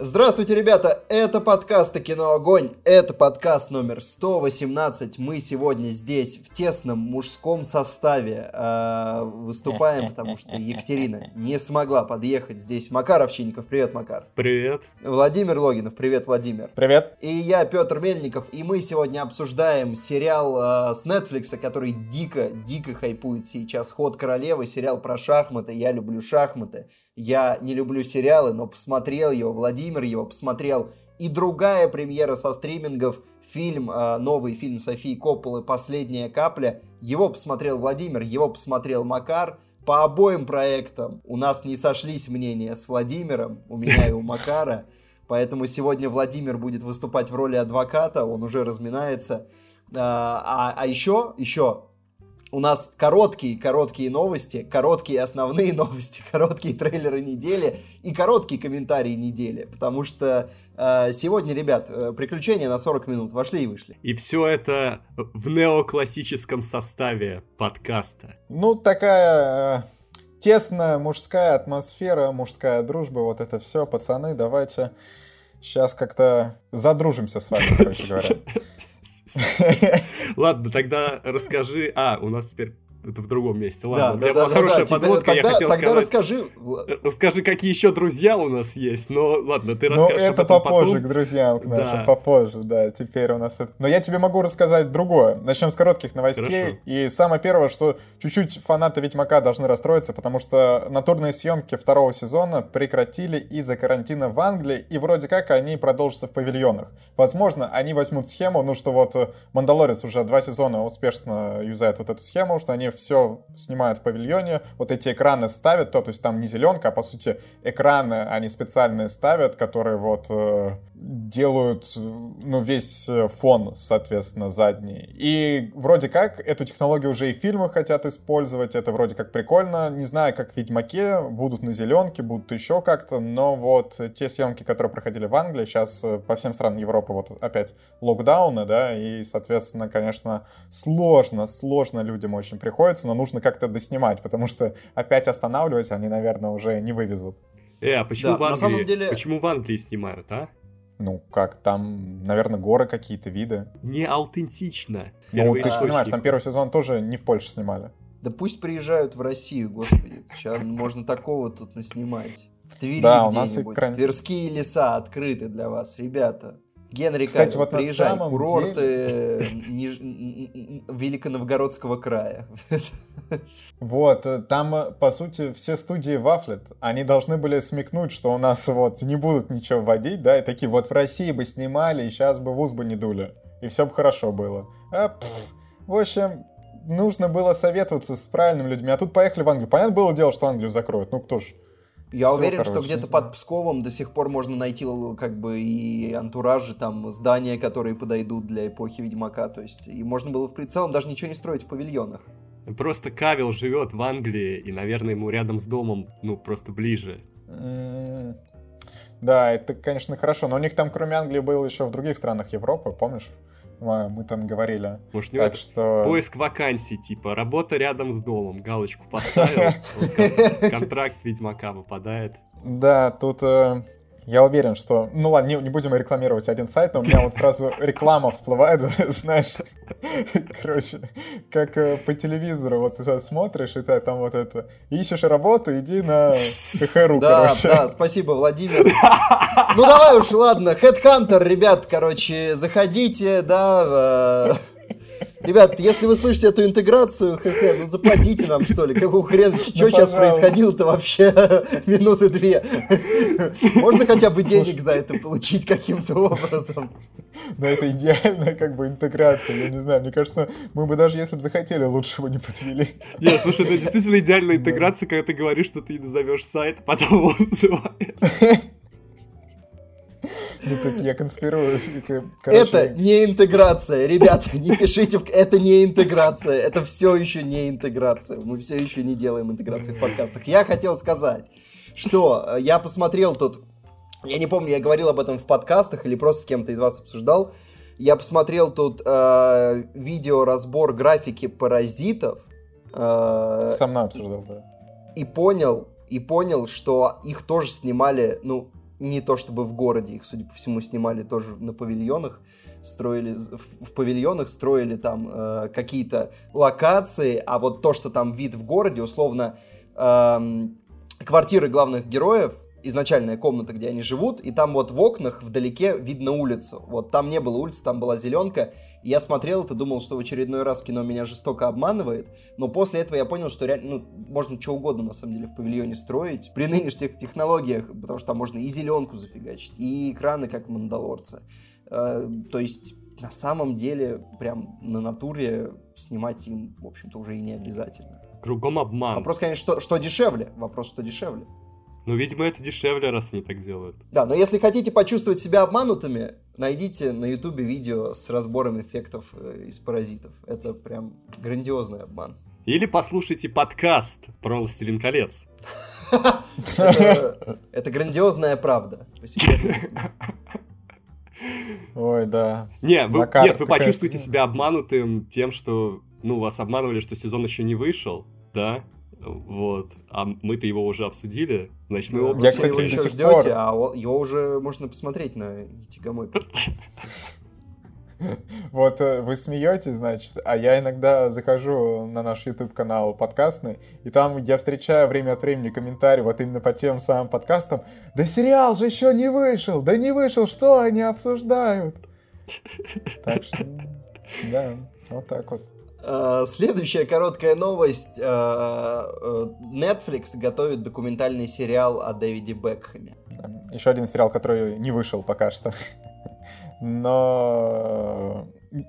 Здравствуйте, ребята! Это подкаст «Кино Огонь». Это подкаст номер 118. Мы сегодня здесь в тесном мужском составе э, выступаем, потому что Екатерина не смогла подъехать. Здесь Макар Овчинников. Привет, Макар. Привет. Владимир Логинов. Привет, Владимир. Привет. И я, Петр Мельников. И мы сегодня обсуждаем сериал э, с Netflix, который дико-дико хайпует сейчас. «Ход королевы», сериал про шахматы. Я люблю шахматы. Я не люблю сериалы, но посмотрел его, Владимир его посмотрел. И другая премьера со стримингов, фильм, э, новый фильм Софии Копполы «Последняя капля». Его посмотрел Владимир, его посмотрел Макар. По обоим проектам у нас не сошлись мнения с Владимиром, у меня и у Макара. Поэтому сегодня Владимир будет выступать в роли адвоката, он уже разминается. А, а, а еще, еще у нас короткие-короткие новости, короткие основные новости, короткие трейлеры недели и короткие комментарии недели, потому что э, сегодня, ребят, э, приключения на 40 минут вошли и вышли. И все это в неоклассическом составе подкаста. Ну, такая э, тесная мужская атмосфера, мужская дружба, вот это все, пацаны, давайте сейчас как-то задружимся с вами, короче говоря. Ладно, тогда расскажи. А, у нас теперь это в другом месте. Ладно, Да, у меня да, хорошая да, подводка, тебе- я тогда- хотел тогда сказать. расскажи. Расскажи, какие еще друзья у нас есть. Но ладно, ты Ну, расскажешь об это попозже, потом. к друзьям к нашим, Да. попозже, да, теперь у нас это... Но я тебе могу рассказать другое. Начнем с коротких новостей. Хорошо. И самое первое, что чуть-чуть фанаты Ведьмака должны расстроиться, потому что натурные съемки второго сезона прекратили из-за карантина в Англии, и вроде как они продолжатся в павильонах. Возможно, они возьмут схему, ну что вот э, Мандалорец уже два сезона успешно юзает вот эту схему, что они все снимают в павильоне, вот эти экраны ставят, то, то есть там не зеленка, а по сути экраны они специальные ставят, которые вот э, делают, ну, весь э, фон, соответственно, задний. И вроде как эту технологию уже и фильмы хотят использовать, это вроде как прикольно. Не знаю, как в Ведьмаке, будут на зеленке, будут еще как-то, но вот те съемки, которые проходили в Англии, сейчас э, по всем странам Европы вот опять локдауны, да, и, соответственно, конечно, сложно, сложно людям очень приходится, но нужно как-то доснимать, потому что опять останавливать они, наверное, уже не вывезут. Э, а почему Да, в на Англии? самом деле- Почему в Англии снимают, а? Ну, как там, наверное, горы какие-то, виды. Не аутентично. Ну, ты же понимаешь, там первый сезон тоже не в Польше снимали. Да пусть приезжают в Россию, господи. Сейчас можно такого тут наснимать. В Твери Да, у нас где-нибудь. экран- Тверские леса открыты для вас, ребята. Генри Кстати, Кавилл, вот на приезжай, самом курорты э, Ниж- Великоновгородского края. Вот, э, там, э, по сути, все студии вафлят. Они должны были смекнуть, что у нас вот не будут ничего вводить, да, и такие, вот в России бы снимали, и сейчас бы в ус бы не дули. И все бы хорошо было. А, в общем, нужно было советоваться с правильными людьми. А тут поехали в Англию. Понятно было дело, что Англию закроют. Ну, кто ж. Я Всё, уверен, что короче, где-то не знаю. под Псковом до сих пор можно найти как бы и антуражи, там, здания, которые подойдут для эпохи Ведьмака. То есть, и можно было в прицелом даже ничего не строить в павильонах. Просто Кавил живет в Англии, и, наверное, ему рядом с домом, ну, просто ближе. Да, это, конечно, хорошо. Но у них там, кроме Англии, было еще в других странах Европы, помнишь? Мы там говорили. Может, Так что... поиск вакансий, типа, работа рядом с домом, галочку поставил, контракт Ведьмака выпадает. Да, тут э, я уверен, что... Ну ладно, не, не будем рекламировать один сайт, но у меня вот сразу реклама всплывает, знаешь. Короче, как э, по телевизору, вот ты смотришь, и ты там вот это... Ищешь работу, иди на ХХРУ, Да, короче. да, спасибо, Владимир. Ну давай уж, ладно, Headhunter, ребят, короче, заходите, да. Ребят, если вы слышите эту интеграцию, хх, ну заплатите нам, что ли. Какого хрена, что сейчас пожалуйста. происходило-то вообще минуты две? Можно хотя бы денег за это получить каким-то образом? Но это идеальная как бы интеграция, я не знаю. Мне кажется, мы бы даже если бы захотели, лучше бы не подвели. Нет, слушай, это действительно идеальная интеграция, когда ты говоришь, что ты назовешь сайт, а потом его называешь. Ну так я конспирую. Это не интеграция, ребята, не пишите, в- это не интеграция, это все еще не интеграция, мы все еще не делаем интеграции в подкастах. Я хотел сказать, что э, я посмотрел тут, я не помню, я говорил об этом в подкастах или просто с кем-то из вас обсуждал, я посмотрел тут э, видеоразбор графики паразитов, э, Со мной обсуждал, да. и понял, и понял, что их тоже снимали, ну, не то чтобы в городе, их, судя по всему, снимали тоже на павильонах, строили в, в павильонах, строили там э, какие-то локации, а вот то, что там вид в городе, условно, э, квартиры главных героев, изначальная комната, где они живут, и там вот в окнах вдалеке видно улицу. Вот там не было улицы, там была зеленка. И я смотрел это, думал, что в очередной раз кино меня жестоко обманывает. Но после этого я понял, что реально, ну, можно что угодно, на самом деле, в павильоне строить. При нынешних технологиях, потому что там можно и зеленку зафигачить, и экраны, как в Мандалорце. Э, то есть, на самом деле, прям на натуре снимать им, в общем-то, уже и не обязательно. Кругом обман. Вопрос, конечно, что, что дешевле? Вопрос, что дешевле. Ну, видимо, это дешевле, раз они так делают. Да, но если хотите почувствовать себя обманутыми, найдите на ютубе видео с разбором эффектов э, из паразитов. Это прям грандиозный обман. Или послушайте подкаст про «Властелин колец». Это грандиозная правда. Ой, да. Не, вы, нет, вы почувствуете себя обманутым тем, что, ну, вас обманывали, что сезон еще не вышел, да? Вот. А мы-то его уже обсудили. Значит, мы его... Я, кстати, его еще ждете, а его уже можно посмотреть на Тигомой. Вот э, вы смеетесь, значит, а я иногда захожу на наш YouTube-канал подкастный, и там я встречаю время от времени комментарии вот именно по тем самым подкастам. Да сериал же еще не вышел! Да не вышел! Что они обсуждают? Так что, да, вот так вот. Э, следующая короткая новость. Э, э, Netflix готовит документальный сериал о Дэвиде Бекхэме. Еще один сериал, который не вышел пока что. Но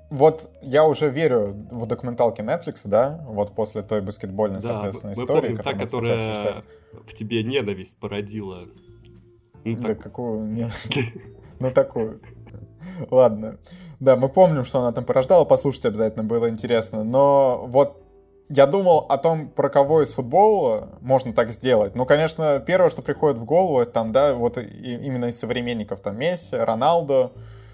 вот я уже верю в документалки Netflix, да, вот после той баскетбольной, да, соответственно, мы истории. Помним, та, которая в тебе ненависть породила. Ну, да так... какую? Ну, такую. Ладно. Да, мы помним, что она там порождала, послушать обязательно было интересно. Но вот я думал о том, про кого из футбола можно так сделать. Ну, конечно, первое, что приходит в голову, это там, да, вот именно из современников, там, Месси, Роналдо,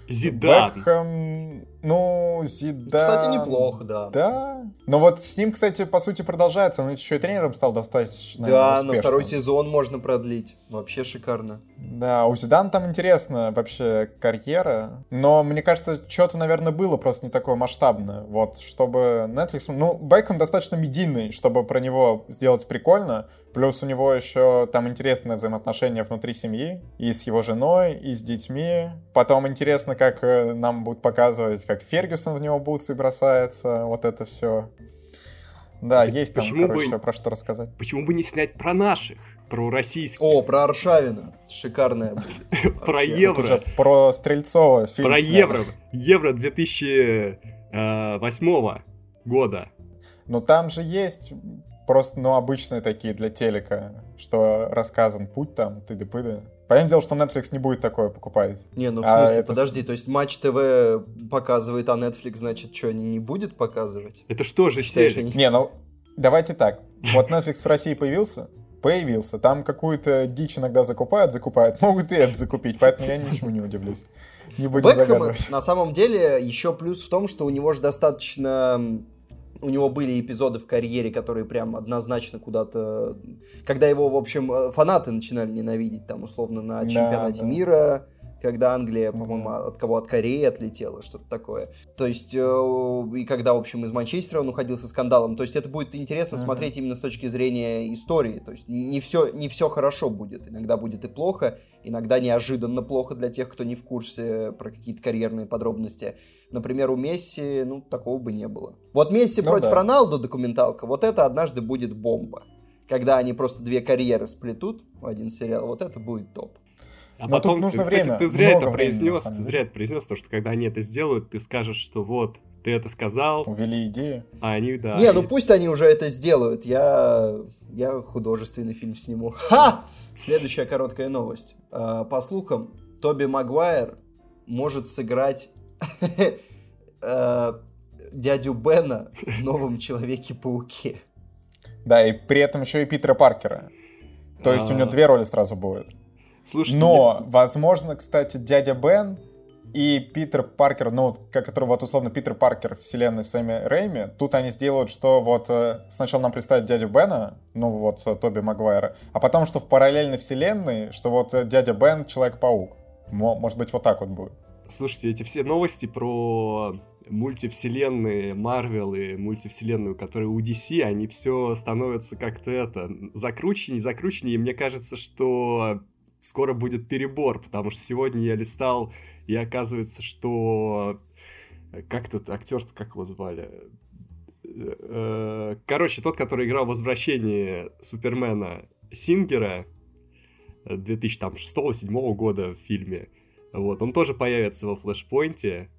Зидан. Бекхэм, ну, Зидан... Кстати, неплохо, да. Да. Но вот с ним, кстати, по сути, продолжается. Он еще и тренером стал достаточно Да, успешным. на второй сезон можно продлить. Вообще шикарно. Да, у Зидана там интересно вообще карьера. Но мне кажется, что-то, наверное, было просто не такое масштабное. Вот, чтобы Netflix... Ну, Бекхэм достаточно медийный, чтобы про него сделать прикольно. Плюс у него еще там интересные взаимоотношения внутри семьи, и с его женой, и с детьми. Потом интересно, как э, нам будут показывать, как Фергюсон в него бутсы бросается, вот это все. Да, есть там, почему короче, бы, про что рассказать. Почему бы не снять про наших? Про российских. О, про Аршавина. Шикарная будет. Про евро. Про Стрельцова. Про евро. Евро 2008 года. Ну там же есть просто, ну, обычные такие для телека, что рассказан путь там, тыды-пыды. Понятное дело, что Netflix не будет такое покупать. Не, ну в а смысле, а подожди, то есть Матч ТВ показывает, а Netflix, значит, что, не будет показывать? Это что же телек? Они... Не, ну, давайте так. Вот Netflix в России появился, появился. Там какую-то дичь иногда закупают, закупают. Могут и это закупить, поэтому я ничему не удивлюсь. Не будем Бекхэма, загадывать. на самом деле, еще плюс в том, что у него же достаточно у него были эпизоды в карьере, которые прям однозначно куда-то... Когда его, в общем, э, фанаты начинали ненавидеть, там, условно, на чемпионате да, да. мира, когда Англия, по-моему, mm-hmm. от кого? От Кореи отлетела, что-то такое. То есть, э, и когда, в общем, из Манчестера он уходил со скандалом. То есть, это будет интересно mm-hmm. смотреть именно с точки зрения истории. То есть, не все, не все хорошо будет. Иногда будет и плохо, иногда неожиданно плохо для тех, кто не в курсе про какие-то карьерные подробности. Например, у Месси, ну, такого бы не было. Вот Месси ну, против да. Роналду документалка, вот это однажды будет бомба. Когда они просто две карьеры сплетут в один сериал, вот это будет топ. А Но потом, нужно кстати, время, ты зря это произнес, времени, ты зря это произнес, потому что когда они это сделают, ты скажешь, что вот, ты это сказал. Увели идею. А они, да. Не, ну пусть они уже это сделают. Я, я художественный фильм сниму. Ха! Следующая короткая новость. А, по слухам, Тоби Магуайр может сыграть дядю Бена в новом Человеке-пауке. Да, и при этом еще и Питера Паркера. То есть у него две роли сразу будет. Слушайте, Но, я... возможно, кстати, дядя Бен и Питер Паркер, ну, который вот условно Питер Паркер вселенной Сэмми Рэйми, тут они сделают, что вот э, сначала нам представят дядю Бена, ну вот э, Тоби Магуайра, а потом, что в параллельной вселенной, что вот э, дядя Бен Человек-паук. Может быть, вот так вот будет. Слушайте, эти все новости про мультивселенные Марвел и мультивселенную, которая у DC, они все становятся как-то это, закрученнее, закрученнее, и мне кажется, что скоро будет перебор, потому что сегодня я листал, и оказывается, что как этот актер, как его звали? Э, короче, тот, который играл «Возвращение Супермена» Сингера 2006-2007 года в фильме, вот, он тоже появится во флешпоинте,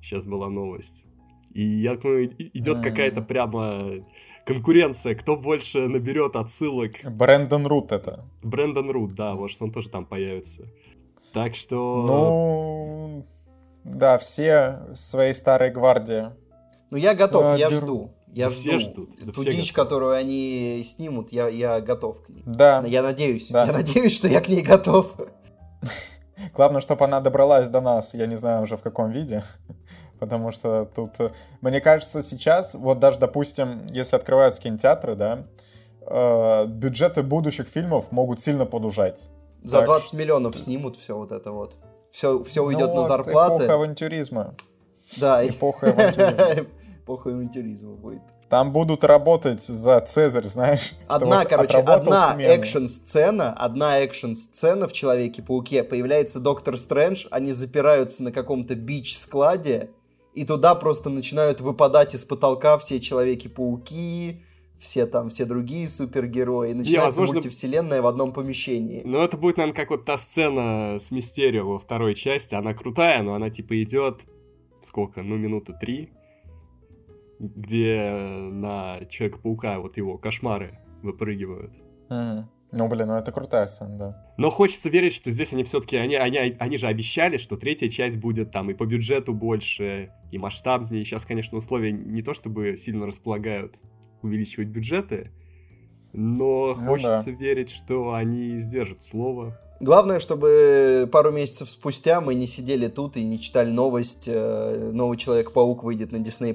сейчас была новость. И я думаю, идет какая-то прямо конкуренция, кто больше наберет отсылок. Брэндон Рут это. Брэндон Рут, да, может он тоже там появится. Так что... Ну, да, все своей старой гвардии. Ну, я готов, а, я беру. жду. Я да жду. ждут. Ту дичь, готовы. которую они снимут, я, я готов к ней. Да. Я надеюсь. Да. Я надеюсь, что я к ней готов. Главное, чтобы она добралась до нас, я не знаю уже в каком виде. Потому что тут, мне кажется, сейчас, вот даже, допустим, если открываются кинотеатры, да, э, бюджеты будущих фильмов могут сильно подужать. За так 20 что... миллионов снимут все вот это вот. Все, все уйдет ну, на зарплаты. Эпоха авантюризма. Да. Эпоха авантюризма. Эпоха авантюризма будет. Там будут работать за Цезарь, знаешь. Одна, вот короче, одна экшн-сцена, одна экшн-сцена в Человеке-пауке. Появляется Доктор Стрэндж, они запираются на каком-то бич-складе, и туда просто начинают выпадать из потолка все Человеки-пауки, все там, все другие супергерои. Начинается Не, возможно... мультивселенная в одном помещении. Ну, это будет, наверное, как вот та сцена с Мистерио во второй части. Она крутая, но она типа идет сколько? Ну, минуты три. Где на Человека-паука вот его кошмары выпрыгивают. Mm. Ну, блин, ну это крутая сцена, да. Но хочется верить, что здесь они все-таки, они, они, они же обещали, что третья часть будет там и по бюджету больше, и масштабнее. Сейчас, конечно, условия не то чтобы сильно располагают увеличивать бюджеты, но ну, хочется да. верить, что они сдержат слово. Главное, чтобы пару месяцев спустя мы не сидели тут и не читали новость, э, новый Человек-паук выйдет на Disney+.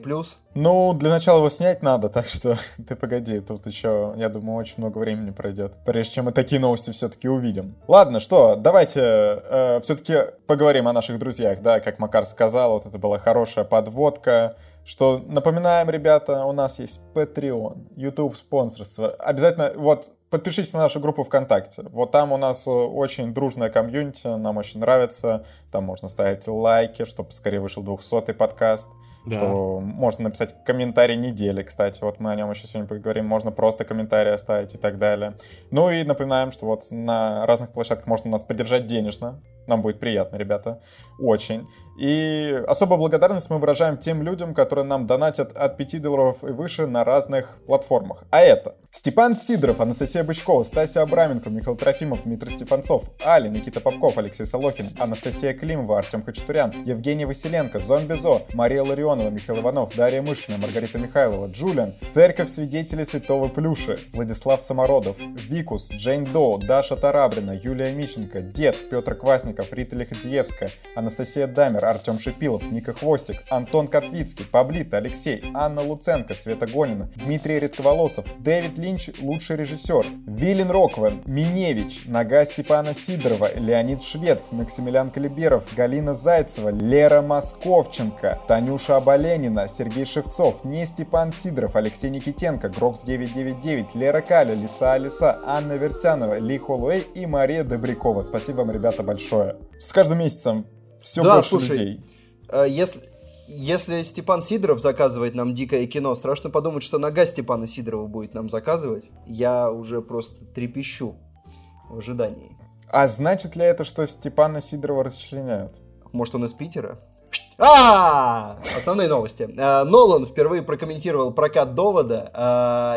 Ну, для начала его снять надо, так что ты погоди, тут еще, я думаю, очень много времени пройдет, прежде чем мы такие новости все-таки увидим. Ладно, что, давайте э, все-таки поговорим о наших друзьях, да, как Макар сказал, вот это была хорошая подводка, что напоминаем, ребята, у нас есть Patreon, YouTube спонсорство. Обязательно, вот подпишитесь на нашу группу ВКонтакте. Вот там у нас э, очень дружная комьюнити, нам очень нравится. Там можно ставить лайки, чтобы скорее вышел 200-й подкаст. Да. Что можно написать комментарий недели, кстати. Вот мы о нем еще сегодня поговорим. Можно просто комментарий оставить и так далее. Ну и напоминаем, что вот на разных площадках можно нас поддержать денежно. Нам будет приятно, ребята. Очень. И особую благодарность мы выражаем тем людям, которые нам донатят от 5 долларов и выше на разных платформах. А это Степан Сидоров, Анастасия Бычкова, Стасия Абраменко, Михаил Трофимов, Дмитрий Стефанцов, Али, Никита Попков, Алексей Солохин, Анастасия Климова, Артем Хачатурян, Евгений Василенко, Зомби Зо, Мария Ларионова, Михаил Иванов, Дарья Мышкина, Маргарита Михайлова, Джулиан, Церковь Свидетелей Святого Плюши, Владислав Самородов, Викус, Джейн Доу, Даша Тарабрина, Юлия Мищенко, Дед, Петр Квасников, Рита Лихотиевская, Анастасия Дамер, Артем Шипилов, Ника Хвостик, Антон Котвицкий, Паблит, Алексей, Анна Луценко, Света Гонина, Дмитрий Редковолосов, Дэвид Линч, лучший режиссер, Вилин Роквен, Миневич, Нога Степана Сидорова, Леонид Швец, Максимилиан Калиберов, Галина Зайцева, Лера Московченко, Танюша Абаленина, Сергей Шевцов, не Степан Сидоров, Алексей Никитенко, Грокс 999, Лера Каля, Лиса Алиса, Анна Вертянова, Ли Холуэй и Мария Добрякова. Спасибо вам, ребята, большое. С каждым месяцем все да, больше слушай, людей. Э, если, если Степан Сидоров заказывает нам дикое кино, страшно подумать, что нога Степана Сидорова будет нам заказывать. Я уже просто трепещу в ожидании. А значит ли это, что Степана Сидорова расчленяют? Может, он из Питера? А, основные новости. Э, Нолан впервые прокомментировал прокат довода,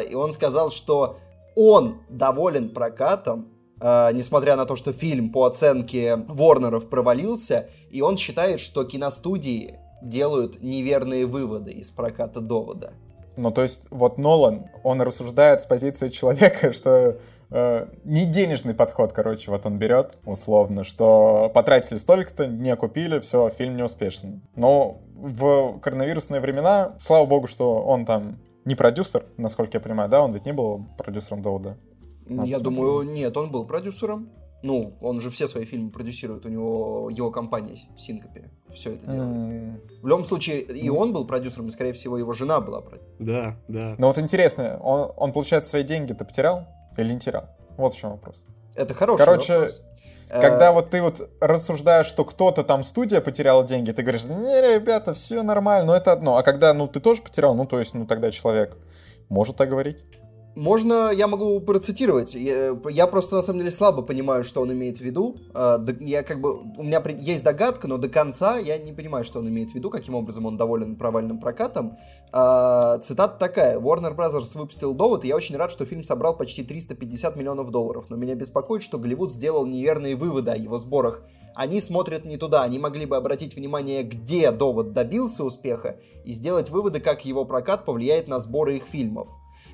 э, и он сказал, что он доволен прокатом, несмотря на то, что фильм по оценке Ворнеров провалился, и он считает, что киностудии делают неверные выводы из проката довода. Ну, то есть, вот Нолан, он рассуждает с позиции человека, что э, не денежный подход, короче, вот он берет, условно, что потратили столько-то, не купили, все, фильм не успешный. Но в коронавирусные времена, слава богу, что он там не продюсер, насколько я понимаю, да? Он ведь не был продюсером Довода. Я думаю, нет, он был продюсером. Ну, он же все свои фильмы продюсирует, у него его компания Синкопе все это делает. Mm. В любом случае, и он был продюсером, и, скорее всего, его жена была продюсером. Да, да. Но вот интересно, он, он получается, свои деньги-то потерял или не терял? Вот в чем вопрос. Это хороший Короче, вопрос. Когда э, вот ты вот рассуждаешь, что кто-то там студия потеряла деньги, ты говоришь, не, ребята, все нормально, но это одно. А когда, ну, ты тоже потерял, ну, то есть, ну, тогда человек может так говорить. Можно, я могу процитировать. Я, просто на самом деле слабо понимаю, что он имеет в виду. А, я как бы у меня есть догадка, но до конца я не понимаю, что он имеет в виду, каким образом он доволен провальным прокатом. А, цитата такая: Warner Brothers выпустил довод, и я очень рад, что фильм собрал почти 350 миллионов долларов. Но меня беспокоит, что Голливуд сделал неверные выводы о его сборах. Они смотрят не туда, они могли бы обратить внимание, где довод добился успеха, и сделать выводы, как его прокат повлияет на сборы их фильмов.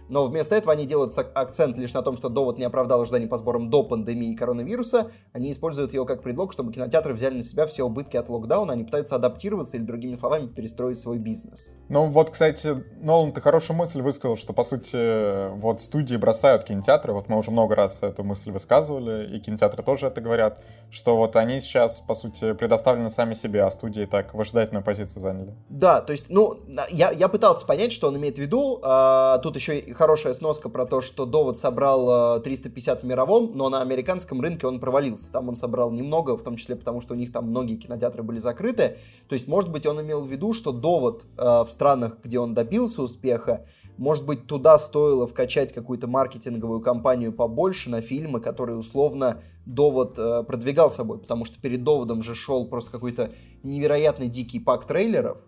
Но вместо этого они делают акцент лишь на том, что довод не оправдал ожиданий по сборам до пандемии коронавируса. Они используют его как предлог, чтобы кинотеатры взяли на себя все убытки от локдауна. Они пытаются адаптироваться или, другими словами, перестроить свой бизнес. Ну вот, кстати, Нолан, ты хорошую мысль высказал, что, по сути, вот студии бросают кинотеатры. Вот мы уже много раз эту мысль высказывали, и кинотеатры тоже это говорят, что вот они сейчас, по сути, предоставлены сами себе, а студии так выжидательную позицию заняли. Да, то есть, ну, я, я пытался понять, что он имеет в виду. А, тут еще хорошая сноска про то, что довод собрал 350 э, в мировом, но на американском рынке он провалился. Там он собрал немного, в том числе потому, что у них там многие кинотеатры были закрыты. То есть, может быть, он имел в виду, что довод э, в странах, где он добился успеха, может быть, туда стоило вкачать какую-то маркетинговую кампанию побольше на фильмы, которые условно довод э, продвигал собой, потому что перед доводом же шел просто какой-то невероятный дикий пак трейлеров,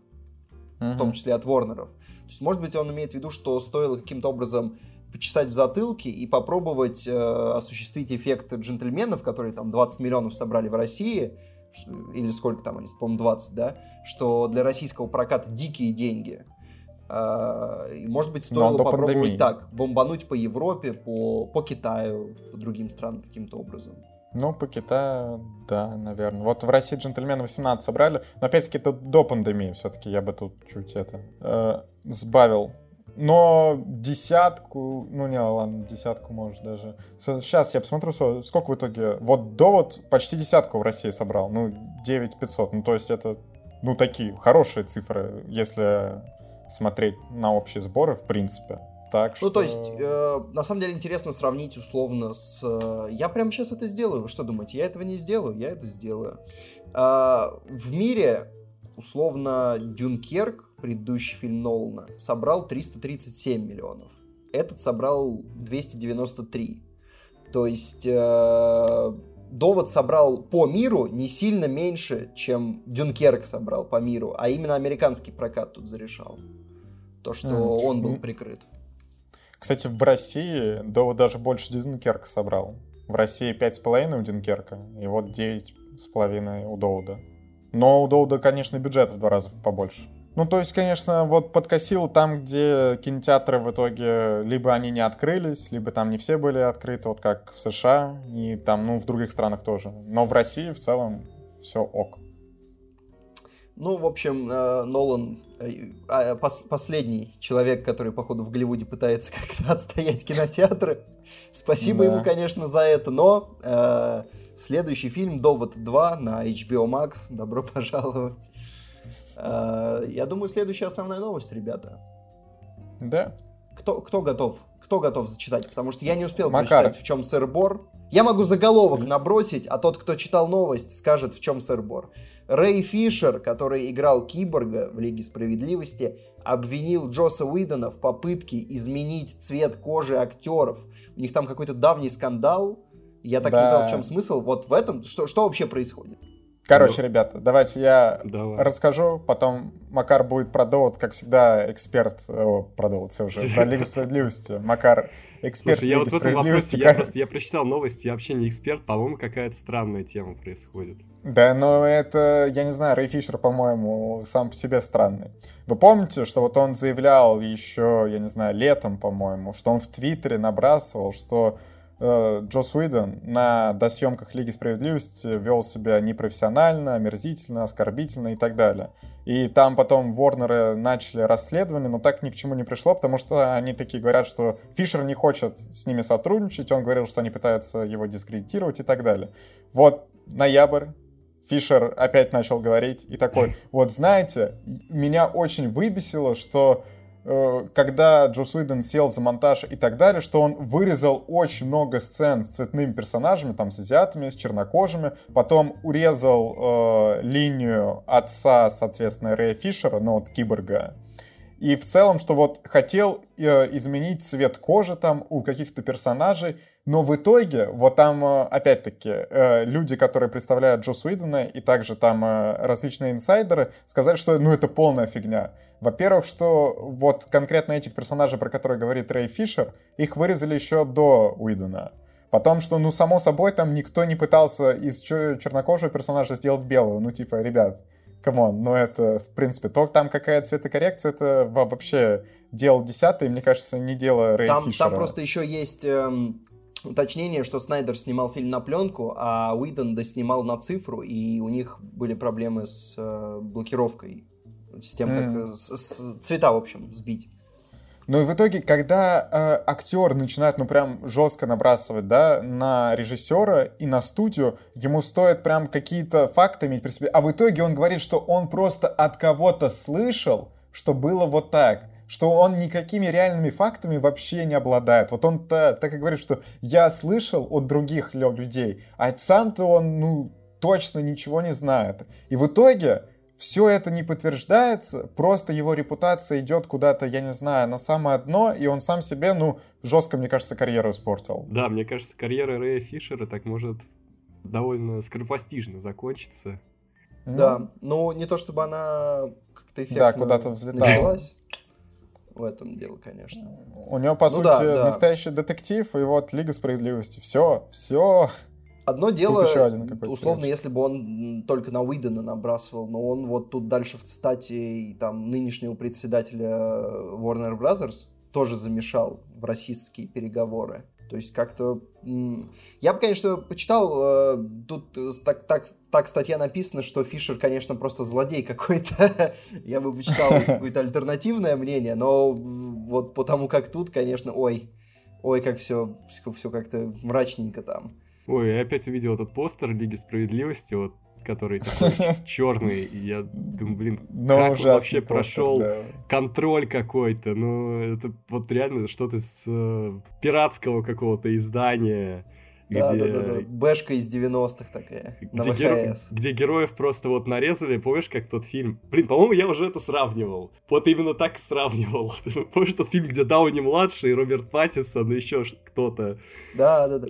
uh-huh. в том числе от Ворнеров. То есть, может быть, он имеет в виду, что стоило каким-то образом почесать в затылке и попробовать э, осуществить эффект джентльменов, которые там 20 миллионов собрали в России, или сколько там они, по-моему, 20, да, что для российского проката дикие деньги. Э, может быть, стоило попробовать пандемии. так, бомбануть по Европе, по, по Китаю, по другим странам каким-то образом. Ну, по Китаю, да, наверное. Вот в России джентльмены 18 собрали, но опять-таки это до пандемии все-таки я бы тут чуть это э, сбавил. Но десятку, ну не, ладно, десятку может даже. Сейчас я посмотрю, сколько в итоге. Вот довод почти десятку в России собрал, ну 9 500. Ну то есть это, ну такие хорошие цифры, если смотреть на общие сборы, в принципе. Так что... Ну, то есть, э, на самом деле интересно сравнить условно с... Э, я прямо сейчас это сделаю. Вы что думаете? Я этого не сделаю? Я это сделаю. Э, в мире, условно, Дюнкерк, предыдущий фильм Нолана, собрал 337 миллионов. Этот собрал 293. То есть... Э, Довод собрал по миру не сильно меньше, чем Дюнкерк собрал по миру, а именно американский прокат тут зарешал. То, что mm. он был прикрыт. Кстати, в России Довод даже больше Дюнкерка собрал. В России 5,5 у Дюнкерка, и вот 9,5 у Доуда. Но у Доуда, конечно, бюджет в два раза побольше. Ну, то есть, конечно, вот подкосил там, где кинотеатры в итоге либо они не открылись, либо там не все были открыты, вот как в США, и там, ну, в других странах тоже. Но в России в целом все ок. Ну, в общем, э, Нолан э, а, последний человек, который, походу, в Голливуде пытается как-то отстоять кинотеатры. Спасибо ему, конечно, за это, но э, следующий фильм «Довод 2» на HBO Max. Добро пожаловать. Я думаю, следующая основная новость, ребята. Да. Кто, кто готов? Кто готов зачитать? Потому что я не успел Макар. прочитать, в чем сыр-бор. Я могу заголовок набросить, а тот, кто читал новость, скажет, в чем сыр-бор. Рэй Фишер, который играл Киборга в Лиге Справедливости, обвинил Джоса Уидона в попытке изменить цвет кожи актеров. У них там какой-то давний скандал. Я так да. не понял, в чем смысл. Вот в этом, что, что вообще происходит? Короче, ну, ребята, давайте я давай. расскажу, потом Макар будет про довод, как всегда, эксперт, о, про довод, все уже, про Лигу Справедливости. Макар, эксперт Слушай, я вот в этом вопросе, я просто, я прочитал новости, я вообще не эксперт, по-моему, какая-то странная тема происходит. Да, но это, я не знаю, Рэй Фишер, по-моему, сам по себе странный. Вы помните, что вот он заявлял еще, я не знаю, летом, по-моему, что он в Твиттере набрасывал, что э, Джос Уидон на досъемках Лиги Справедливости вел себя непрофессионально, омерзительно, оскорбительно и так далее. И там потом Ворнеры начали расследование, но так ни к чему не пришло, потому что они такие говорят, что Фишер не хочет с ними сотрудничать, он говорил, что они пытаются его дискредитировать и так далее. Вот ноябрь, Фишер опять начал говорить и такой, вот знаете, меня очень выбесило, что когда Джос Уидон сел за монтаж и так далее, что он вырезал очень много сцен с цветными персонажами, там с азиатами, с чернокожими, потом урезал э, линию отца, соответственно, Рэя Фишера, ну вот киборга, и в целом, что вот хотел э, изменить цвет кожи там у каких-то персонажей, но в итоге, вот там, э, опять-таки, э, люди, которые представляют Джо Уидона, и также там э, различные инсайдеры, сказали, что, ну, это полная фигня. Во-первых, что вот конкретно этих персонажей, про которые говорит Рэй Фишер, их вырезали еще до Уидона. Потом, что, ну, само собой, там никто не пытался из чернокожего персонажа сделать белого. Ну, типа, ребят, come on, ну это, в принципе, то там какая цветокоррекция, это вообще дело десятое, мне кажется, не дело Рэй там, Фишера. Там просто еще есть эм, уточнение, что Снайдер снимал фильм на пленку, а Уидон доснимал на цифру, и у них были проблемы с э, блокировкой, с тем, mm. как с, с, цвета, в общем, сбить. Ну и в итоге, когда э, актер начинает, ну прям жестко набрасывать, да, на режиссера и на студию, ему стоит прям какие-то факты иметь при себе, а в итоге он говорит, что он просто от кого-то слышал, что было вот так что он никакими реальными фактами вообще не обладает. Вот он-то так и говорит, что я слышал от других людей, а сам-то он, ну, точно ничего не знает. И в итоге все это не подтверждается, просто его репутация идет куда-то, я не знаю, на самое дно, и он сам себе, ну, жестко, мне кажется, карьеру испортил. Да, мне кажется, карьера Рэя Фишера так может довольно скоропостижно закончиться. Да, ну не то чтобы она как-то эффектно да, куда-то взлетала. В этом дело, конечно. У него, по ну, сути, да, да. настоящий детектив, и вот Лига Справедливости. Все, все. Одно дело, еще один условно, если бы он только на Уидона набрасывал, но он вот тут дальше в цитате и там нынешнего председателя Warner Brothers тоже замешал в расистские переговоры. То есть как-то... Я бы, конечно, почитал, э, тут э, так, так, так статья написана, что Фишер, конечно, просто злодей какой-то. Я бы почитал какое-то альтернативное мнение, но вот потому как тут, конечно, ой, ой, как все, все как-то мрачненько там. Ой, я опять увидел этот постер Лиги Справедливости, вот который такой черный, и я думаю, блин, Но как он вообще прошел да. контроль какой-то, ну, это вот реально что-то с э, пиратского какого-то издания, да, где... Да, да, да. Бэшка из 90-х такая, где, геро... где героев просто вот нарезали, помнишь, как тот фильм? Блин, по-моему, я уже это сравнивал. Вот именно так сравнивал. помнишь тот фильм, где Дауни-младший, Роберт Паттисон и еще кто-то? Да, да, да.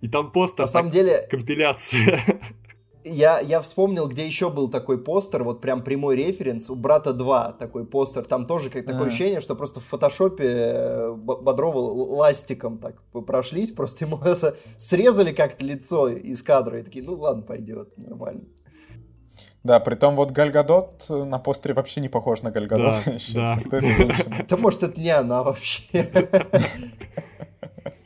И там постер, На самом деле... компиляция. Я, я вспомнил, где еще был такой постер, вот прям прямой референс, у «Брата 2» такой постер, там тоже как такое а. ощущение, что просто в фотошопе э, Бодрова ластиком так прошлись, просто ему срезали как-то лицо из кадра, и такие, ну ладно, пойдет, нормально. Да, при том вот Гальгадот на постере вообще не похож на Гальгадот. Да, да. Да может это не она вообще.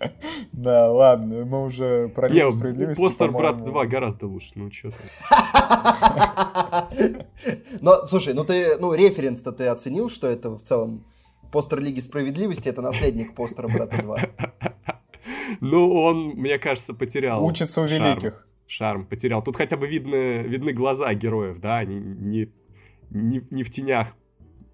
Да, ладно, мы уже про Лигу справедливости, Постер Брат 2 гораздо лучше, ну что ты. Но, слушай, ну ты, ну референс-то ты оценил, что это в целом постер Лиги Справедливости, это наследник постера Брата 2. Ну, он, мне кажется, потерял Учится у великих. Шарм потерял. Тут хотя бы видны, видны глаза героев, да, они не, не, не в тенях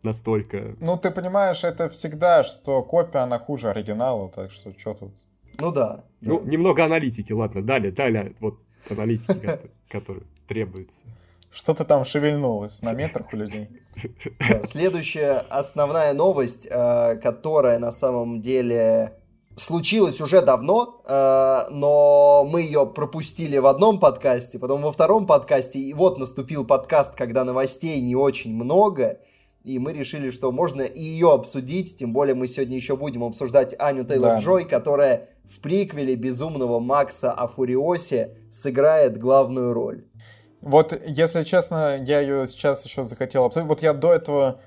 настолько. Ну, ты понимаешь, это всегда, что копия, она хуже оригинала, так что что тут... Ну да. Ну, да. немного аналитики, ладно, далее, далее, вот аналитики, которые требуются. Что-то там шевельнулось на метрах у людей. Следующая основная новость, э, которая на самом деле случилась уже давно, э, но мы ее пропустили в одном подкасте, потом во втором подкасте, и вот наступил подкаст, когда новостей не очень много, и мы решили, что можно и ее обсудить, тем более мы сегодня еще будем обсуждать Аню Тейлор-Джой, да. которая в приквеле «Безумного Макса о Фуриосе» сыграет главную роль. Вот, если честно, я ее сейчас еще захотел обсудить. Вот я до этого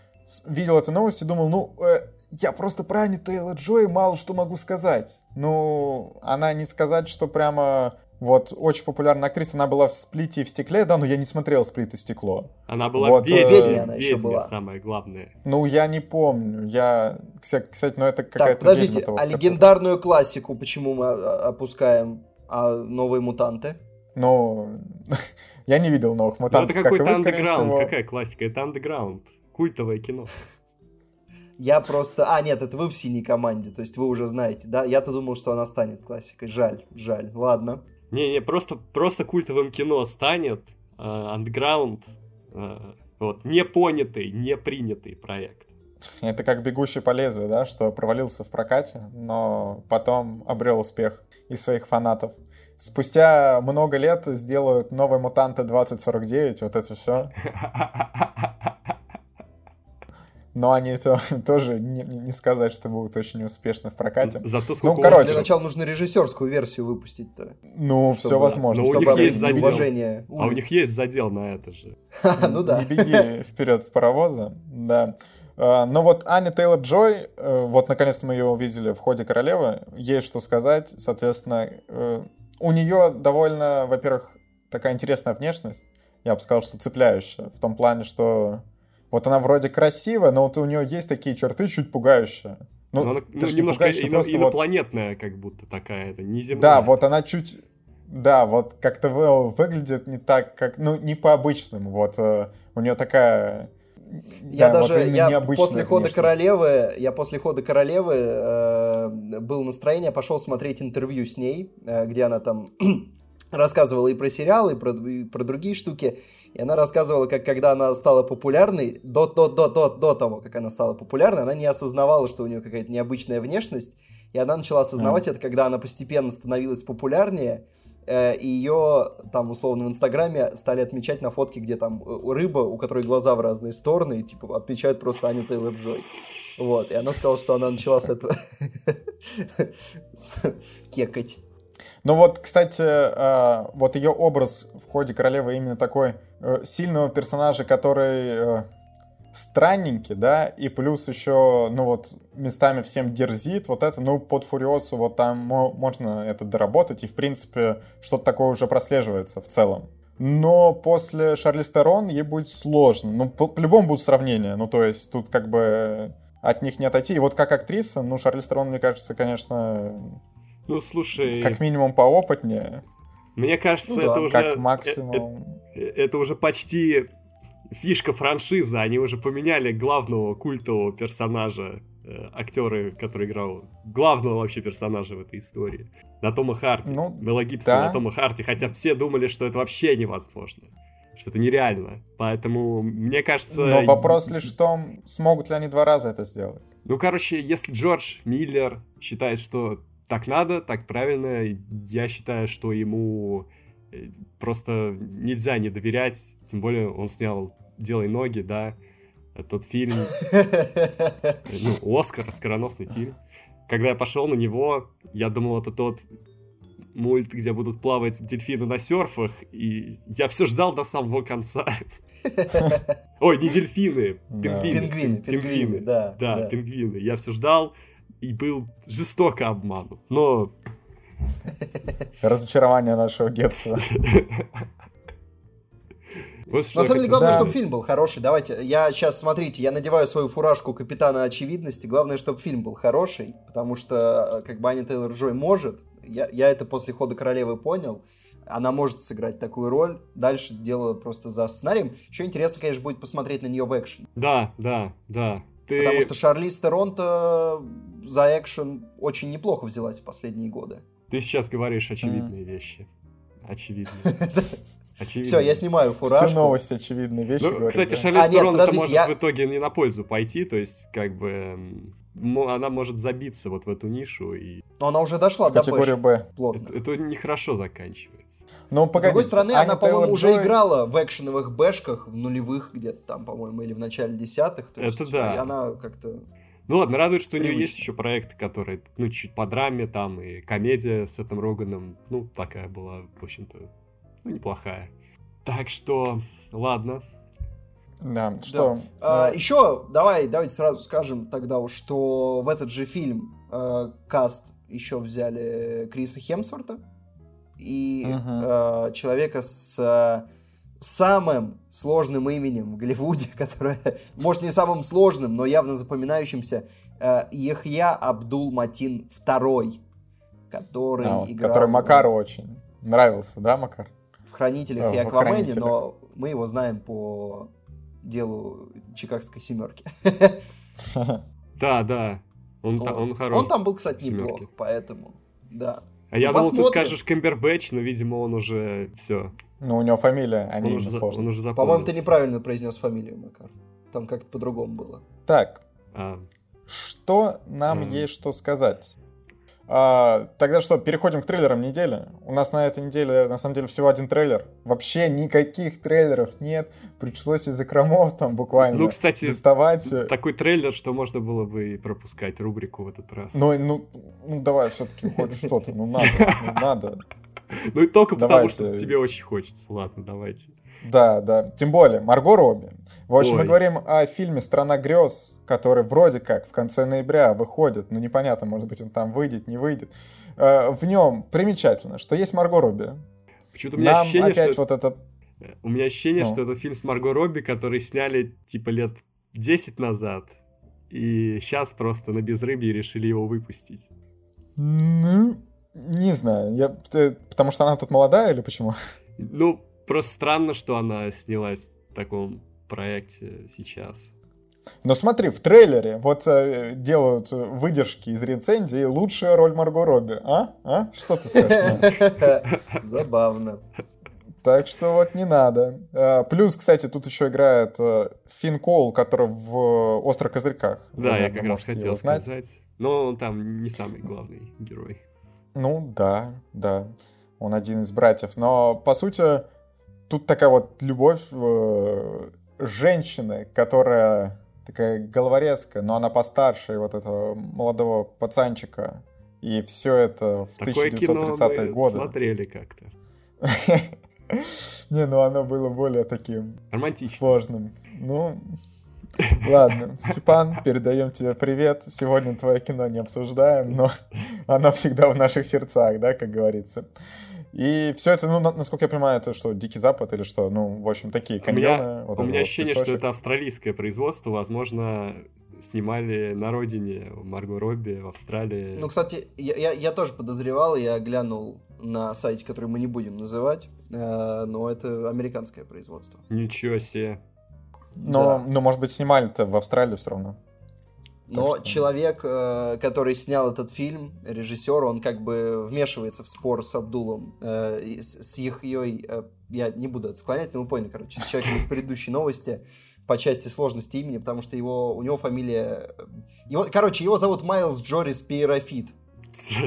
видел эту новость и думал, ну, э, я просто про Ани Тейлор Джой мало что могу сказать. Ну, она не сказать, что прямо вот очень популярная актриса, она была в «Сплите» и в «Стекле», да, но я не смотрел «Сплит» и «Стекло». Она была Вот, в ведьме, э, Ведьме она еще ведьме была. самое главное. Ну, я не помню. Я, кстати, ну это Так, какая-то подождите, ведьма-то вот, а которая- легендарную классику почему мы а, опускаем? А новые мутанты? Ну, я не видел новых Ну, мутантов, это как и какой-то андеграунд. всего. Какая классика? Это андеграунд. Культовое кино. Я просто... А, нет, это вы в синей команде, то есть вы уже знаете, да? Я-то думал, что она станет классикой. Жаль, жаль. Ладно. Не-не, просто, просто культовым кино станет э, андеграунд, э, вот, непонятый, не принятый проект. Это как «Бегущий по лезвию», да, что провалился в прокате, но потом обрел успех из своих фанатов. Спустя много лет сделают новые «Мутанты 2049», вот это все. Но они то- тоже не, не сказать, что будут очень успешны в прокате. Зато сколько Ну, короче. Для начала нужно режиссерскую версию выпустить-то. Ну, Чтобы- все возможно. Ну, у них есть задел. уважение А у улиц. них есть задел на это же. Ну да. Не беги вперед паровоза, да. А, Но вот Аня Тейлор Джой, э, вот наконец-то мы ее увидели в ходе королевы, есть что сказать, соответственно, э, у нее довольно, во-первых, такая интересная внешность, я бы сказал, что цепляющая, в том плане, что вот она вроде красивая, но вот у нее есть такие черты чуть пугающие. Ну, Но она, ну, не немножко пугающие, ино- просто вот- инопланетная, как будто такая, это не земная. Да, вот она чуть... Да, вот как-то вы- выглядит не так, как... Ну, не по-обычному. Вот э, у нее такая... Я да, вот даже, именно я после хода внешность. королевы, я после хода королевы э, был настроение, пошел смотреть интервью с ней, э, где она там рассказывала и про сериалы, и про, и про другие штуки. И она рассказывала, как когда она стала популярной, до, до, до, до, до того, как она стала популярной, она не осознавала, что у нее какая-то необычная внешность. И она начала осознавать это, когда она постепенно становилась популярнее, э, и ее там условно в Инстаграме стали отмечать на фотке, где там э, рыба, у которой глаза в разные стороны, и типа отмечают просто Аню Тейлор Джой. Вот, и она сказала, что она начала с этого кекать. Ну вот, кстати, э, вот ее образ в ходе королевы именно такой сильного персонажа, который э, странненький, да, и плюс еще, ну вот, местами всем дерзит, вот это, ну, под Фуриосу вот там мо- можно это доработать, и, в принципе, что-то такое уже прослеживается в целом. Но после Шарлиз Терон ей будет сложно. Ну, по- по-любому будут сравнения. Ну, то есть, тут как бы от них не отойти. И вот как актриса, ну, Шарлиз Терон, мне кажется, конечно, Ну, слушай, как минимум поопытнее. Мне кажется, Ну да, это уже... Как э- максимум. э- Это уже почти фишка франшизы. Они уже поменяли главного культового персонажа, э, актера, который играл главного вообще персонажа в этой истории. На Тома Харти. Ну, Мела Гибсона да. на Тома Харти, хотя все думали, что это вообще невозможно. Что это нереально. Поэтому, мне кажется... Но вопрос лишь в том, смогут ли они два раза это сделать. Ну, короче, если Джордж Миллер считает, что так надо, так правильно, я считаю, что ему э, просто нельзя не доверять. Тем более он снял «Делай ноги», да, тот фильм, ну, Оскар, оскароносный фильм. Когда я пошел на него, я думал, это тот мульт, где будут плавать дельфины на серфах, и я все ждал до самого конца. Ой, не дельфины. Пингвины, пингвины, да. Да, пингвины. Я все ждал и был жестоко обманут. Но Разочарование нашего детства. вот На самом деле, главное, Да. чтобы фильм был хороший. Давайте, я сейчас, смотрите, я надеваю свою фуражку капитана очевидности. Главное, чтобы фильм был хороший, потому что, э, как бы Аня Тейлор Джой может, я, я это после хода королевы понял, она может сыграть такую роль. Дальше дело просто за сценарием. Еще интересно, конечно, будет посмотреть на нее в экшен. Да, да, да. Ты... Потому что Шарлиз Терон-то за экшен очень неплохо взялась в последние годы. Ты сейчас говоришь очевидные вещи. Очевидные. Очевидные. Все, я снимаю фуражку. Всю новость очевидные вещи Ну, говорит, кстати, да. Шарлиз А, Терон это может я- в итоге не на пользу пойти, то есть, как бы, она может забиться вот в эту нишу, и Но она уже дошла в до категорию Бэша Б. плотно. это, это нехорошо заканчивается. Ну, С погоди. другой стороны, Аня она, по-моему, уже Джой- играла в экшеновых бэшках, в нулевых где-то там, по-моему, или в начале десятых. То Это есть, да. И она как-то... Ну ладно, радует, что у нее Привычно. есть еще проекты, которые, ну, чуть по драме, там, и комедия с этим Роганом, ну, такая была, в общем-то, ну, неплохая. Так что, ладно. Да, что... Да. А, еще давай, давайте сразу скажем тогда, что в этот же фильм э, каст еще взяли Криса Хемсворта и угу. э, человека с э, самым сложным именем в Голливуде, которое, может, не самым сложным, но явно запоминающимся, э, Яхья Абдул Матин II, который а, играл... Который Макару очень нравился, да, Макар? В «Хранителях» а, и «Аквамене», но мы его знаем по делу Чикагской семерки. Да, да. Он, он, он хороший. Он там был, кстати, неплох, поэтому, да. А я думал, ты скажешь Камбербэтч, но, видимо, он уже все. Ну, у него фамилия, а не уже, он уже По-моему, ты неправильно произнес фамилию, Макар. Там как-то по-другому было. Так, а. что нам mm. есть что сказать? А, тогда что, переходим к трейлерам недели. У нас на этой неделе, на самом деле, всего один трейлер. Вообще никаких трейлеров нет. Пришлось из экромов там буквально Ну, кстати, доставать. такой трейлер, что можно было бы и пропускать рубрику в этот раз. Ну, ну, ну давай все-таки хоть что-то, ну надо, ну надо. Ну и только потому, что тебе очень хочется. Ладно, давайте. Да, да. Тем более, Марго Робби. В общем, Ой. мы говорим о фильме «Страна грез», который вроде как в конце ноября выходит, но непонятно, может быть, он там выйдет, не выйдет. Э, в нем примечательно, что есть Марго Робби. Почему-то у меня Нам ощущение, опять что... вот это... У меня ощущение, ну. что это фильм с Марго Робби, который сняли типа лет 10 назад, и сейчас просто на безрыбье решили его выпустить. Не знаю. Я... Потому что она тут молодая или почему? Ну, просто странно, что она снялась в таком проекте сейчас. Но смотри, в трейлере вот э, делают выдержки из рецензии лучшая роль Марго Робби. А? А? Что ты скажешь? Забавно. Так что вот не надо. А, плюс, кстати, тут еще играет э, Финн Коул, который в «Острых козырьках». Да, я как раз хотел сказать. Но он там не самый главный герой. Ну, да, да. Он один из братьев. Но, по сути, тут такая вот любовь э, женщины, которая такая головорезка, но она постарше вот этого молодого пацанчика. И все это в Такое 1930-е годы. смотрели как-то. Не, ну оно было более таким Романтичным. сложным. Ну, ладно, Степан, передаем тебе привет. Сегодня твое кино не обсуждаем, но оно всегда в наших сердцах, да, как говорится. И все это, ну, насколько я понимаю, это что, Дикий Запад или что? Ну, в общем, такие каньоны. У меня, вот у меня вот ощущение, песочек. что это австралийское производство. Возможно, снимали на родине Марго Робби в Австралии. Ну, кстати, я, я, я тоже подозревал, я глянул на сайте, который мы не будем называть, э, но это американское производство. Ничего себе. Но, да. но может быть, снимали-то в Австралии все равно. Но что... человек, э, который снял этот фильм, режиссер, он как бы вмешивается в спор с Абдулом, э, с, с Яхьей, э, я не буду это склонять, но вы поняли, короче, с человеком из предыдущей новости по части сложности имени, потому что его, у него фамилия... Его, короче, его зовут Майлз Джорис Пиерофит.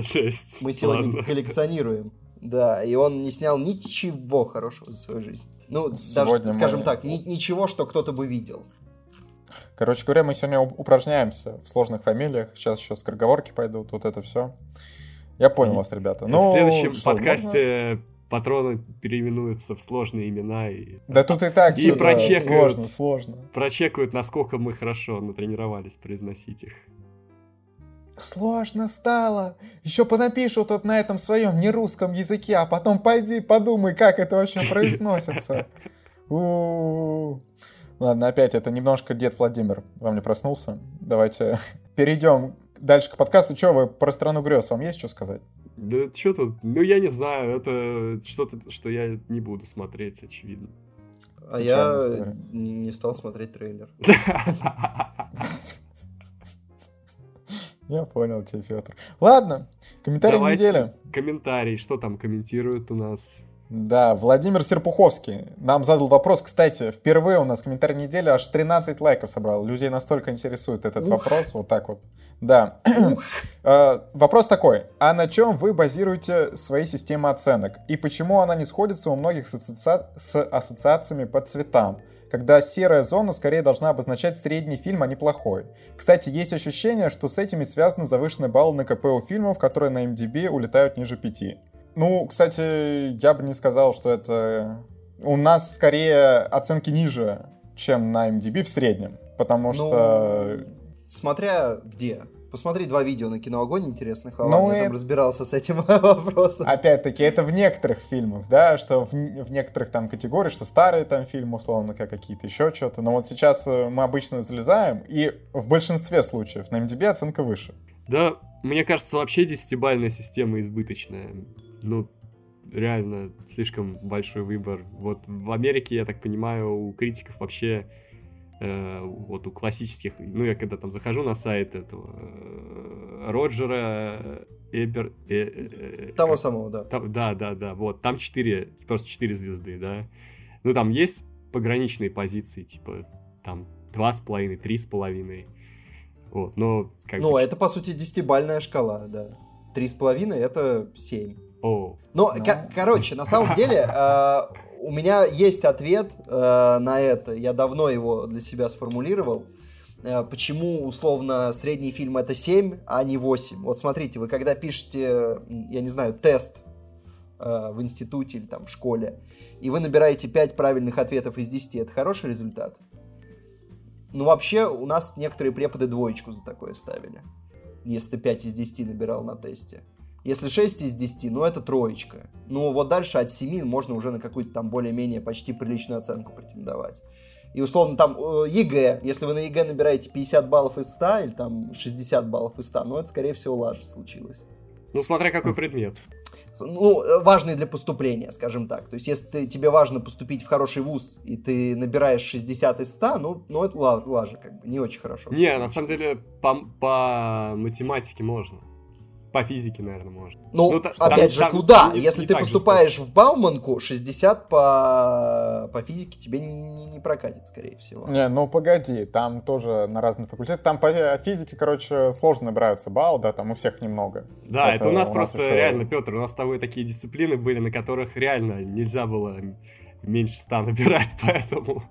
Жесть. Мы сегодня Ладно. коллекционируем. Да, и он не снял ничего хорошего за свою жизнь. Ну, сегодня даже, скажем мы... так, ни, ничего, что кто-то бы видел. Короче говоря, мы сегодня упражняемся в сложных фамилиях. Сейчас еще скороговорки пойдут, вот это все. Я понял вас, ребята. Ну, в следующем что, подкасте можно? патроны переименуются в сложные имена. И... Да тут и так и прочекают, сложно, сложно. Прочекают, насколько мы хорошо натренировались произносить их. Сложно стало. Еще понапишу тут на этом своем нерусском языке, а потом пойди подумай, как это вообще произносится. У-у-у. Ладно, опять это немножко дед Владимир во мне проснулся. Давайте перейдем дальше к подкасту. Что вы про страну грез? Вам есть что сказать? Да что тут? Ну, я не знаю. Это что-то, что я не буду смотреть, очевидно. А я не стал смотреть трейлер. Я понял тебя, Федор. Ладно, комментарий недели. Комментарий, что там комментируют у нас? Да, Владимир Серпуховский нам задал вопрос. Кстати, впервые у нас комментарий недели аж 13 лайков собрал. Людей настолько интересует этот Ух. вопрос. Вот так вот. Да. Э, вопрос такой. А на чем вы базируете свои системы оценок? И почему она не сходится у многих с, асоци... с ассоциациями по цветам? Когда серая зона скорее должна обозначать средний фильм, а не плохой. Кстати, есть ощущение, что с этими связаны завышенные баллы на КП у фильмов, которые на MDB улетают ниже 5. Ну, кстати, я бы не сказал, что это... У нас скорее оценки ниже чем на MDB в среднем. Потому ну, что... Смотря где. Посмотри два видео на кино Огонь интересных, а ну, я там разбирался с этим вопросом. Опять-таки, это в некоторых фильмах, да, что в, в некоторых там категориях, что старые там фильмы, условно, как какие-то еще что-то. Но вот сейчас э, мы обычно залезаем, и в большинстве случаев на MDB оценка выше. Да, мне кажется, вообще десятибальная система избыточная. Ну, реально слишком большой выбор. Вот в Америке, я так понимаю, у критиков вообще вот у классических, ну, я когда там захожу на сайт этого э, Роджера Эбер... Э, э, Того как, самого, да. Там, да, да, да, вот, там 4, просто 4 звезды, да. Ну, там есть пограничные позиции, типа, там, 2,5, 3,5, вот, но... Как ну, бы... это, по сути, десятибальная шкала, да. 3,5 это 7. О. Ну, но... короче, на самом деле, у меня есть ответ э, на это. Я давно его для себя сформулировал. Э, почему, условно, средний фильм это 7, а не 8? Вот смотрите, вы когда пишете, я не знаю, тест э, в институте или там в школе, и вы набираете 5 правильных ответов из 10, это хороший результат? Ну, вообще, у нас некоторые преподы двоечку за такое ставили. Если ты 5 из 10 набирал на тесте. Если 6 из 10, ну это троечка. Ну вот дальше от 7 можно уже на какую-то там более-менее почти приличную оценку претендовать. И условно там э, ЕГЭ, если вы на ЕГЭ набираете 50 баллов из 100 или там 60 баллов из 100, ну это скорее всего лажа случилось. Ну смотря какой предмет. Ну, э, важный для поступления, скажем так. То есть, если ты, тебе важно поступить в хороший вуз, и ты набираешь 60 из 100, ну, ну это лажа, как бы, не очень хорошо. Не, на самом деле, по, по математике можно. По физике, наверное, можно. Ну, ну опять там, же, там, куда? Не, Если не ты поступаешь жестоко. в Бауманку, 60 по, по физике тебе не, не прокатит, скорее всего. Не, ну погоди, там тоже на разные факультеты. Там по физике, короче, сложно набираются балл, да, там у всех немного. Да, это, это у нас у просто еще... реально, Петр, у нас с тобой такие дисциплины были, на которых реально нельзя было меньше 100 набирать, поэтому...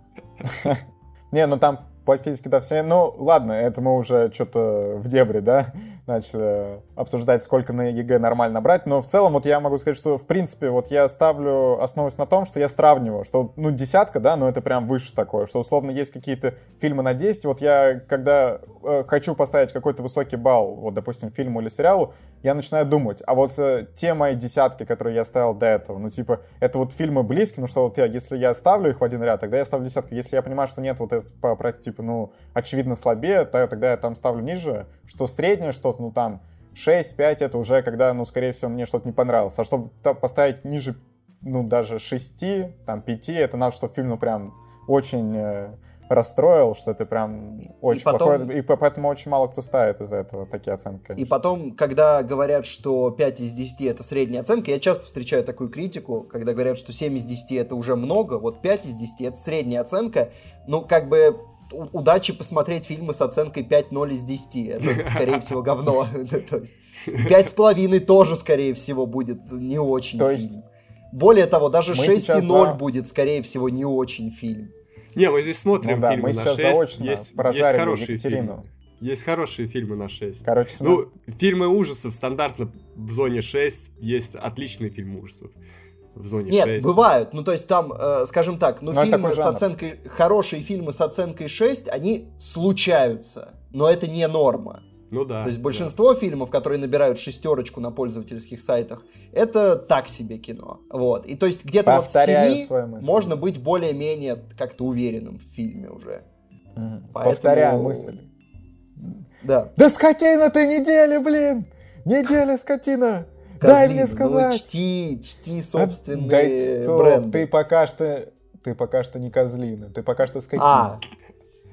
Не, ну там по физике, да, все. Ну, ладно, это мы уже что-то в дебри, да, начали обсуждать, сколько на ЕГЭ нормально брать. Но в целом, вот я могу сказать, что, в принципе, вот я ставлю, основываясь на том, что я сравниваю, что, ну, десятка, да, но это прям выше такое, что, условно, есть какие-то фильмы на 10. Вот я, когда э, хочу поставить какой-то высокий балл, вот, допустим, фильму или сериалу, я начинаю думать, а вот э, те мои десятки, которые я ставил до этого, ну, типа, это вот фильмы близкие, ну, что вот я, если я ставлю их в один ряд, тогда я ставлю десятку. Если я понимаю, что нет вот это, по, типа, ну, очевидно слабее, то, тогда я там ставлю ниже, что среднее что-то, ну, там, 6, 5, это уже когда, ну, скорее всего, мне что-то не понравилось. А чтобы поставить ниже, ну, даже 6, там, 5, это надо, чтобы фильм, ну, прям очень э, расстроил, что это прям очень и потом... плохое, и поэтому очень мало кто ставит из-за этого такие оценки. Конечно. И потом, когда говорят, что 5 из 10 это средняя оценка, я часто встречаю такую критику, когда говорят, что 7 из 10 это уже много, вот 5 из 10 это средняя оценка, ну, как бы удачи посмотреть фильмы с оценкой 5-0 из 10. Это, скорее всего, говно. То есть 5,5 тоже, скорее всего, будет не очень То есть... Более того, даже 6,0 будет, скорее всего, не очень фильм. Не, мы здесь смотрим ну, да, фильмы мы на 6. Заочно есть, есть хорошие Екатерину. фильмы. Есть хорошие фильмы на 6. Короче, ну, фильмы ужасов стандартно в зоне 6 есть отличные фильмы ужасов. В зоне Нет, 6. бывают. Ну, то есть там, э, скажем так, ну, но фильмы с оценкой, хорошие фильмы с оценкой 6, они случаются. Но это не норма. Ну да. То есть большинство да. фильмов, которые набирают шестерочку на пользовательских сайтах, это так себе кино. Вот. И то есть где-то вот с 7 можно быть более-менее как-то уверенным в фильме уже. Угу. Поэтому... Повторяю мысль. Да. Да скотина ты недели, блин! Неделя, скотина! Дай мне ну сказать! Ну, чти, чти собственные да, бренды. Ты пока что... Ты пока что не козлина, ты пока что скотина. А,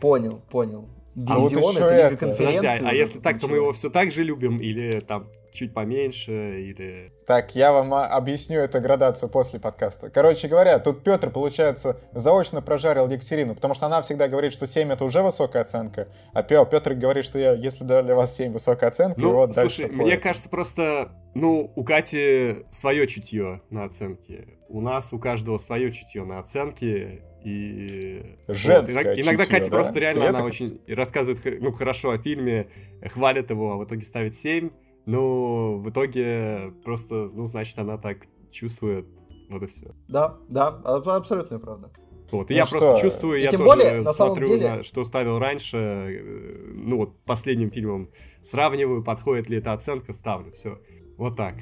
понял, понял. Дивизион, а вот это лига конференции. Подожди, а если так, то мы его все так же любим, или там чуть поменьше, или... Так, я вам объясню эту градацию после подкаста. Короче говоря, тут Петр, получается, заочно прожарил Екатерину, потому что она всегда говорит, что 7 это уже высокая оценка, а Петр говорит, что я, если для вас 7 высокая оценка, ну, вот слушай, мне кажется, просто, ну, у Кати свое чутье на оценки. У нас у каждого свое чутье на оценки, и Женское вот, иногда чутье, Катя да? просто реально, она очень рассказывает ну, хорошо о фильме, хвалит его, а в итоге ставит 7. Ну, в итоге просто, ну, значит, она так чувствует. Вот и все. Да, да, абсолютно правда. Вот, и Ну я что, просто чувствую, и я тем тоже более, на самом смотрю, деле- на что ставил раньше, э, ну вот последним фильмом сравниваю, подходит ли эта оценка, ставлю, все. Вот так.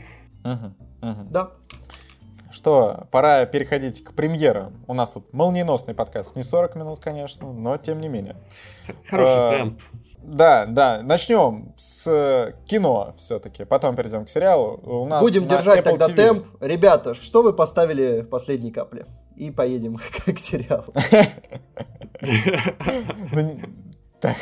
Да. Что, пора переходить к премьерам. У нас тут молниеносный подкаст. Не 40 минут, конечно, но тем не менее. Хороший А, темп. Да, да, начнем с э, кино все-таки, потом перейдем к сериалу. У нас Будем держать Apple тогда TV. темп. Ребята, что вы поставили последней капле? И поедем к сериалу. Так,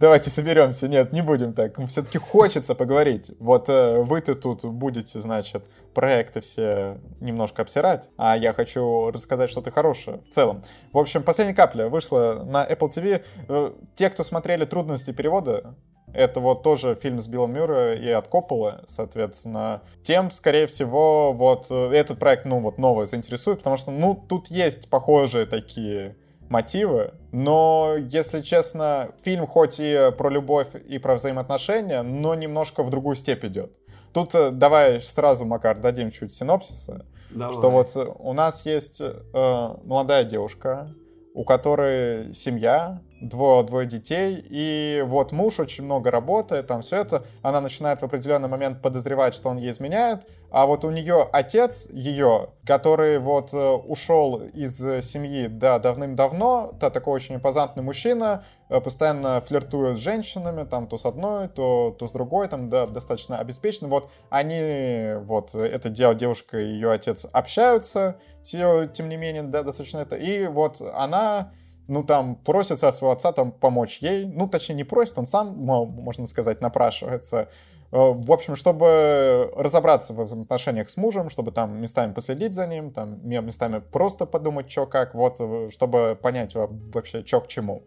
давайте соберемся. Нет, не будем так. Все-таки хочется поговорить. Вот э, вы-то тут будете, значит, проекты все немножко обсирать, а я хочу рассказать что-то хорошее в целом. В общем, «Последняя капля» вышла на Apple TV. Э, Те, кто смотрели «Трудности перевода», это вот тоже фильм с Биллом Мюрре и от Копполы, соответственно. Тем, скорее всего, вот э, этот проект, ну, вот новый заинтересует, потому что, ну, тут есть похожие такие мотивы, но, если честно, фильм хоть и про любовь и про взаимоотношения, но немножко в другую степь идет. Тут э, давай сразу, Макар, дадим чуть синопсиса, Давай. что вот э, у нас есть э, молодая девушка, у которой семья, дво, двое детей, и вот муж очень много работает, там все это, она начинает в определенный момент подозревать, что он ей изменяет, а вот у нее отец ее, который вот э, ушел из э, семьи, да, давным-давно, да, такой очень импозантный мужчина, э, постоянно флиртует с женщинами, там, то с одной, то, то с другой, там, да, достаточно обеспечен. Вот они, вот, э, эта дев- девушка и ее отец общаются, те- тем не менее, да, достаточно это. И вот она, ну, там, просится своего отца, там, помочь ей. Ну, точнее, не просит, он сам, мо- можно сказать, напрашивается. Э, В общем, чтобы разобраться в взаимоотношениях с мужем, чтобы там местами последить за ним, там ме- местами просто подумать, что как, вот, э, чтобы понять во- вообще, что к чему.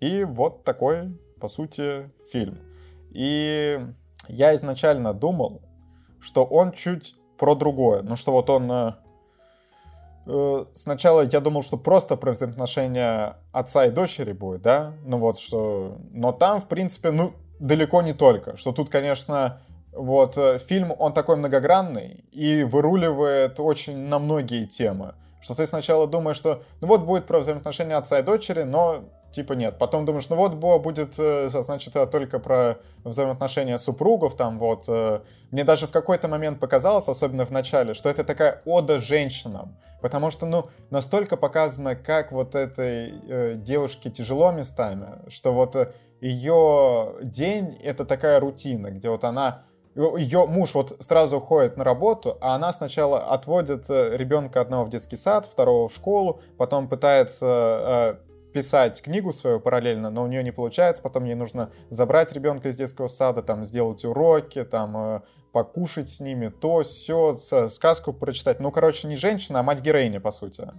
И вот такой, по сути, фильм. И я изначально думал, что он чуть про другое. Ну, что вот он... э, Сначала я думал, что просто про взаимоотношения отца и дочери будет, да? Ну вот что... Но там, в принципе, ну, далеко не только. Что тут, конечно, вот э, фильм, он такой многогранный и выруливает очень на многие темы. Что ты сначала думаешь, что ну вот будет про взаимоотношения отца и дочери, но типа нет. Потом думаешь, ну вот будет, э, значит, только про взаимоотношения супругов, там вот. Мне даже в какой-то момент показалось, особенно в начале, что это такая ода женщинам. Потому что, ну, настолько показано, как вот этой э, девушке тяжело местами, что вот э, ее день — это такая рутина, где вот она ее муж вот сразу уходит на работу, а она сначала отводит э, ребенка одного в детский сад, второго в школу, потом пытается э, писать книгу свою параллельно, но у нее не получается, потом ей нужно забрать ребенка из детского сада, там сделать уроки, там э, покушать с ними, то, все, сказку прочитать. Ну, короче, не женщина, а мать героиня, по сути.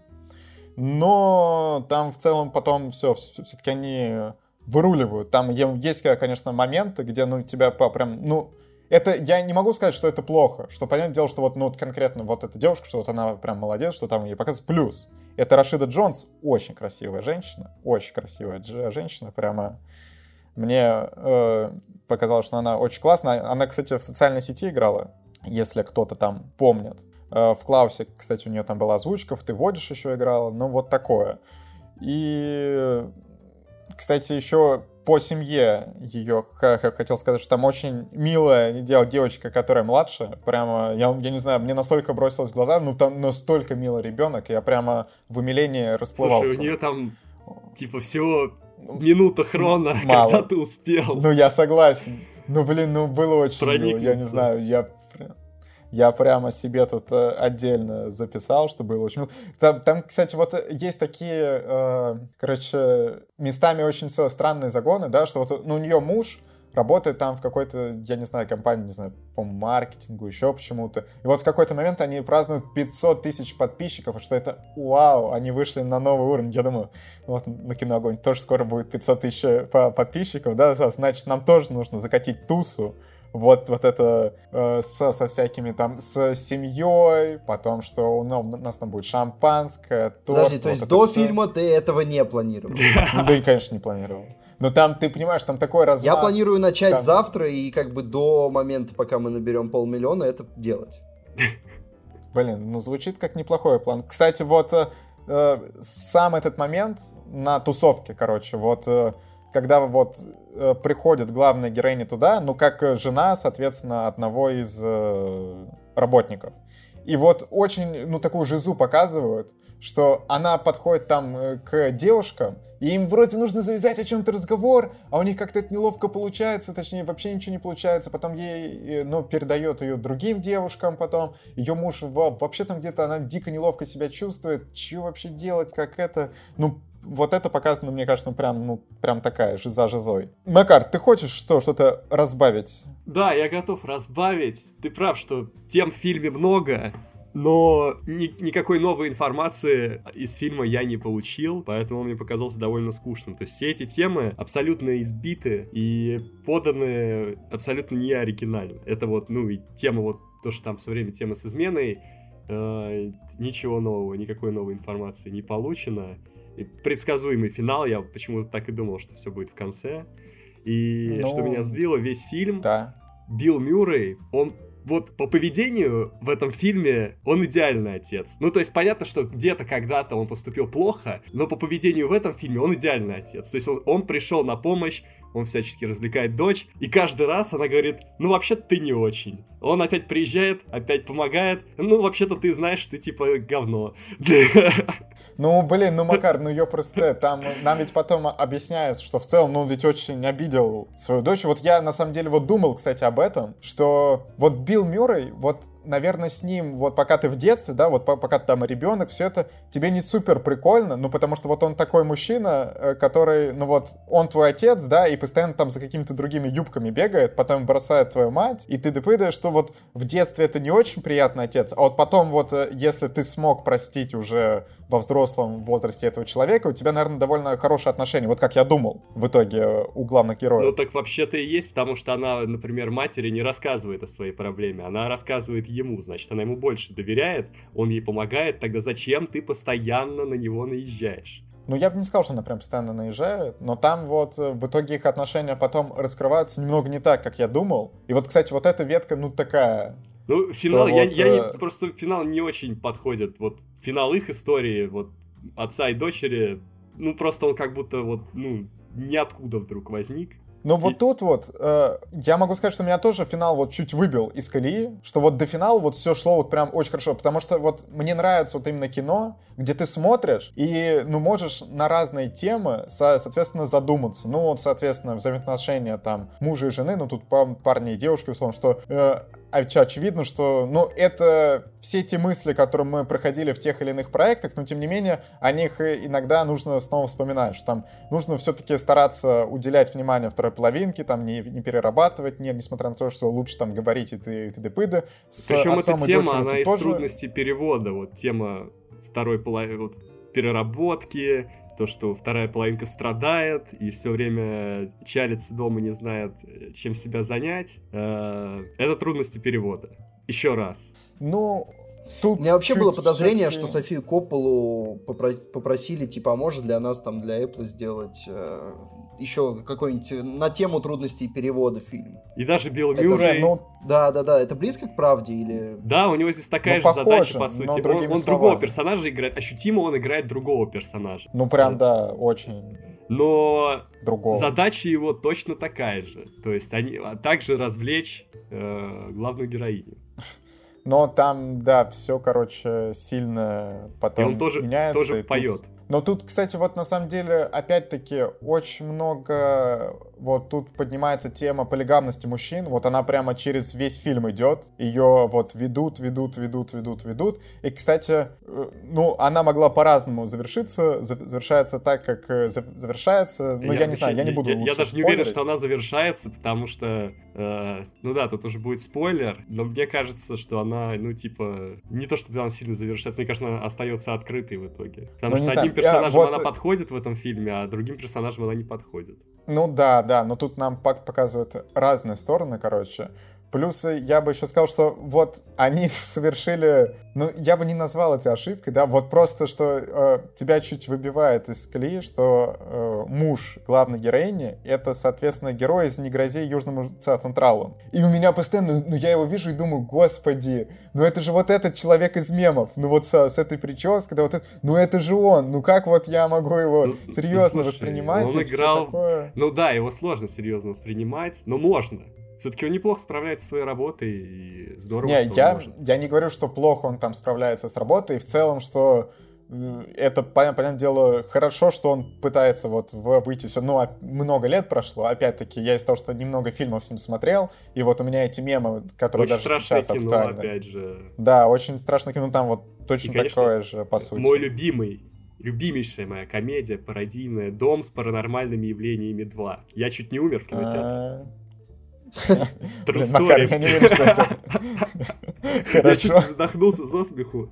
Но там в целом потом все, все-таки они выруливают. Там есть, конечно, моменты, где, ну, тебя прям, ну, это, я не могу сказать, что это плохо, что, понятное дело, что вот, ну, вот конкретно вот эта девушка, что вот она прям молодец, что там ей показывают. Плюс, это Рашида Джонс, очень красивая женщина, очень красивая женщина, прямо мне э, показалось, что она очень классная. Она, кстати, в социальной сети играла, если кто-то там помнит. Э, в Клаусе, кстати, у нее там была озвучка, в Ты водишь еще играла, ну вот такое. И, кстати, еще по семье ее хотел сказать, что там очень милая дев- девочка, которая младше. Прямо, я, я не знаю, мне настолько бросилось в глаза, ну там настолько милый ребенок, я прямо в умилении расплывался. Слушай, у нее там, типа, всего минута хрона, Мало. когда ты успел. Ну, я согласен. Ну, блин, ну было очень мило. Я не Проникнуться. знаю, я... Я прямо себе тут э, отдельно записал, что было очень. Там, там, кстати, вот э, есть такие, э, короче, местами очень странные загоны, да, что вот ну, у нее муж работает там в какой-то, я не знаю, компании, не знаю, по маркетингу, еще почему-то. И вот в какой-то момент они празднуют 500 тысяч подписчиков, что это вау, они вышли на новый уровень. Я думаю, ну вот на киноогонь тоже скоро будет 500 тысяч э, по- подписчиков, да, значит, нам тоже нужно закатить тусу. Вот, вот это э, со, со всякими там, с семьей, потом, что у нас, у нас там будет шампанское, торт. Подожди, то вот есть до всё. фильма ты этого не планировал? Да и, конечно, не планировал. Но там, ты понимаешь, там такой размах. Я планирую начать там- завтра и как бы до момента, пока мы наберем полмиллиона, это делать. Блин, ну звучит как неплохой план. Кстати, вот э, э, сам этот момент на тусовке, короче, вот э, когда вот э, приходит главная героиня туда, ну, как жена, соответственно, одного из э, работников. И вот очень, ну, такую жизу показывают, что она подходит там э, к девушкам, и им вроде нужно завязать о чем-то разговор, а у них как-то это неловко получается, точнее, вообще ничего не получается. Потом ей, э, ну, передает ее другим девушкам потом. Ее муж вообще там где-то, она дико неловко себя чувствует. Чего вообще делать, как это? Ну, вот это показано, мне кажется, ну, прям, ну, прям такая жиза жизой. Макар, ты хочешь что, что-то разбавить? Да, я готов разбавить. Ты прав, что тем в фильме много, но ни, никакой новой информации из фильма я не получил, поэтому он мне показался довольно скучным. То есть все эти темы абсолютно избиты и поданы абсолютно не оригинально. Это вот, ну, и тема вот, то, что там все время тема с изменой, э, ничего нового, никакой новой информации не получено. И предсказуемый финал, я почему-то так и думал, что все будет в конце. И ну, что меня сбило, весь фильм, да. Билл Мюррей, он вот по поведению в этом фильме он идеальный отец. Ну, то есть понятно, что где-то когда-то он поступил плохо, но по поведению в этом фильме он идеальный отец. То есть он, он пришел на помощь, он всячески развлекает дочь, и каждый раз она говорит, ну, вообще-то ты не очень. Он опять приезжает, опять помогает, ну, вообще-то ты знаешь, ты типа говно. Ну, блин, ну, Макар, ну, ее просто там, нам ведь потом объясняется, что в целом, ну, он ведь очень обидел свою дочь. Вот я, на самом деле, вот думал, кстати, об этом, что вот Билл Мюррей, вот наверное, с ним, вот пока ты в детстве, да, вот пока ты там ребенок, все это тебе не супер прикольно, ну, потому что вот он такой мужчина, э, который, ну, вот, он твой отец, да, и постоянно там за какими-то другими юбками бегает, потом бросает твою мать, и ты дыпыдаешь, что вот в детстве это не очень приятный отец, а вот потом вот, э, если ты смог простить уже во взрослом возрасте этого человека, у тебя, наверное, довольно хорошие отношения. Вот как я думал в итоге у главных героев. Ну так вообще-то и есть, потому что она, например, матери не рассказывает о своей проблеме. Она рассказывает ему, значит, она ему больше доверяет, он ей помогает. Тогда зачем ты постоянно на него наезжаешь? Ну, я бы не сказал, что она прям постоянно наезжает, но там вот э, в итоге их отношения потом раскрываются немного не так, как я думал. И вот, кстати, вот эта ветка, ну, такая... Ну, финал, я, вот, я не, э, просто финал не очень подходит. Вот финал их истории, вот отца и дочери, ну просто он как будто вот, ну, ниоткуда вдруг возник. Ну вот и... тут вот, э, я могу сказать, что меня тоже финал вот чуть выбил из колеи, что вот до финала вот все шло вот прям очень хорошо, потому что вот мне нравится вот именно кино, где ты смотришь и, ну, можешь на разные темы, со, соответственно, задуматься. Ну, вот, соответственно, взаимоотношения там мужа и жены, ну, тут парни и девушки, условно, что э, очевидно, что, ну, это все те мысли, которые мы проходили в тех или иных проектах, но, тем не менее, о них иногда нужно снова вспоминать, что там нужно все-таки стараться уделять внимание второй половинке, там, не, не перерабатывать, не, несмотря на то, что лучше там говорить и ты, и ты депыды. Причем эта тема, она из тоже... трудностей перевода, вот тема второй половины, вот, переработки, то, что вторая половинка страдает и все время чалится дома, не знает, чем себя занять. Э, это трудности перевода. Еще раз. Ну, Тут У меня вообще было подозрение, что Софию Копполу попросили, типа, а может для нас, там, для Apple сделать э, еще какой-нибудь э, на тему трудностей перевода фильм. И даже Билл Мюррей. Ну, да, да, да. Это близко к правде или... Да, у него здесь такая ну, же похоже, задача, по сути. Он, он другого персонажа играет. Ощутимо он играет другого персонажа. Ну, прям, да, да очень но Другого. задача его точно такая же. То есть они а также развлечь э, главную героиню. Но там, да, все, короче, сильно потом и он тоже, меняется. тоже поет. Тут... Но тут, кстати, вот на самом деле, опять-таки, очень много вот тут поднимается тема полигамности мужчин, вот она прямо через весь фильм идет, ее вот ведут, ведут, ведут, ведут, ведут. И, кстати, э, ну, она могла по-разному завершиться, завершается так, как э, завершается, но я, я не знаю, я не буду Я, я даже не уверен, что она завершается, потому что, э, ну да, тут уже будет спойлер, но мне кажется, что она, ну, типа, не то, чтобы она сильно завершается, мне кажется, она остается открытой в итоге. Потому ну, что одним я, вот... она подходит в этом фильме, а другим персонажам она не подходит. Ну да, да, но тут нам показывают разные стороны, короче. Плюс я бы еще сказал, что вот они совершили, ну, я бы не назвал это ошибкой, да, вот просто, что э, тебя чуть выбивает из колеи, что э, муж главной героини — это, соответственно, герой из «Не грози Южному Централу». И у меня постоянно, ну, я его вижу и думаю, господи, ну это же вот этот человек из мемов, ну вот с, с этой прической, да, вот это, ну это же он, ну как вот я могу его ну, серьезно ну, слушай, воспринимать? Он играл, ну да, его сложно серьезно воспринимать, но можно. Все-таки он неплохо справляется со своей работой, и здорово, не, что я, может. я не говорю, что плохо он там справляется с работой, и в целом, что это, понятное дело, хорошо, что он пытается вот выйти все, ну, а много лет прошло, опять-таки, я из того, что немного фильмов с ним смотрел, и вот у меня эти мемы, которые очень даже сейчас кино, актуальны. опять же. Да, очень страшное кино, там вот точно и, конечно, такое же, по сути. Мой любимый, любимейшая моя комедия пародийная «Дом с паранормальными явлениями 2». Я чуть не умер в кинотеатре. А, True story. Я не верю, что это Я чуть задохнулся за смеху.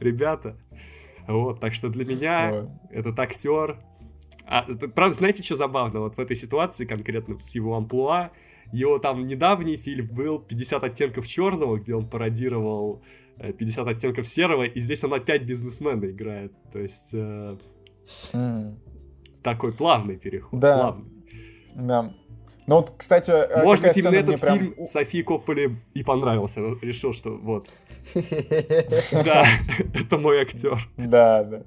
Ребята. Вот, так что для меня этот актер... А, правда, знаете, что забавно? Вот в этой ситуации, конкретно с его амплуа, его там недавний фильм был «50 оттенков черного», где он пародировал 50 э, оттенков серого, и здесь он опять бизнесмена играет. То есть э, mm. такой плавный переход. Да. Плавный. Да. Ну вот, кстати, э, Может быть, именно этот прям... фильм Софии Копполи и понравился. Решил, что вот. Да, это мой актер. Да, да.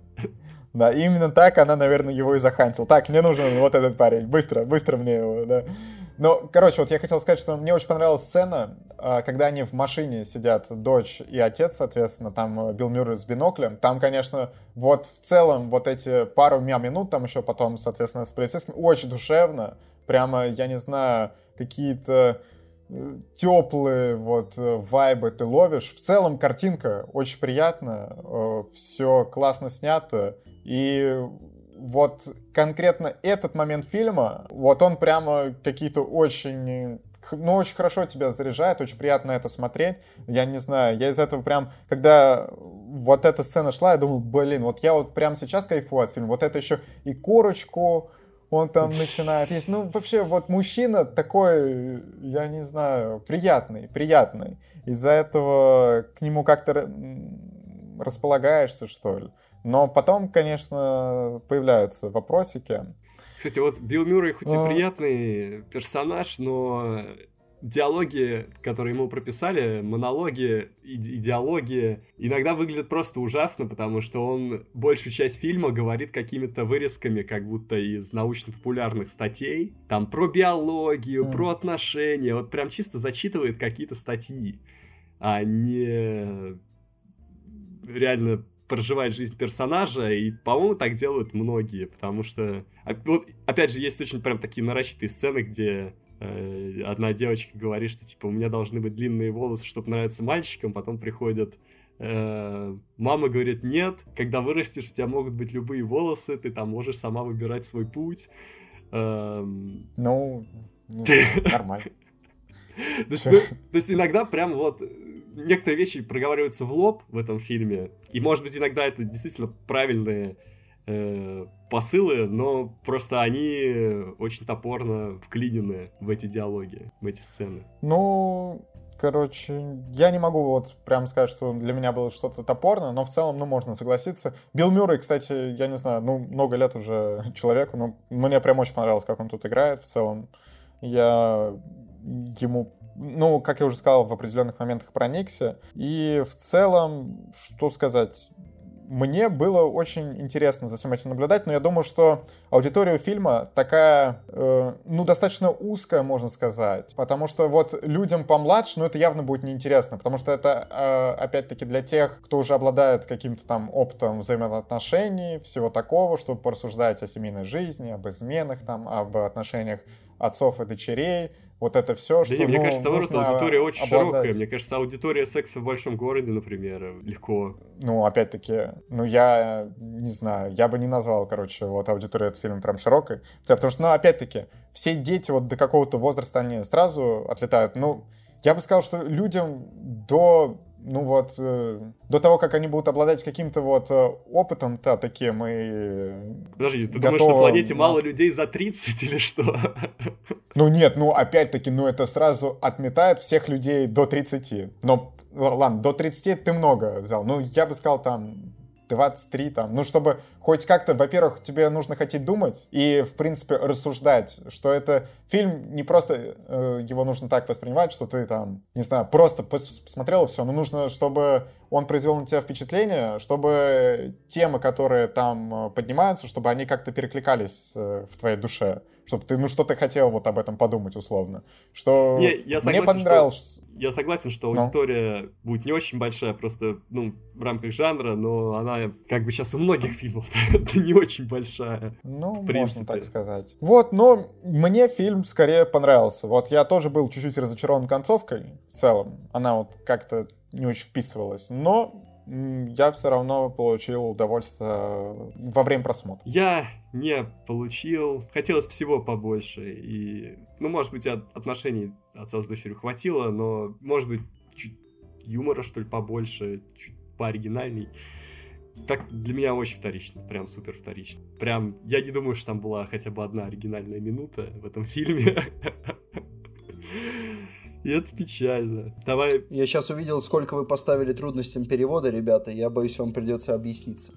Да, именно так она, наверное, его и захантила. Так, мне нужен вот этот парень. Быстро, быстро мне его, да. Ну, короче, вот я хотел сказать, что мне очень понравилась сцена, а, когда они в машине сидят, дочь и отец, соответственно, там э, Билл Мюррей с биноклем. Там, конечно, вот в целом вот эти пару минут, там еще потом, соответственно, с полицейским, очень душевно прямо, я не знаю, какие-то э, теплые вот э, вайбы ты ловишь. В целом картинка очень приятная, э, все классно снято. И вот конкретно этот момент фильма, вот он прямо какие-то очень ну, очень хорошо тебя заряжает, очень приятно это смотреть. Я не знаю, я из этого прям, когда вот эта сцена шла, я думал, блин, вот я вот прямо сейчас кайфую от фильма. Вот это еще и корочку, он там начинает есть. Ну, вообще, вот мужчина такой, я не знаю, приятный, приятный. Из-за этого к нему как-то располагаешься, что ли. Но потом, конечно, появляются вопросики. Кстати, вот Билл Мюррей хоть и а. приятный персонаж, но диалоги, которые ему прописали, монологи и диалоги иногда выглядят просто ужасно, потому что он большую часть фильма говорит какими-то вырезками, как будто из научно-популярных статей. Там про биологию, mm. про отношения. Вот прям чисто зачитывает какие-то статьи, а не реально проживает жизнь персонажа, и, по-моему, так делают многие, потому что, вот, опять же, есть очень прям такие нарочитые сцены, где одна девочка говорит, что типа у меня должны быть длинные волосы, чтобы нравиться мальчикам, потом приходят э, мама говорит, нет, когда вырастешь, у тебя могут быть любые волосы, ты там можешь сама выбирать свой путь. Эм... Ну, нормально. Ну, то есть иногда прям вот некоторые вещи проговариваются в лоб в этом фильме, и может быть иногда это действительно правильные э, посылы, но просто они очень топорно вклинены в эти диалоги, в эти сцены. Ну, короче, я не могу вот прям сказать, что для меня было что-то топорно, но в целом, ну, можно согласиться. Билл Мюррей, кстати, я не знаю, ну, много лет уже человеку, но мне прям очень понравилось, как он тут играет в целом. Я ему ну, как я уже сказал, в определенных моментах проникся. И в целом, что сказать, мне было очень интересно за всем этим наблюдать, но я думаю, что аудитория фильма такая, э, ну, достаточно узкая, можно сказать. Потому что вот людям помладше, ну, это явно будет неинтересно, потому что это, э, опять-таки, для тех, кто уже обладает каким-то там опытом взаимоотношений, всего такого, чтобы порассуждать о семейной жизни, об изменах, там, об отношениях отцов и дочерей, вот это все, да что, не, мне ну, кажется, наоборот, аудитория очень обладать. широкая. Мне кажется, аудитория секса в большом городе, например, легко. Ну, опять-таки, ну, я не знаю, я бы не назвал, короче, вот аудиторию этого фильма прям широкой. Потому что, ну, опять-таки, все дети вот до какого-то возраста, они сразу отлетают. Ну, я бы сказал, что людям до ну вот, э, до того, как они будут обладать каким-то вот э, опытом-то таким и... Подожди, ты готовы... думаешь, на планете мало людей за 30 или что? Ну нет, ну опять-таки, ну это сразу отметает всех людей до 30. Но, ладно, до 30 ты много взял. Ну, я бы сказал там 23 там, ну, чтобы хоть как-то, во-первых, тебе нужно хотеть думать и, в принципе, рассуждать, что это фильм не просто э, его нужно так воспринимать, что ты там, не знаю, просто посмотрел и все, но нужно, чтобы он произвел на тебя впечатление, чтобы темы, которые там э, поднимаются, чтобы они как-то перекликались э, в твоей душе. Чтобы ты, ну, что ты хотел вот об этом подумать, условно. Что не, я согласен, мне понравилось... Что, я согласен, что аудитория ну. будет не очень большая, просто, ну, в рамках жанра, но она, как бы сейчас у многих фильмов не очень большая. Ну, можно так сказать. Вот, но мне фильм скорее понравился. Вот я тоже был чуть-чуть разочарован концовкой в целом. Она вот как-то не очень вписывалась. Но я все равно получил удовольствие во время просмотра. Я не получил. Хотелось всего побольше. И, ну, может быть, от отношений отца с дочерью хватило, но, может быть, чуть юмора, что ли, побольше, чуть пооригинальней. Так для меня очень вторично, прям супер вторично. Прям, я не думаю, что там была хотя бы одна оригинальная минута в этом фильме. И это печально. Давай. Я сейчас увидел, сколько вы поставили трудностям перевода, ребята. Я боюсь, вам придется объясниться.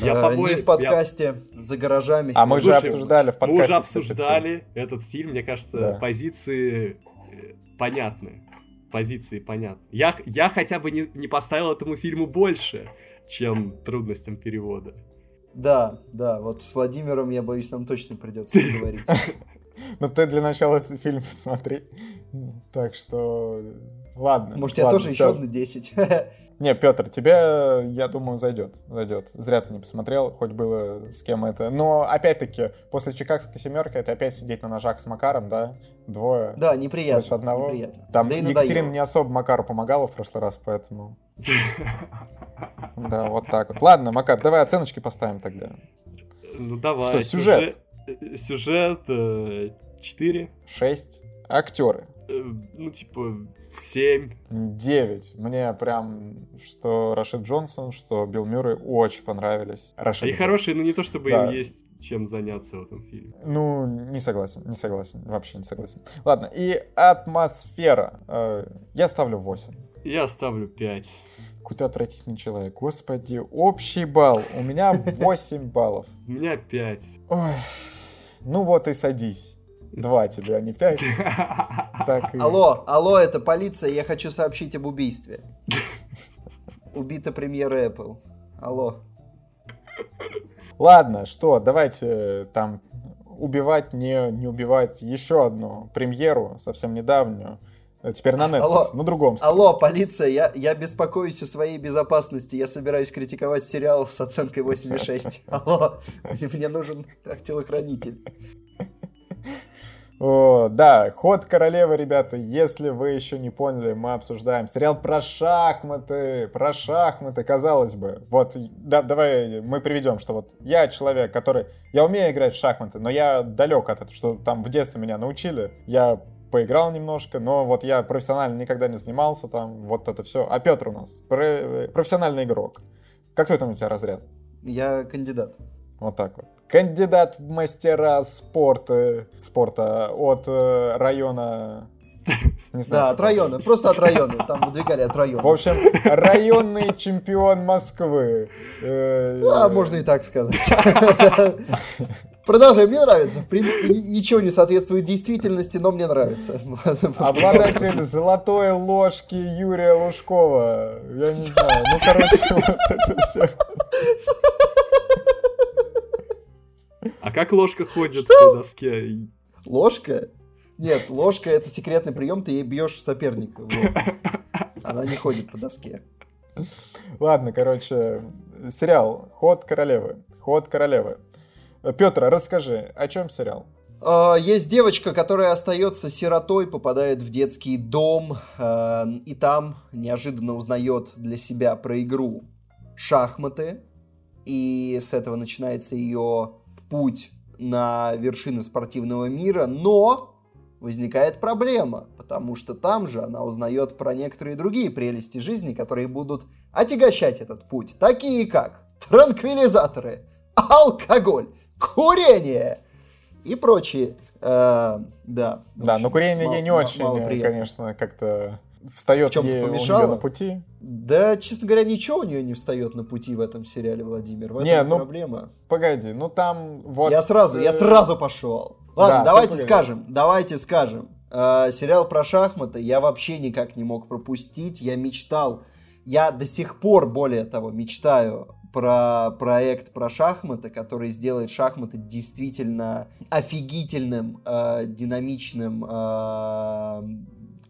Я э, побои... Не в подкасте, я... за гаражами. А мы же обсуждали в подкасте. Мы уже обсуждали этот фильм. Мне кажется, да. позиции э, понятны. Позиции понятны. Я, я хотя бы не, не поставил этому фильму больше, чем трудностям перевода. Да, да, вот с Владимиром, я боюсь, нам точно придется поговорить. Ну ты для начала этот фильм посмотри. Так что, ладно. Может, я тоже еще одну 10. Не, Петр, тебе, я думаю, зайдет. Зайдет. Зря ты не посмотрел, хоть было с кем это. Но, опять-таки, после Чикагской семерки это опять сидеть на ножах с Макаром, да? Двое. Да, неприятно. Против одного. Неприятно. Там да Екатерина не особо Макару помогала в прошлый раз, поэтому... Да, вот так вот. Ладно, Макар, давай оценочки поставим тогда. Ну давай. Что, сюжет? Сюжет 4. Э, 6. Актеры. Э, ну, типа, 7. 9. Мне прям, что Рашид Джонсон, что Билл Мюррей очень понравились. Рашид Они хорошие, но не то, чтобы да. им есть чем заняться в этом фильме. Ну, не согласен, не согласен, вообще не согласен. Ладно, и атмосфера. Э, я ставлю 8. Я ставлю 5. Какой-то отвратительный человек. Господи, общий балл. У меня 8 баллов. У меня 5. Ой. Ну вот и садись. Два тебе, а не пять. Так и... Алло, алло, это полиция, я хочу сообщить об убийстве. Убита премьера Apple. Алло. Ладно, что, давайте там убивать, не, не убивать еще одну премьеру, совсем недавнюю. Теперь на Netflix, алло, на другом. Алло, полиция, я, я беспокоюсь о своей безопасности. Я собираюсь критиковать сериал с оценкой 8,6. Алло, мне нужен телохранитель. О, да, ход королевы, ребята, если вы еще не поняли, мы обсуждаем сериал про шахматы, про шахматы, казалось бы. Вот, да, давай мы приведем, что вот я человек, который, я умею играть в шахматы, но я далек от этого, что там в детстве меня научили, я поиграл немножко, но вот я профессионально никогда не занимался там, вот это все. А Петр у нас профессиональный игрок. Какой там у тебя разряд? Я кандидат. Вот так вот. Кандидат в мастера спорта, спорта от э, района да, от района, просто от района, там выдвигали от района. В общем, районный чемпион Москвы. Э, да, можно и так сказать. Продолжаем, мне нравится. В принципе, ничего не соответствует действительности, но мне нравится. Обладатель золотой ложки Юрия Лужкова. Я не знаю, ну, короче, вот это все. А как ложка ходит Что? по доске? Ложка? Нет, ложка это секретный прием, ты ей бьешь соперника. Она не ходит по доске. Ладно, короче, сериал «Ход королевы». «Ход королевы». Петр, расскажи, о чем сериал? А, есть девочка, которая остается сиротой, попадает в детский дом, а, и там неожиданно узнает для себя про игру шахматы. И с этого начинается ее путь на вершины спортивного мира, но возникает проблема, потому что там же она узнает про некоторые другие прелести жизни, которые будут отягощать этот путь, такие как транквилизаторы, алкоголь, курение и прочие. Э, да. Да, общем, но курение мало, не очень, мало конечно, как-то встает ей у нее на пути. Да, честно говоря, ничего у нее не встает на пути в этом сериале, Владимир. В этом не, ну, проблема. Погоди, ну там вот... Я сразу, я э, сразу пошел. Ладно, да, давайте скажем, давайте скажем. Э, сериал про шахматы я вообще никак не мог пропустить. Я мечтал, я до сих пор, более того, мечтаю про проект про шахматы, который сделает шахматы действительно офигительным, э, динамичным, э,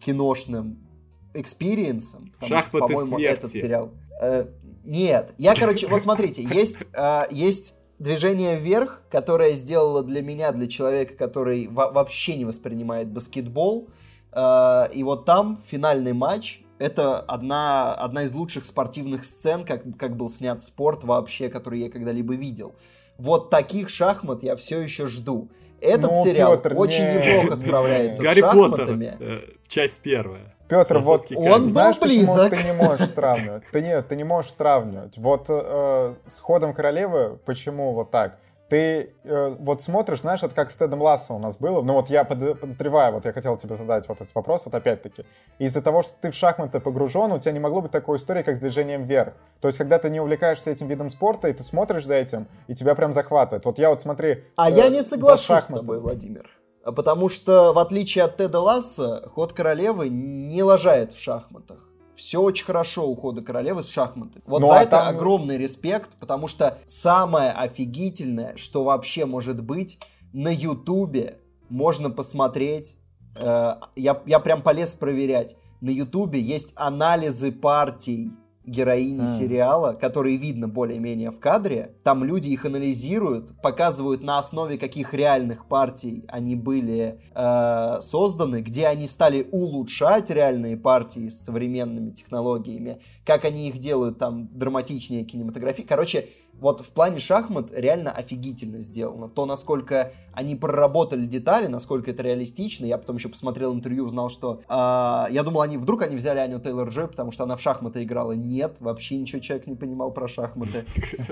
киношным experience ом. Шахматы по-моему, смерти. этот сериал... Э, нет, я, короче, вот смотрите, есть, э, есть движение вверх, которое сделало для меня, для человека, который вообще не воспринимает баскетбол. Э, и вот там финальный матч, это одна, одна из лучших спортивных сцен, как, как был снят спорт вообще, который я когда-либо видел. Вот таких шахмат я все еще жду. Этот ну, сериал Петр, очень не, неплохо справляется Гарри с шахматами. Поттер, э, часть первая. Петр, вот он знаешь, был близок. ты не можешь сравнивать? Ты не, ты не можешь сравнивать. Вот э, с ходом королевы, почему вот так? Ты э, вот смотришь, знаешь, это как с Тедом Лассо у нас было. Ну вот я под, подозреваю, вот я хотел тебе задать вот этот вопрос, вот опять-таки. Из-за того, что ты в шахматы погружен, у тебя не могло быть такой истории, как с движением вверх. То есть, когда ты не увлекаешься этим видом спорта, и ты смотришь за этим, и тебя прям захватывает. Вот я вот смотри... А э, я не соглашусь с тобой, Владимир. Потому что, в отличие от Теда Ласса, ход королевы не лажает в шахматах. Все очень хорошо у хода королевы с шахматы. Вот ну, за а это там... огромный респект, потому что самое офигительное, что вообще может быть, на Ютубе можно посмотреть. Э, я, я прям полез проверять. На Ютубе есть анализы партий героини mm. сериала, которые видно более-менее в кадре. Там люди их анализируют, показывают на основе каких реальных партий они были э, созданы, где они стали улучшать реальные партии с современными технологиями, как они их делают там драматичнее кинематографии. Короче, вот в плане шахмат реально офигительно сделано. То, насколько они проработали детали, насколько это реалистично. Я потом еще посмотрел интервью, узнал, что... Э, я думал, они вдруг они взяли Аню Тейлор Джой, потому что она в шахматы играла. Нет, вообще ничего человек не понимал про шахматы.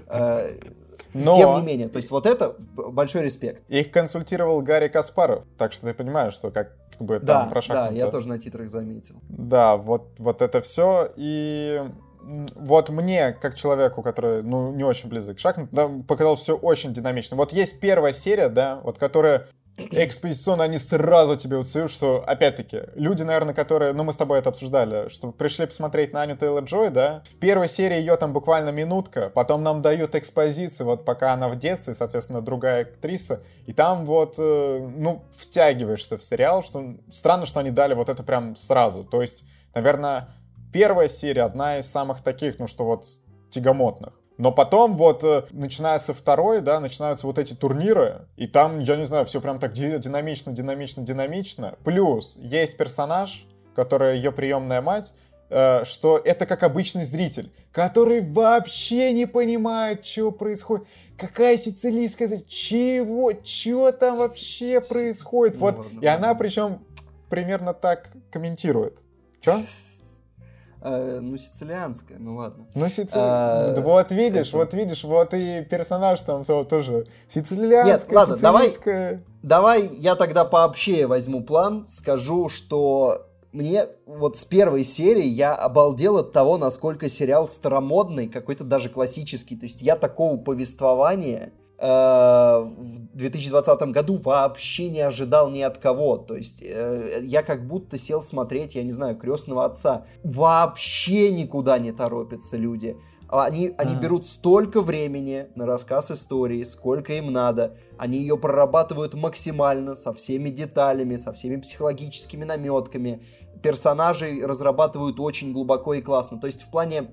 Э, Но... Тем не менее, то есть вот это большой респект. Их консультировал Гарри Каспаров, так что ты понимаешь, что как как бы да, там про шахматы. Да, я тоже на титрах заметил. Да, вот, вот это все. И вот мне, как человеку, который, ну, не очень близок к шахматам, да, показалось все очень динамично. Вот есть первая серия, да, вот которая экспозиционно они сразу тебе уцеют, что, опять-таки, люди, наверное, которые, ну, мы с тобой это обсуждали, что пришли посмотреть на Аню Тейлор Джой, да, в первой серии ее там буквально минутка, потом нам дают экспозицию, вот пока она в детстве, соответственно, другая актриса, и там вот, э, ну, втягиваешься в сериал, что странно, что они дали вот это прям сразу, то есть, наверное, первая серия одна из самых таких, ну что вот, тягомотных. Но потом вот, э, начиная со второй, да, начинаются вот эти турниры, и там, я не знаю, все прям так динамично, динамично, динамично. Плюс есть персонаж, который ее приемная мать, э, что это как обычный зритель, который вообще не понимает, что происходит. Какая сицилийская... Чего? Чего там вообще происходит? Вот, и она причем примерно так комментирует. Че? Э, ну, сицилианская, ну ладно. Ну, сицили... А, вот видишь, это... вот видишь, вот и персонаж там тоже сицилианская, Нет, ладно, давай, давай я тогда пообщее возьму план, скажу, что мне вот с первой серии я обалдел от того, насколько сериал старомодный, какой-то даже классический. То есть я такого повествования в 2020 году вообще не ожидал ни от кого. То есть э, я как будто сел смотреть, я не знаю, крестного отца. Вообще никуда не торопятся люди. Они, они а. берут столько времени на рассказ истории, сколько им надо. Они ее прорабатывают максимально, со всеми деталями, со всеми психологическими наметками. Персонажей разрабатывают очень глубоко и классно. То есть в плане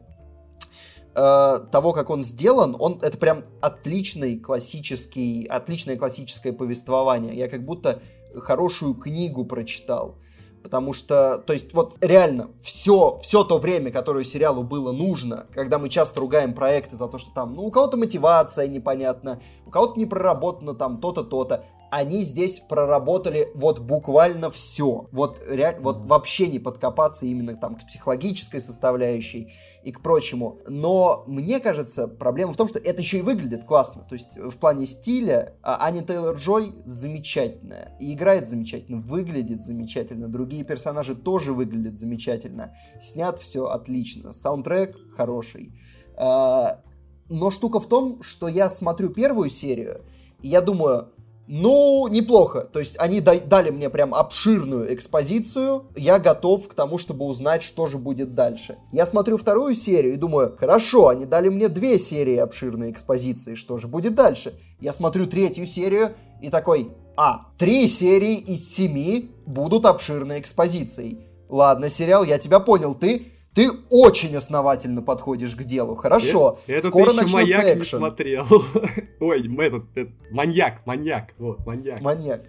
э, того, как он сделан, он это прям отличный классический, отличное классическое повествование. Я как будто хорошую книгу прочитал. Потому что, то есть, вот реально, все, все то время, которое сериалу было нужно, когда мы часто ругаем проекты за то, что там, ну, у кого-то мотивация непонятна, у кого-то не проработано там то-то, то-то, они здесь проработали вот буквально все. Вот, ре, вот вообще не подкопаться именно там к психологической составляющей и к прочему. Но мне кажется, проблема в том, что это еще и выглядит классно. То есть в плане стиля а, Ани Тейлор-Джой замечательная. И играет замечательно, выглядит замечательно. Другие персонажи тоже выглядят замечательно. Снят все отлично. Саундтрек хороший. А, но штука в том, что я смотрю первую серию, и я думаю, ну, неплохо. То есть они дали мне прям обширную экспозицию. Я готов к тому, чтобы узнать, что же будет дальше. Я смотрю вторую серию и думаю, хорошо, они дали мне две серии обширной экспозиции. Что же будет дальше? Я смотрю третью серию и такой, а, три серии из семи будут обширной экспозицией. Ладно, сериал, я тебя понял. Ты ты очень основательно подходишь к делу. Хорошо. Это, Скоро ты еще маяк экшен. не смотрел. Ой, этот, этот маньяк, маньяк, вот, маньяк. Маньяк.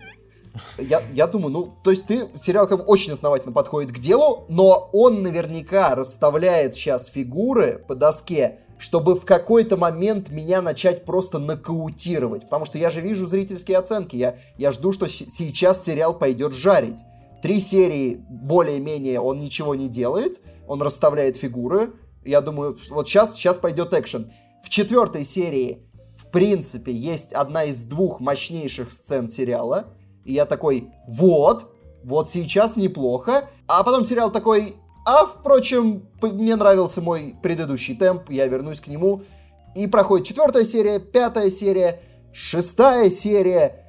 Я, я думаю, ну, то есть ты, сериал как бы очень основательно подходит к делу, но он наверняка расставляет сейчас фигуры по доске, чтобы в какой-то момент меня начать просто нокаутировать. Потому что я же вижу зрительские оценки, я, я жду, что сейчас сериал пойдет жарить. Три серии более-менее он ничего не делает, он расставляет фигуры. Я думаю, вот сейчас, сейчас пойдет экшен. В четвертой серии, в принципе, есть одна из двух мощнейших сцен сериала. И я такой, вот, вот сейчас неплохо. А потом сериал такой, а, впрочем, мне нравился мой предыдущий темп, я вернусь к нему. И проходит четвертая серия, пятая серия, шестая серия.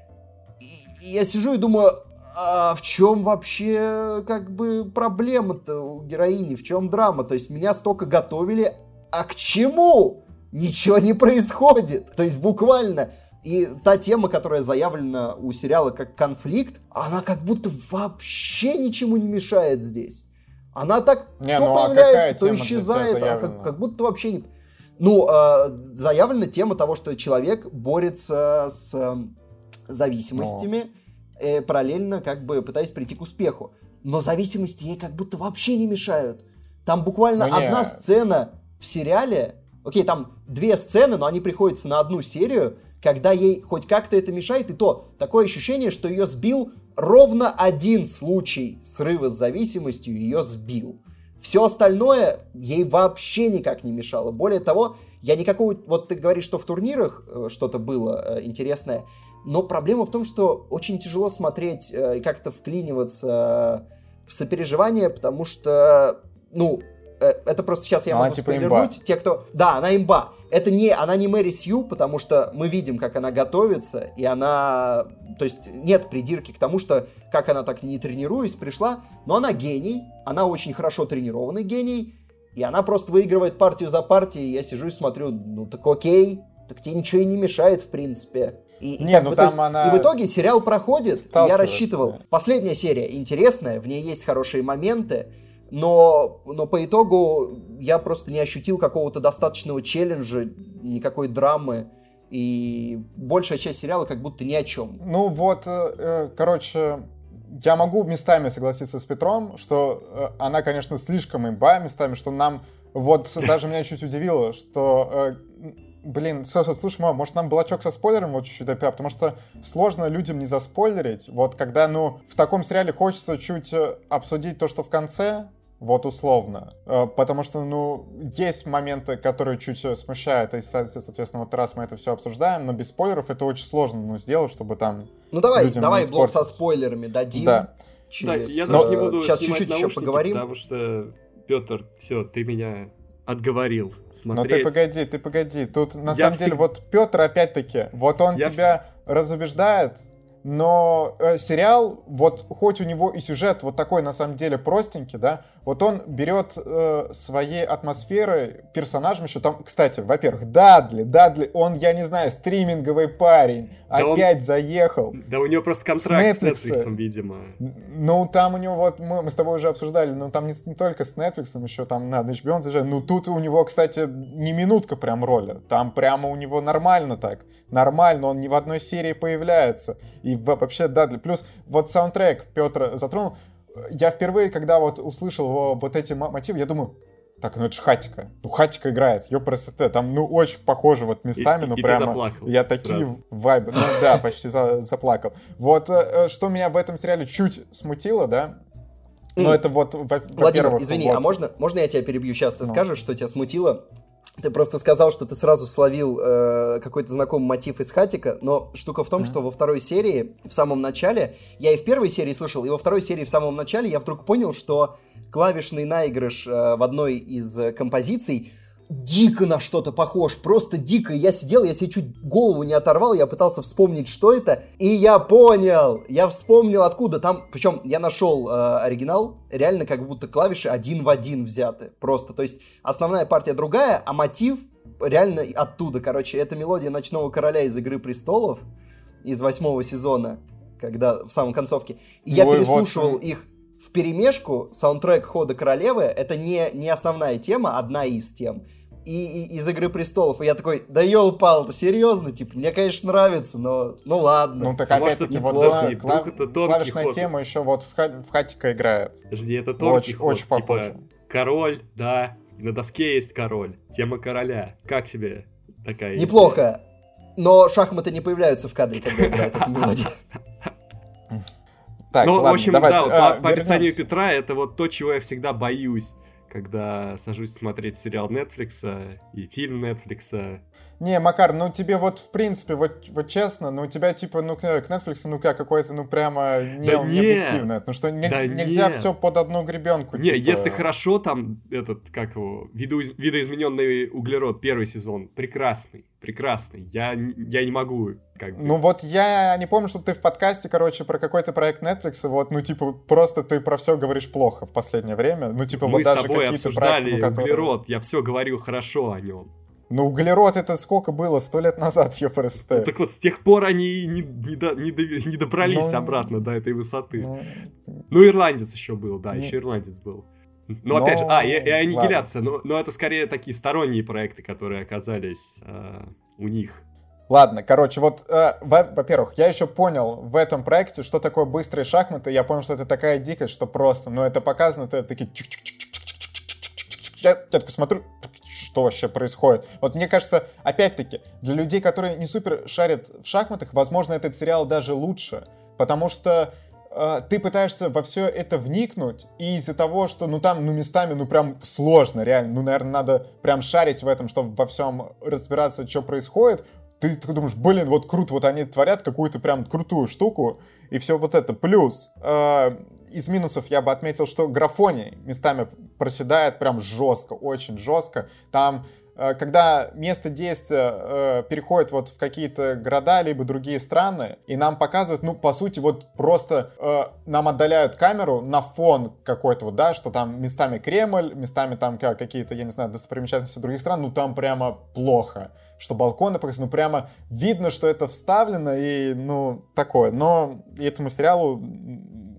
И я сижу и думаю, а в чем вообще как бы проблема-то у героини, в чем драма? То есть меня столько готовили, а к чему? Ничего не происходит. То есть буквально. И та тема, которая заявлена у сериала как конфликт, она как будто вообще ничему не мешает здесь. Она так не, то ну, а появляется, а то исчезает, а как, как будто вообще не... Ну, э, заявлена тема того, что человек борется с э, зависимостями. Но э, параллельно как бы пытаясь прийти к успеху. Но зависимости ей как будто вообще не мешают. Там буквально ну, одна сцена в сериале, окей, там две сцены, но они приходятся на одну серию, когда ей хоть как-то это мешает, и то такое ощущение, что ее сбил ровно один случай срыва с зависимостью, ее сбил. Все остальное ей вообще никак не мешало. Более того, я никакого... Вот ты говоришь, что в турнирах э, что-то было э, интересное. Но проблема в том, что очень тяжело смотреть э, и как-то вклиниваться в сопереживание, потому что, ну, э, это просто сейчас я она могу типа спойлернуть. Те, кто... Да, она имба. Это не, она не Мэри Сью, потому что мы видим, как она готовится, и она... То есть нет придирки к тому, что как она так не тренируясь пришла, но она гений, она очень хорошо тренированный гений, и она просто выигрывает партию за партией, и я сижу и смотрю, ну так окей, так тебе ничего и не мешает, в принципе. И, не, ну бы, там есть, она... И в итоге сериал проходит, и я рассчитывал. Последняя серия интересная, в ней есть хорошие моменты, но, но по итогу я просто не ощутил какого-то достаточного челленджа, никакой драмы. И большая часть сериала как будто ни о чем. Ну вот, э, э короче, я могу местами согласиться с Петром, что э, она, конечно, слишком имба местами, что нам... Вот даже меня чуть удивило, что Блин, слушай, слушай, мам, может нам блочок со спойлером вот чуть-чуть опять, потому что сложно людям не заспойлерить. Вот когда, ну, в таком сериале хочется чуть э, обсудить то, что в конце, вот условно. Э, потому что, ну, есть моменты, которые чуть э, смущают, и, соответственно, вот раз мы это все обсуждаем, но без спойлеров это очень сложно, ну, сделать, чтобы там... Ну, давай, давай блок со спойлерами дадим. Да. Через... да я даже не буду Сейчас чуть-чуть еще поговорим. Потому что, Петр, все, ты меня отговорил смотреть. Ну ты погоди, ты погоди. Тут на я самом всег... деле вот Петр опять-таки, вот он я тебя вс... разубеждает, но э, сериал, вот хоть у него и сюжет вот такой на самом деле простенький, да, вот он берет э, своей атмосферы персонажем еще там, кстати, во-первых, Дадли, Дадли, он, я не знаю, стриминговый парень, да опять он... заехал. Да у него просто контракт с Netflix, с Netflix видимо. Ну там у него вот, мы, мы с тобой уже обсуждали, ну там не, не только с Netflix, еще там на HBO он заезжает, ну тут у него, кстати, не минутка прям роли, там прямо у него нормально так нормально, он ни в одной серии появляется. И вообще, да, плюс вот саундтрек Петр затронул. Я впервые, когда вот услышал вот эти мотивы, я думаю, так, ну это же Хатика. Ну, Хатика играет, ёпрст, там, ну, очень похоже вот местами, и, ну, и прямо... Ты заплакал я такие сразу. вайбы, ну, да, почти за, заплакал. Вот, э, что меня в этом сериале чуть смутило, да, но Mm. это вот, во- Владимир, во-первых... извини, вот- а можно, можно я тебя перебью сейчас? Ты Ну. скажешь, что тебя смутило? Ты просто сказал, что ты сразу словил э, какой-то знакомый мотив из Хатика, но штука в том, Мгм. что во второй серии, в самом начале, я и в первой серии слышал, и во второй серии в самом начале я вдруг понял, что клавишный наигрыш э, в одной из э, композиций дико на что-то похож, просто дико. Я сидел, я себе чуть голову не оторвал, я пытался вспомнить, что это, и я понял, я вспомнил откуда там, причем я нашел э, оригинал, реально как будто клавиши один в один взяты, просто, то есть основная партия другая, а мотив реально оттуда, короче, это мелодия Ночного Короля из Игры Престолов, из восьмого сезона, когда в самом концовке, и я Ой, вот, переслушивал м. их в перемешку, саундтрек Хода Королевы, это не, не основная тема, одна из тем, и, и- из Игры Престолов. И я такой, да ел-пал, серьезно? Типа, мне, конечно, нравится, но ну ладно. Ну, так А опять-таки, вот неплохо? кла- кла- это тонкий клавишная ход. тема еще вот в, Ха- в Хатика играет. Подожди, это тонкий Очень, ход, очень похоже. типа король, да, и на доске есть король, тема короля. Как тебе такая идея? Неплохо. Но шахматы не появляются в кадре, когда играет эта мелодия. Так, ну, ладно, в общем, давайте, да, а, по, по описанию. Петра это вот то, чего я всегда боюсь, когда сажусь смотреть сериал Netflix и фильм Netflix. Не, Макар, ну тебе вот, в принципе, вот, вот честно, ну у тебя типа, ну к к Netflix, ну как, какое-то, ну прямо не, Да не объективное. Ну что, не- Да нельзя не. все под одну гребенку. Не, типа. если хорошо, там этот, как его, видоиз- видоизмененный углерод, первый сезон, прекрасный, прекрасный. Я, я не могу, как бы. Ну вот я не помню, что ты в подкасте, короче, про какой-то проект Netflix, вот, ну типа, просто ты про все говоришь плохо в последнее время. Ну типа, Мы вот с даже тобой какие-то обсуждали проекты, которые- углерод, я все говорил хорошо о нем. Ну углерод это сколько было? Сто лет назад, ёпрст. Ну, так вот, с тех пор они не, не, до- не дови- не добрались Ну, обратно до этой высоты. Ну, Ну, ирландец еще был, да, Не- еще ирландец был. Но, Но, опять же, а, и, и аннигиляция, но, но это скорее такие сторонние проекты, которые оказались э, у них. Ладно, короче, вот, э, во- во-первых, я еще понял в этом проекте, что такое быстрые шахматы. Я понял, что это такая дикость, что просто, но это показано, это такие... чик-чик-чик-чик-чик-чик-чик-чик. Я, я такой смотрю, что вообще происходит. Вот мне кажется, опять-таки, для людей, которые не супер шарят в шахматах, возможно, этот сериал даже лучше, потому что э, ты пытаешься во все это вникнуть, и из-за того, что, ну, там, ну, местами, ну, прям сложно, реально, ну, наверное, надо прям шарить в этом, чтобы во всем разбираться, что происходит, ты такой думаешь, блин, вот круто, вот они творят какую-то прям крутую штуку, и все вот это. Плюс, э, из минусов я бы отметил, что графоний местами проседает прям жестко, очень жестко. Там, э, когда место действия э, переходит вот в какие-то города, либо другие страны, и нам показывают, ну, по сути, вот просто э, нам отдаляют камеру на фон какой-то вот, да, что там местами Кремль, местами там ка- какие-то, я не знаю, достопримечательности других стран, ну, там прямо плохо что балконы показаны, ну прямо видно, что это вставлено и, ну, такое. Но этому сериалу,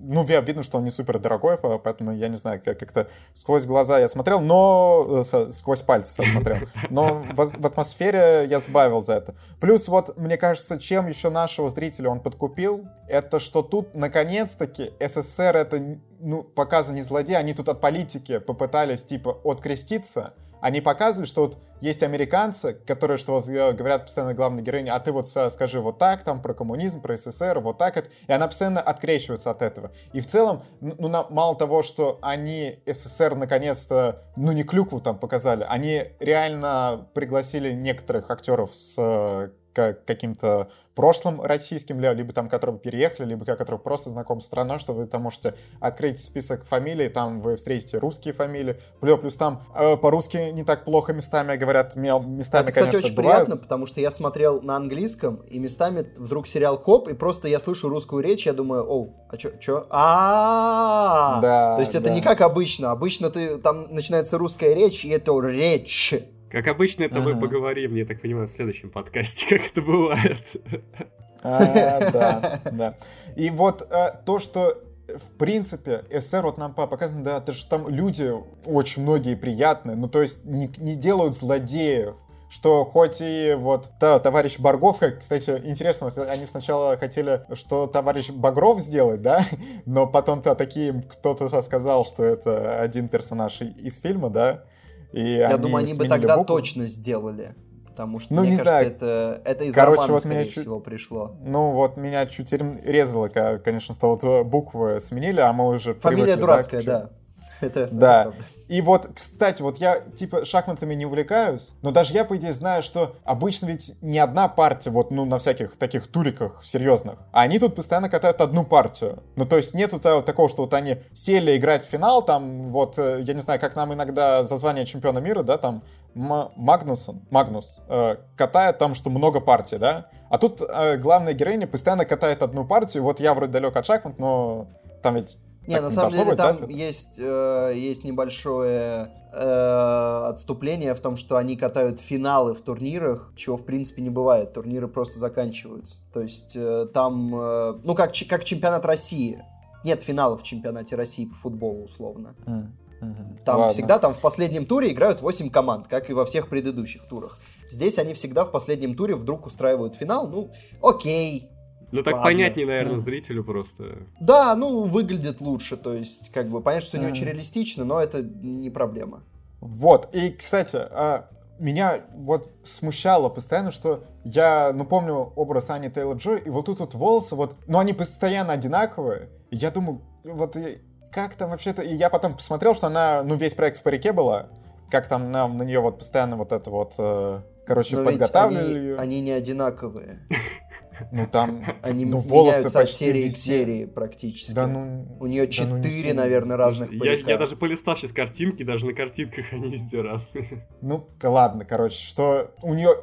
ну, ви- видно, что он не супер дорогой, по- поэтому я не знаю, как- как-то сквозь глаза я смотрел, но э, сквозь пальцы смотрел. Но в, в атмосфере я сбавил за это. Плюс вот, мне кажется, чем еще нашего зрителя он подкупил, это что тут, наконец-таки, СССР это, ну, показан не злодей, они тут от политики попытались, типа, откреститься, они показывали, что вот есть американцы, которые что вот э, говорят постоянно главной героине, а ты вот э, скажи вот так, там про коммунизм, про СССР, вот так это, и она постоянно открещивается от этого. И в целом, ну, ну, на- мало того, что они СССР наконец-то, ну не клюкву там показали, они реально пригласили некоторых актеров с ка- каким-то прошлым российским, ли- либо там, которые переехали, либо которые просто знакомы с страной, что вы там можете открыть список фамилий, там вы встретите русские фамилии, плюс, плюс там э, по-русски не так плохо местами говорят, местами, Это, кстати, конечно, очень бывает. приятно, потому что я смотрел на английском, и местами вдруг сериал хоп, и просто я слышу русскую речь, я думаю, оу, а чё, чё? а Да, То есть это не как обычно. Обычно ты там начинается русская речь, и это речь. Как обычно, это мы поговорим, я так понимаю, в следующем подкасте, как это бывает. А, да, да. И вот э, то, что в принципе, СССР вот нам по- показано, да, это же там люди очень многие приятные, ну то есть не, не делают злодеев, что хоть и вот да, товарищ Баргов, как, кстати, интересно, вот они сначала хотели, что товарищ Багров сделать, да, но потом-то такие кто-то сказал, что это один персонаж из фильма, да, И Я думаю, они бы тогда букву. точно сделали. Потому что, Ну, мне не кажется, знаю. это, это из Короче, романа, вот скорее меня чуть- всего, пришло. Ну, вот меня чуть резало, конечно, что вот буквы сменили, а мы уже Фамилия привыкли, дурацкая, да. Это, Да. И вот, кстати, вот я, типа, шахматами не увлекаюсь, но даже я, по идее, знаю, что обычно ведь не одна партия, вот, ну, на всяких таких туриках серьезных, а они тут постоянно катают одну партию. Ну, то есть нету того- такого, что вот они сели играть в финал, там, вот, э, я не знаю, как нам иногда за звание чемпиона мира, да, там, М- Магнусон, Магнус, э, катает там, что много партий, да, а тут э, главная героиня постоянно катает одну партию, вот я вроде далек от шахмат, но там ведь Не, так на самом деле там это? есть, э, есть небольшое э, отступление в том, что они катают финалы в турнирах, чего в принципе не бывает. Турниры просто заканчиваются. То есть э, там, э, ну как, как чемпионат России. Нет финалов в чемпионате России по футболу условно. Мгм. Там Ладно. всегда там в последнем туре играют 8 команд, как и во всех предыдущих турах. Здесь они всегда в последнем туре вдруг устраивают финал. Ну, окей. Ну так Ладно. понятнее, наверное, зрителю просто. Да, ну, выглядит лучше. То есть, как бы, понятно, что не очень реалистично, но это не проблема. Вот, и, кстати, а, меня вот смущало постоянно, что я, ну, помню образ Ани Тейлор-Джой, и вот тут вот волосы, вот, ну, они постоянно одинаковые, и я думаю, вот, как там вообще-то, и я потом посмотрел, что она, ну, весь проект в парике была, как там нам на нее вот постоянно вот это вот, э, короче, Но подготавливали они, ее. они не одинаковые. Ну, там, Они ну, волосы меняются от почти серии к везде. серии практически. Да ну... У нее да ну четыре, наверное, разных я, парика. я даже полистал сейчас картинки, даже на картинках они везде разные. Ну, ладно, короче, что у нее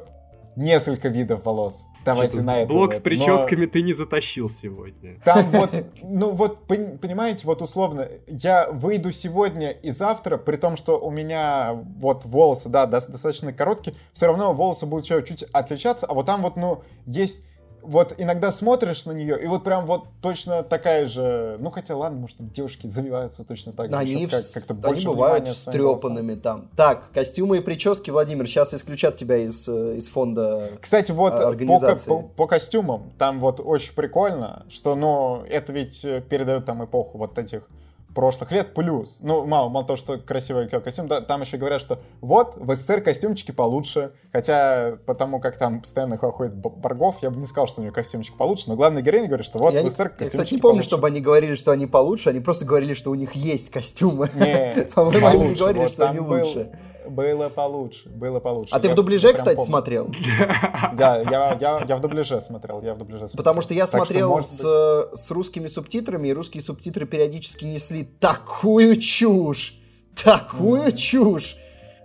несколько видов волос. Давайте на это. Блок вот. с Но- прическами ты не затащил сегодня. Там вот, ну вот, пон- понимаете, вот условно, я выйду сегодня и завтра, при том, что у меня вот волосы, да, дос- достаточно короткие, все равно волосы будут чё- чуть отличаться, а вот там вот, ну, есть, вот иногда смотришь на нее, и вот прям вот точно такая же, ну хотя ладно, может, там девушки завиваются точно так же, Они, как- как-то они больше бывают стрепанными там. Так, костюмы и прически, Владимир, сейчас исключат тебя из, э, из фонда. Кстати, вот по, ко- организации. по- по костюмам, там вот очень прикольно, что, ну, это ведь э, передает там эпоху вот этих прошлых лет, плюс, ну, мало, мало того, что красивый ко- костюм, да, там еще говорят, что вот, в СССР костюмчики получше, хотя потому как там постоянно ходит Баргов, я бы не сказал, что у него костюмчик получше, но главная героиня говорит, что вот я, в не- СССР я, кстати, костюмчики не помню, получше. чтобы они говорили, что они получше, они просто говорили, что у них есть костюмы. Не, По-моему, они не говорили, что они лучше. Было получше, было получше. А ты Я в дубляже, кстати, помню. смотрел? Да, я, я, я в дубляже смотрел, я в дубляже смотрел. Потому что я Так что, смотрел может с, быть- э, с русскими субтитрами, и русские субтитры периодически несли такую чушь, такую Мгм. чушь,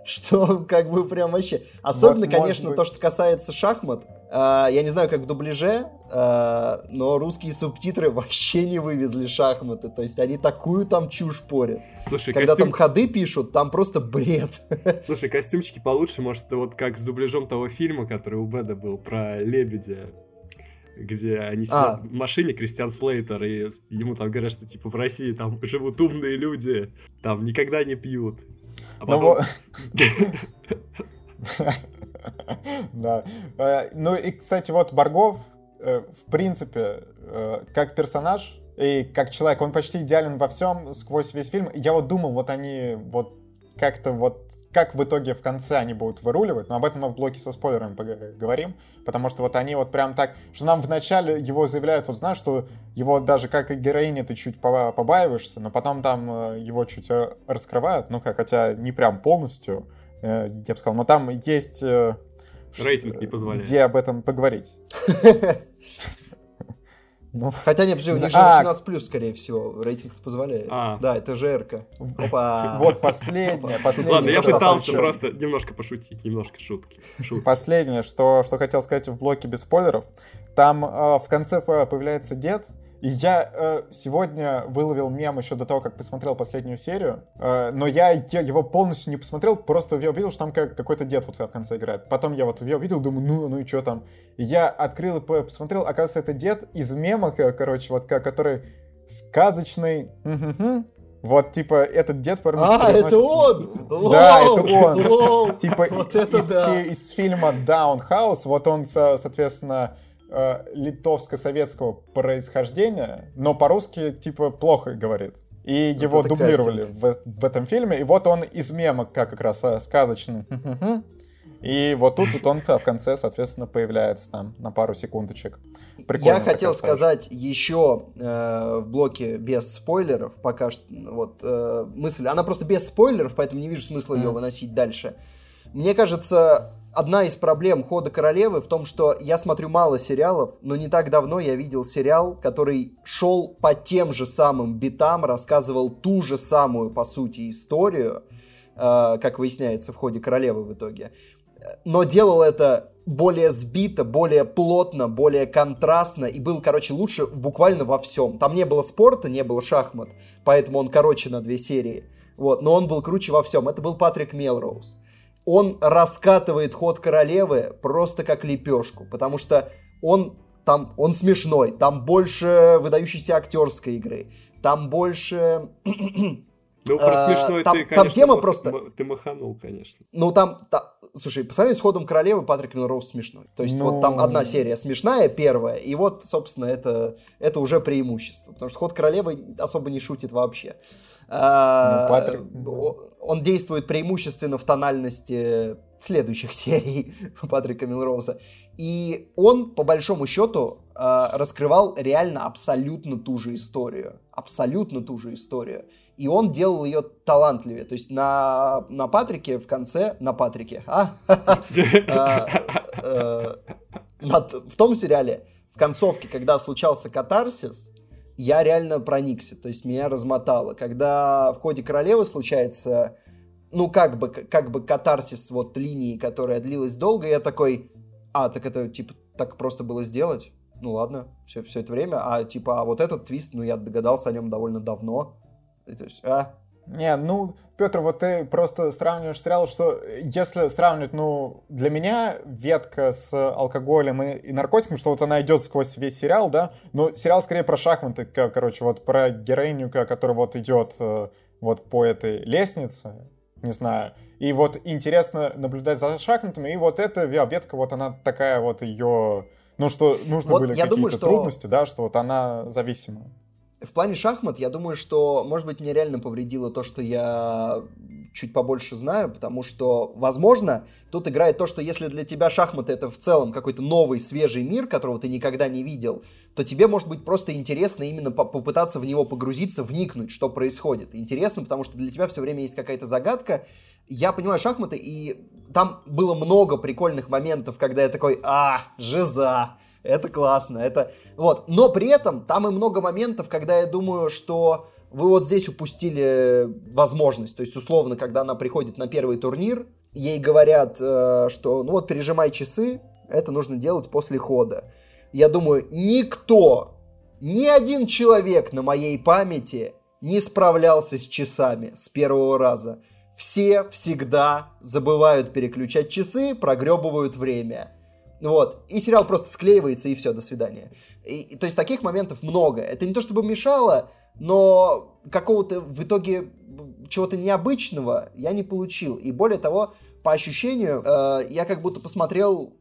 что как бы прям вообще... Особенно, может конечно, быть. то, что касается шахмат. Э, Я не знаю, как в дубляже, э, но русские субтитры вообще не вывезли шахматы. То есть они такую там чушь порят. Слушай, Когда костюм... там ходы пишут, там просто бред. Слушай, костюмчики получше, может, это вот как с дубляжом того фильма, который у Беда был, про лебедя, где они сидят А. в машине, Кристиан Слейтер, и ему там говорят, что типа в России там живут умные люди, там никогда не пьют. А Ну, потом... Да. Э, Ну и, кстати, вот Баргов, э, в принципе, э, как персонаж и как человек, он почти идеален во всем сквозь весь фильм. Я вот думал, вот они вот как-то вот как в итоге в конце они будут выруливать, но об этом мы в блоке со спойлерами поговорим, потому что вот они вот прям так, что нам вначале его заявляют, вот знаешь, что его даже как и героиня ты чуть по- побаиваешься, но потом там его чуть раскрывают, ну хотя не прям полностью, я бы сказал, но там есть... э, Рейтинг не позволяет. Где об этом поговорить. Ну, Хотя нет, подожди, у них же А, 18+, скорее всего, рейтинг позволяет. А. Да, это ЖРК. Опа. вот последнее, последнее. Ладно, я пытался просто немножко пошутить, немножко шутки. Последнее, что, что хотел сказать в блоке без спойлеров. Там э, в конце по- появляется дед, и я э, сегодня выловил мем еще до того, как посмотрел последнюю серию, э, но я, я его полностью не посмотрел, просто я увидел, что там как, какой-то дед вот в конце играет. Потом я вот я увидел, думаю, ну, ну и что там? И я открыл и по- посмотрел, оказывается, это дед из мема, ко- короче, вот который сказочный... Вот, типа, этот дед по А, это он! Да, это он. Типа Вот и- это из, да. фи- из фильма House, вот он, со- соответственно, э, литовско-советского происхождения, но по-русски, типа, плохо говорит. И вот его дублировали в, в этом фильме. И вот он из мема, как как раз э, сказочный. И вот тут вот он в конце, соответственно, появляется там на пару секундочек. Прикольно Я хотел сказать еще э, в блоке без спойлеров, пока что вот э, мысль, она просто без спойлеров, поэтому не вижу смысла mm. ее выносить дальше. Мне кажется, одна из проблем хода королевы в том, что я смотрю мало сериалов, но не так давно я видел сериал, который шел по тем же самым битам, рассказывал ту же самую, по сути, историю, э, как выясняется в ходе королевы в итоге. Но делал это более сбито, более плотно, более контрастно и был, короче, лучше буквально во всем. Там не было спорта, не было шахмат, поэтому он короче на две серии. Вот, но он был круче во всем. Это был Патрик Мелроуз он раскатывает ход королевы просто как лепешку, потому что он там, он смешной, там больше выдающейся актерской игры, там больше... Ну, про а, смешной там, ты, конечно, там тема мах, просто... Ты маханул, конечно. Ну, там, та... слушай, по сравнению с ходом королевы, Патрик Мелроуз смешной. То есть, ну... вот там одна серия смешная, первая, и вот, собственно, это, это уже преимущество. Потому что ход королевы особо не шутит вообще. А, ну, Патрик... Он действует преимущественно в тональности следующих серий Патрика Милроуза. И он, по большому счету, а, раскрывал реально абсолютно ту же историю. Абсолютно ту же историю. И он делал ее талантливее. То есть на, на Патрике в конце... На Патрике, а? а э, в том сериале, в концовке, когда случался катарсис, я реально проникся, то есть меня размотало. Когда в ходе королевы случается, ну, как бы, как бы катарсис вот линии, которая длилась долго, я такой, а, так это, типа, так просто было сделать? Ну, ладно, все, все это время. А, типа, а вот этот твист, ну, я догадался о нем довольно давно. То есть, а, не, ну, Петр, вот ты просто сравниваешь сериал, что если сравнивать, ну, для меня ветка с алкоголем и, и наркотиками, что вот она идет сквозь весь сериал, да, но сериал скорее про шахматы, короче, вот про героиню, которая вот идет э, вот по этой лестнице, не знаю, и вот интересно наблюдать за шахматами, и вот эта ветка, вот она такая вот ее, ну, что нужно вот были какие-то что... трудности, да, что вот она зависима в плане шахмат, я думаю, что, может быть, мне реально повредило то, что я чуть побольше знаю, потому что, возможно, тут играет то, что если для тебя шахматы это в целом какой-то новый, свежий мир, которого ты никогда не видел, то тебе может быть просто интересно именно попытаться в него погрузиться, вникнуть, что происходит. Интересно, потому что для тебя все время есть какая-то загадка. Я понимаю шахматы, и там было много прикольных моментов, когда я такой, а, жиза, это классно, это... Вот, но при этом там и много моментов, когда я думаю, что вы вот здесь упустили возможность. То есть, условно, когда она приходит на первый турнир, ей говорят, э, что ну вот пережимай часы, это нужно делать после хода. Я думаю, никто, ни один человек на моей памяти не справлялся с часами с первого раза. Все всегда забывают переключать часы, прогребывают время. Вот. И сериал просто склеивается, и все, до свидания. И, и, то есть таких моментов много. Это не то чтобы мешало, но какого-то в итоге чего-то необычного я не получил. И более того, по ощущению, э, я как будто посмотрел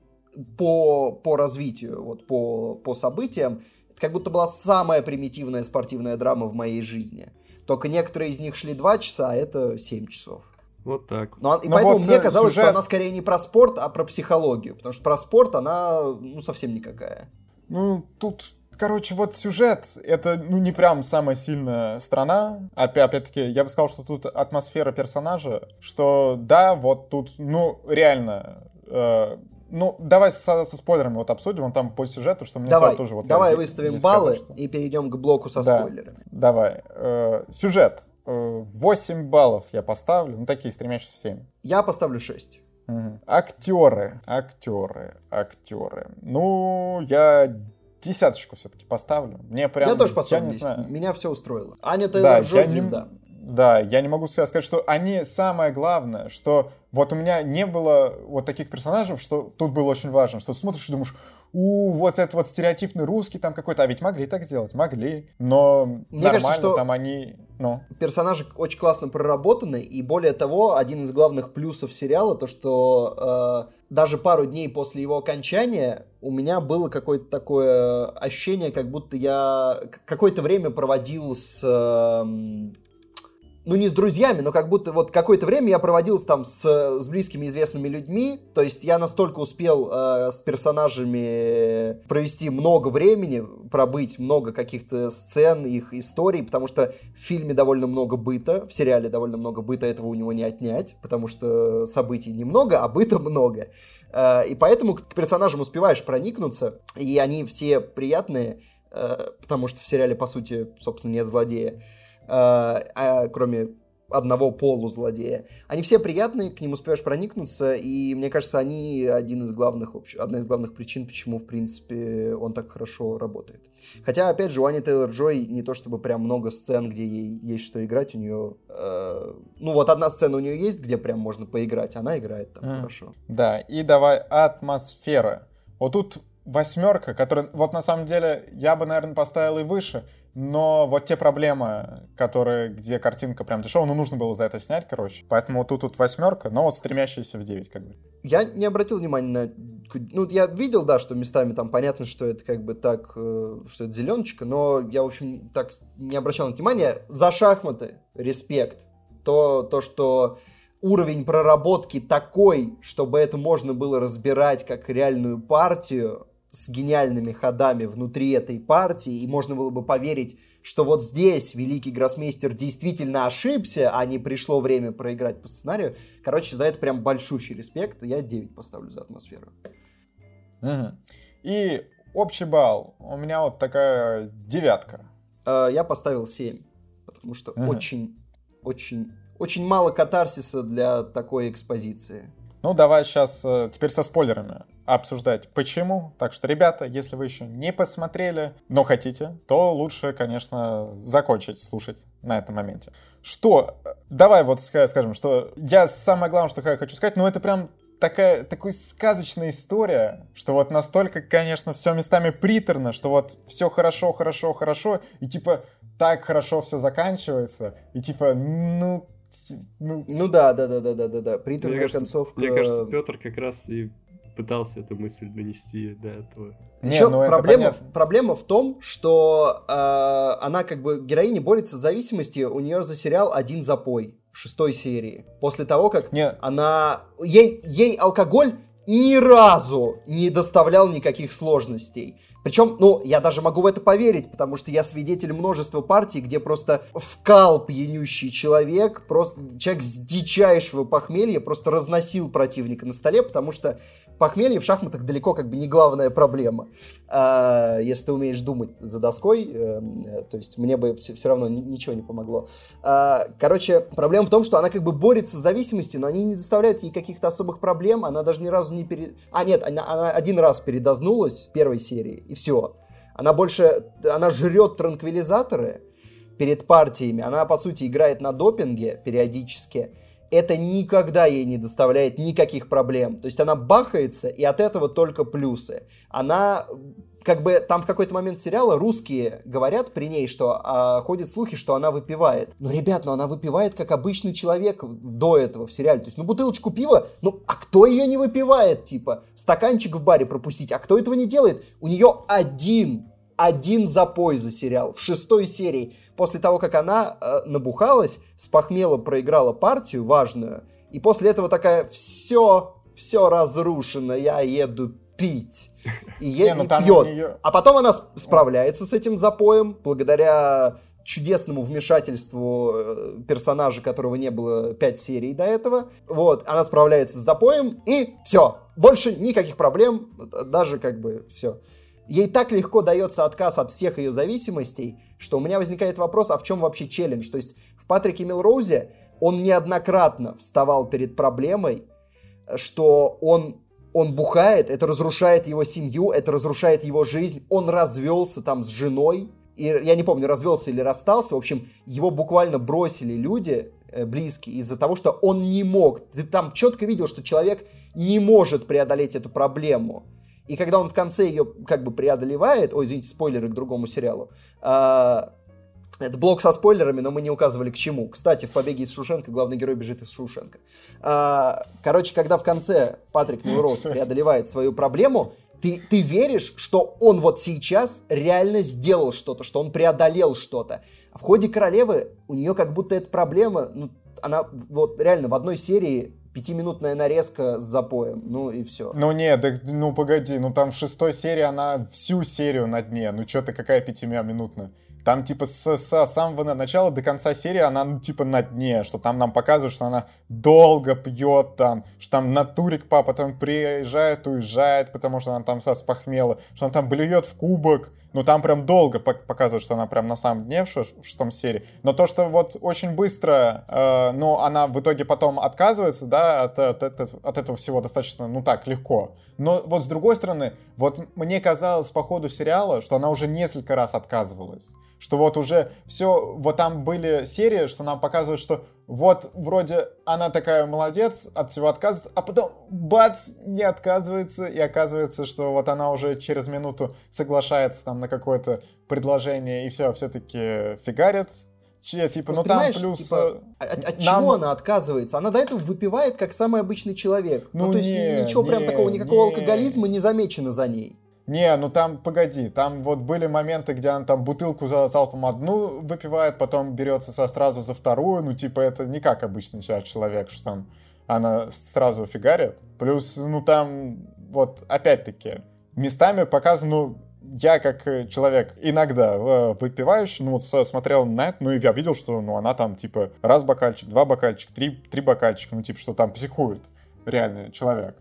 по, по развитию, вот по, по событиям, это как будто была самая примитивная спортивная драма в моей жизни. Только некоторые из них шли 2 часа, а это 7 часов. Вот так. Но, и Но поэтому вот мне казалось, сюжет... что она скорее не про спорт, а про психологию. Потому что про спорт она ну, совсем никакая. Ну, тут короче, вот сюжет, это, ну, не прям самая сильная страна. Опять-таки, я бы сказал, что тут атмосфера персонажа, что да, вот тут, ну, реально, э, ну, давай со, со спойлерами вот обсудим, он там по сюжету, что мне давай, тоже вот... Давай выставим баллы что... и перейдем к блоку со да, спойлерами. Давай. Э, сюжет. 8 э, баллов я поставлю, ну такие, стремящиеся в 7. Я поставлю 6. Угу. Актеры, актеры, актеры. Ну, я десяточку все-таки поставлю. Мне прям... Я тоже поставлю я не знаю. Меня все устроило. Аня Тейлор да, звезда. Не... Да, я не могу сказать, что они самое главное, что вот у меня не было вот таких персонажей, что тут было очень важно, что смотришь и думаешь, у, вот этот вот стереотипный русский там какой-то, а ведь могли так сделать, могли, но Мне нормально, кажется, что там они, ну. Персонажи очень классно проработаны, и более того, один из главных плюсов сериала, то что э, даже пару дней после его окончания у меня было какое-то такое ощущение, как будто я какое-то время проводил с... Э, ну не с друзьями, но как будто вот какое-то время я проводил там с, с близкими известными людьми, то есть я настолько успел э, с персонажами провести много времени, пробыть много каких-то сцен, их историй, потому что в фильме довольно много быта, в сериале довольно много быта, этого у него не отнять, потому что событий немного, а быта много. Э, и поэтому к персонажам успеваешь проникнуться, и они все приятные, э, потому что в сериале, по сути, собственно, нет злодея. Э, а, кроме одного полузлодея. Они все приятные, к ним успеешь проникнуться, и мне кажется, они один из главных, одна из главных причин, почему, в принципе, он так хорошо работает. Хотя, опять же, у Ани Тейлор-Джой не то чтобы прям много сцен, где ей есть что играть, у нее... Э, ну, вот одна сцена у нее есть, где прям можно поиграть, она играет там mm. хорошо. Да, и давай атмосфера. Вот тут восьмерка, которая, вот на самом деле, я бы, наверное, поставил и выше, но вот те проблемы, которые, где картинка прям дешевая, ну, нужно было за это снять, короче. Поэтому тут тут восьмерка, но вот стремящаяся в 9, как бы. Я не обратил внимания на... Ну, я видел, да, что местами там понятно, что это как бы так, э, что это зеленочка, но я, в общем, так не обращал на внимание. За шахматы респект. То, то что уровень проработки такой, чтобы это можно было разбирать как реальную партию, с гениальными ходами внутри этой партии, и можно было бы поверить, что вот здесь великий гроссмейстер действительно ошибся, а не пришло время проиграть по сценарию. Короче, за это прям большущий респект. Я 9 поставлю за атмосферу. Угу. И общий балл. У меня вот такая девятка. Э, я поставил 7. Потому что угу. очень, очень, очень мало катарсиса для такой экспозиции. Ну, давай сейчас э, теперь со спойлерами обсуждать, почему. Так что, ребята, если вы еще не посмотрели, но хотите, то лучше, конечно, закончить слушать на этом моменте. Что? Давай вот скажем, что я самое главное, что я хочу сказать, ну это прям такая, такая сказочная история, что вот настолько, конечно, все местами приторно, что вот все хорошо, хорошо, хорошо, и типа так хорошо все заканчивается, и типа, ну, ну, ну да, да, да, да, да, да, да. Приторная мне концовка. Мне кажется, Петр как раз и пытался эту мысль донести до этого. Еще ну проблема, проблема в том, что э, она как бы героиня борется с зависимостью, у нее за сериал один запой в шестой серии. После того, как Нет. она... Ей, ей алкоголь ни разу не доставлял никаких сложностей. Причем, ну, я даже могу в это поверить, потому что я свидетель множества партий, где просто вкал пьянющий человек, просто человек с дичайшего похмелья просто разносил противника на столе, потому что похмелье в шахматах далеко как бы не главная проблема. А, если ты умеешь думать за доской, э, то есть мне бы все, все равно ничего не помогло. А, короче, проблема в том, что она как бы борется с зависимостью, но они не доставляют ей каких-то особых проблем, она даже ни разу не перед... А, нет, она, она один раз передознулась в первой серии, и все. Она больше, она жрет транквилизаторы перед партиями, она, по сути, играет на допинге периодически, это никогда ей не доставляет никаких проблем. То есть она бахается, и от этого только плюсы. Она как бы там в какой-то момент сериала русские говорят при ней, что а, ходят слухи, что она выпивает. Ну, ребят, ну она выпивает как обычный человек до этого в сериале. То есть, ну, бутылочку пива, ну, а кто ее не выпивает, типа? Стаканчик в баре пропустить, а кто этого не делает? У нее один, один запой за сериал в шестой серии после того, как она э, набухалась, с похмела проиграла партию важную, и после этого такая, все, все разрушено, я еду пить. И, е- ну, пьет. А потом она справляется с этим запоем, благодаря чудесному вмешательству э, персонажа, которого не было 5 серий до этого. Вот, она справляется с запоем, и все. Больше никаких проблем, даже как бы все. Ей так легко дается отказ от всех ее зависимостей, что у меня возникает вопрос, а в чем вообще челлендж? То есть в Патрике Милроузе он неоднократно вставал перед проблемой, что он, он бухает, это разрушает его семью, это разрушает его жизнь, он развелся там с женой, и я не помню, развелся или расстался, в общем, его буквально бросили люди э, близкие из-за того, что он не мог. Ты там четко видел, что человек не может преодолеть эту проблему. И когда он в конце ее как бы преодолевает, ой, извините, спойлеры к другому сериалу, а, это блок со спойлерами, но мы не указывали к чему. Кстати, в «Побеге из Шушенка» главный герой бежит из Шушенка. А, короче, когда в конце Патрик Мелроуз преодолевает свою проблему, ты, ты веришь, что он вот сейчас реально сделал что-то, что он преодолел что-то. А в ходе «Королевы» у нее как будто эта проблема, ну, она вот реально в одной серии пятиминутная нарезка с запоем, ну и все. Ну нет, да, ну погоди, ну там в шестой серии она всю серию на дне, ну что ты, какая пятиминутная? Там, типа, с, с самого начала до конца серии она, ну, типа, на дне, что там нам показывают, что она долго пьет там, что там натурик папа там приезжает, уезжает, потому что она там со спохмела, что она там блюет в кубок, ну, там прям долго показывают, что она прям на самом дне в, шестом серии. Но то, что вот очень быстро, э, ну, она в итоге потом отказывается, да, от, от, от этого всего достаточно, ну, так, легко. Но вот с другой стороны, вот мне казалось по ходу сериала, что она уже несколько раз отказывалась что вот уже все, вот там были серии, что нам показывают, что вот вроде она такая молодец, от всего отказывается, а потом бац, не отказывается, и оказывается, что вот она уже через минуту соглашается там на какое-то предложение, и все, все-таки фигарит, Че, типа, ну там плюс... Типа, э, от, от нам... чего она отказывается? Она до этого выпивает, как самый обычный человек. Ну, ну то есть не, ничего не, прям такого, никакого не. алкоголизма не замечено за ней. Не, ну там, погоди, там вот были моменты, где она там бутылку за залпом одну выпивает, потом берется со сразу за вторую, ну типа это не как обычный человек, что там она сразу фигарит. Плюс, ну там, вот опять-таки, местами показано, ну, я как человек иногда э, выпивающий, ну вот смотрел на это, ну и я видел, что ну она там типа раз бокальчик, два бокальчика, три, три бокальчика, ну типа что там психует реальный человек.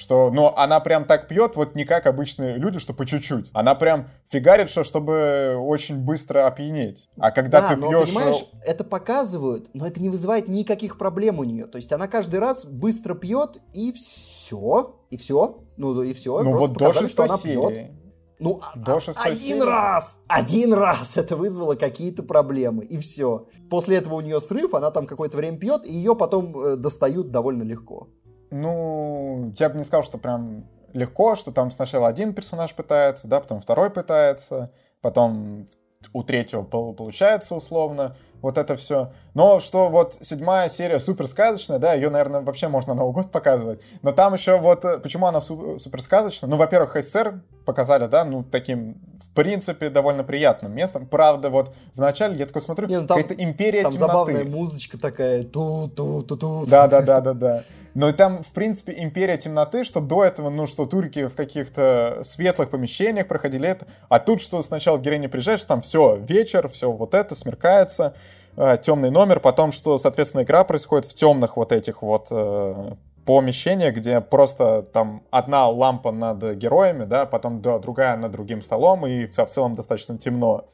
Что, но она прям так пьет, вот не как обычные люди, что по чуть-чуть. Она прям фигарит, что чтобы очень быстро опьянеть. А когда да, ты но, пьешь... понимаешь, это показывают, но это не вызывает никаких проблем у нее. То есть она каждый раз быстро пьет, и все. И все. Ну, и все. Ну, вот показали, до что она серии. пьет. Ну, До а, один серии. раз, один раз это вызвало какие-то проблемы, и все. После этого у нее срыв, она там какое-то время пьет, и ее потом э, достают довольно легко. Ну, я бы не сказал, что прям легко, что там сначала один персонаж пытается, да, потом второй пытается, потом у третьего получается условно, вот это все. Но что вот седьмая серия супер сказочная, да, ее, наверное, вообще можно на Новый год показывать. Но там еще вот, э, почему она супер сказочная? Ну, во-первых, СССР показали, да, ну, таким, в принципе, довольно приятным местом. Правда, вот вначале я такой смотрю, ну, какая-то империя там темноты. забавная музычка такая, ту-ту-ту-ту. Да-да-да-да-да. Но там, в принципе, империя темноты, что до этого, ну, что турки в каких-то светлых помещениях проходили это, а тут, что сначала героиня приезжает, что там все, вечер, все вот это, смеркается, э, темный номер, потом, что, соответственно, игра происходит в темных вот этих вот э, помещениях, где просто там одна лампа над героями, да, потом да, другая над другим столом, и все в целом достаточно темно.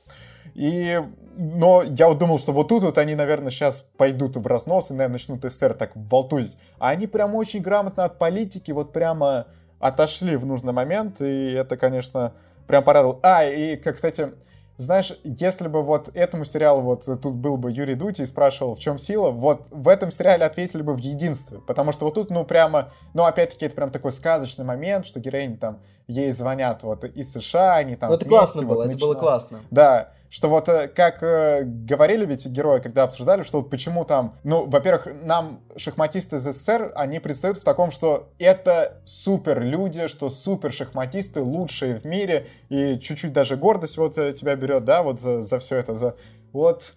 И, но я вот думал, что вот тут вот они, наверное, сейчас пойдут в разнос и, наверное, начнут СССР так болтузить. А они прям очень грамотно от политики вот прямо отошли в нужный момент, и это, конечно, прям порадовало. А, и, как, кстати, знаешь, если бы вот этому сериалу вот тут был бы Юрий Дути и спрашивал, в чем сила, вот в этом сериале ответили бы в единстве. Потому что вот тут, ну, прямо, ну, опять-таки, это прям такой сказочный момент, что героини там, ей звонят вот из США, они там... Ну, это классно было, вот, это было классно. Да, что вот э, как э, говорили ведь герои, когда обсуждали, что вот почему там, ну, во-первых, нам шахматисты из СССР, они предстают в таком, что это супер люди, что супер шахматисты, лучшие в мире, и чуть-чуть даже гордость вот э, тебя берет, да, вот за, за все это, за вот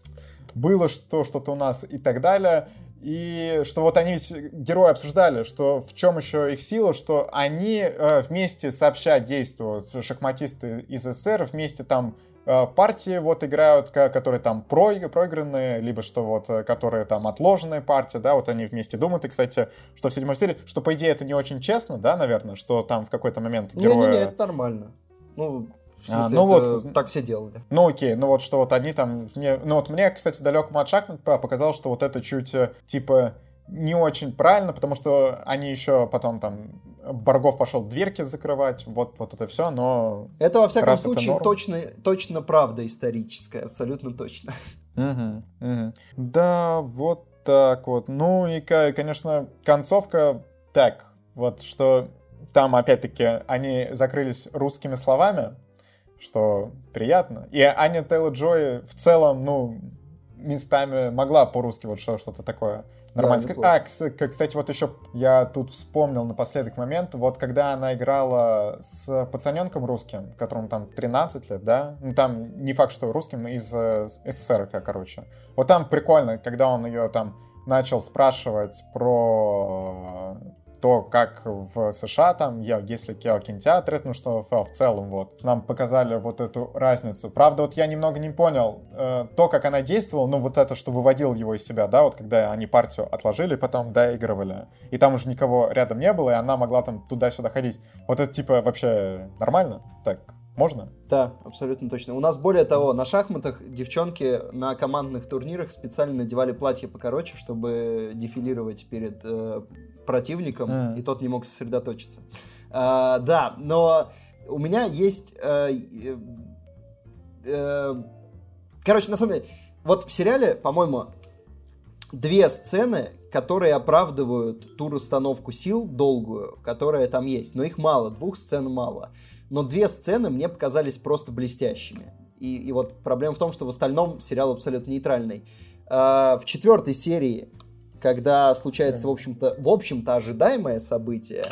было что, что-то у нас и так далее. И что вот они ведь герои обсуждали, что в чем еще их сила, что они э, вместе сообща действуют, шахматисты из СССР, вместе там Э, партии вот играют, которые там проигранные, либо что вот, э, которые там отложенные партии, да, вот они вместе думают. И, кстати, что в седьмой серии, что, по идее, это не очень честно, да, наверное, что там в какой-то момент герои... Не-не-не, это нормально. Ну, в смысле, а, ну вот, так все делали. Ну окей, ну вот что вот они там... Мне, ну вот мне, кстати, далекому от шахмат показалось, что вот это чуть, э, типа, не очень правильно, потому что они еще потом там Баргов пошел дверки закрывать, вот, вот это все, но... Это, во всяком случае, точно, точно правда историческая, абсолютно точно. Угу, угу. Да, вот так вот. Ну и, конечно, концовка так, вот что там, опять-таки, они закрылись русскими словами, что приятно. И Аня Тейлор-Джой в целом, ну, местами могла по-русски вот что-то такое нормально. да, А, кстати, вот еще я тут вспомнил напоследок момент, вот когда она играла с пацаненком русским, которому там 13 лет, да, ну там не факт, что русским, из СССР, короче. Вот там прикольно, когда он ее там начал спрашивать про то, как в США там, если кинотеатры, ну что в целом вот, нам показали вот эту разницу. Правда, вот я немного не понял э, то, как она действовала, ну вот это, что выводил его из себя, да, вот когда они партию отложили, потом доигрывали, и там уже никого рядом не было, и она могла там туда-сюда ходить. Вот это типа вообще нормально? Так, можно? Да, абсолютно точно. У нас более того, на шахматах девчонки на командных турнирах специально надевали платье покороче, чтобы дефилировать перед э, противником, mm. и тот не мог сосредоточиться. А, да, но у меня есть... Э, э, короче, на самом деле, вот в сериале, по-моему, две сцены, которые оправдывают ту расстановку сил долгую, которая там есть. Но их мало, двух сцен мало но две сцены мне показались просто блестящими. И, и вот проблема в том, что в остальном сериал абсолютно нейтральный. А, в четвертой серии, когда случается, в общем-то, в общем-то ожидаемое событие,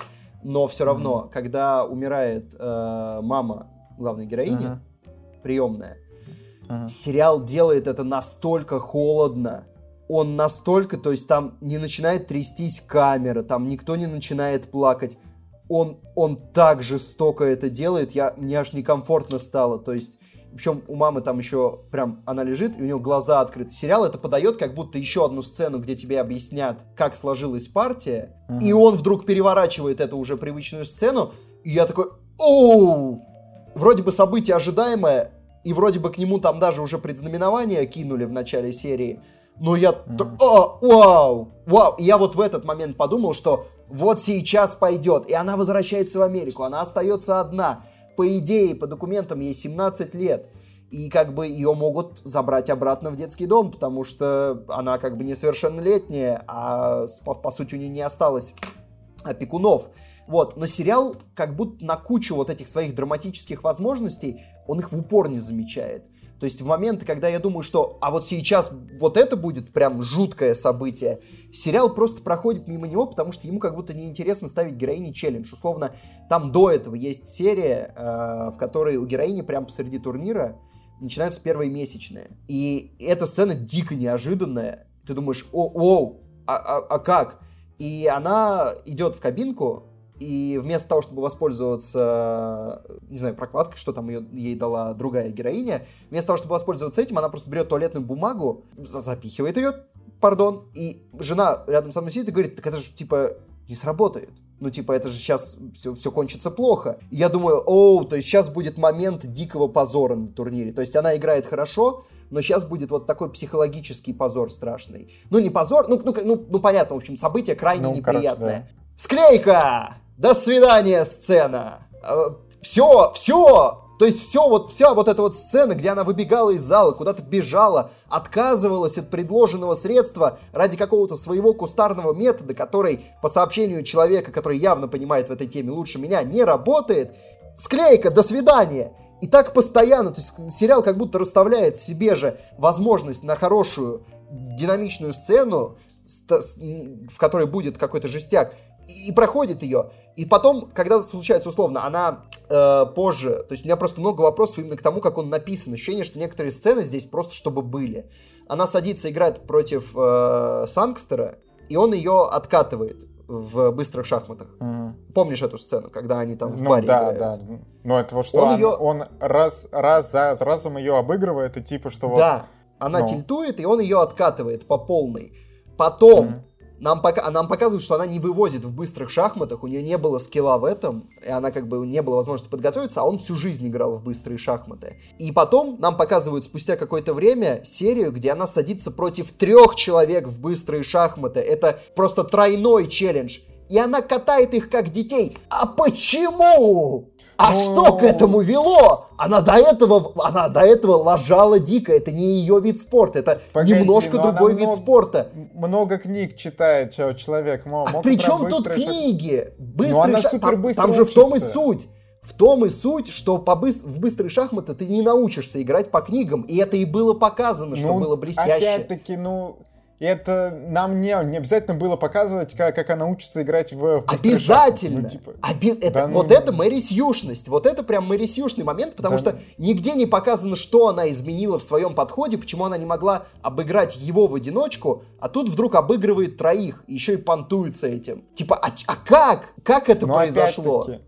но все равно, mm-hmm. когда умирает э, мама главной героини, uh-huh. приемная, uh-huh. сериал делает это настолько холодно, он настолько, то есть там не начинает трястись камера, там никто не начинает плакать он, он так жестоко это делает, я, мне аж некомфортно стало, то есть, причем у мамы там еще прям, она лежит, и у нее глаза открыты. Сериал это подает как будто еще одну сцену, где тебе объяснят, как сложилась партия, uh-huh. и он вдруг переворачивает эту уже привычную сцену, и я такой, оу! Вроде бы событие ожидаемое, и вроде бы к нему там даже уже предзнаменование кинули в начале серии, но я... Mm. А, вау! Вау! И я вот в этот момент подумал, что вот сейчас пойдет. И она возвращается в Америку, она остается одна. По идее, по документам ей 17 лет. И как бы ее могут забрать обратно в детский дом, потому что она как бы несовершеннолетняя, а по, по сути у нее не осталось опекунов. Вот, но сериал как будто на кучу вот этих своих драматических возможностей, он их в упор не замечает. То есть в моменты, когда я думаю, что а вот сейчас вот это будет прям жуткое событие, сериал просто проходит мимо него, потому что ему как будто неинтересно ставить героине челлендж. Условно, там до этого есть серия, э, в которой у героини прям посреди турнира начинаются первые месячные. И эта сцена дико неожиданная. Ты думаешь, о, о, а, а, а как? И она идет в кабинку, и вместо того, чтобы воспользоваться, не знаю, прокладкой, что там ее, ей дала другая героиня, вместо того, чтобы воспользоваться этим, она просто берет туалетную бумагу, запихивает ее, пардон, и жена рядом со мной сидит и говорит, так это же, типа, не сработает. Ну, типа, это же сейчас все, все кончится плохо. И я думаю, оу, то есть сейчас будет момент дикого позора на турнире. То есть она играет хорошо, но сейчас будет вот такой психологический позор страшный. Ну, не позор, ну, ну, ну, ну понятно, в общем, событие крайне ну, неприятное. Короче, да. Склейка! До свидания, сцена. Все, все, то есть все, вот, вся вот эта вот сцена, где она выбегала из зала, куда-то бежала, отказывалась от предложенного средства ради какого-то своего кустарного метода, который, по сообщению человека, который явно понимает в этой теме лучше меня, не работает. Склейка, до свидания. И так постоянно, то есть сериал как будто расставляет себе же возможность на хорошую динамичную сцену, в которой будет какой-то жестяк, и проходит ее. И потом, когда случается условно, она э, позже, то есть у меня просто много вопросов именно к тому, как он написан. Ощущение, что некоторые сцены здесь просто чтобы были. Она садится играть против э, Сангстера, и он ее откатывает в быстрых шахматах. Mm. Помнишь эту сцену, когда они там в ну, паре да, играют? Да, да. Ну, это вот что он, он, ее... он раз, раз за разом ее обыгрывает, и типа что вот... Да, она ну. тильтует, и он ее откатывает по полной. Потом mm нам, пока, нам показывают, что она не вывозит в быстрых шахматах, у нее не было скилла в этом, и она как бы не было возможности подготовиться, а он всю жизнь играл в быстрые шахматы. И потом нам показывают спустя какое-то время серию, где она садится против трех человек в быстрые шахматы. Это просто тройной челлендж. И она катает их как детей. А почему? А ну... что к этому вело? Она до этого, она до этого лажала дико. Это не ее вид спорта, это Погоди, немножко другой вид много, спорта. Много книг читает человек. Мог, а при чем тут книги? Быстрый шаг... там, там же в том и суть. В том и суть, что по быс... в быстрые шахматы ты не научишься играть по книгам, и это и было показано, что ну, было блестяще. Опять-таки, ну, и это нам не, не обязательно было показывать, как, как она учится играть в, в Обязательно! Ну, типа, Оби... это, да, вот ну... это мэрисьюшность. Вот это прям мэрисьюшный момент, потому да, что нигде не показано, что она изменила в своем подходе, почему она не могла обыграть его в одиночку, а тут вдруг обыгрывает троих, еще и понтуется этим. Типа, а, а как? Как это Но произошло? опять-таки,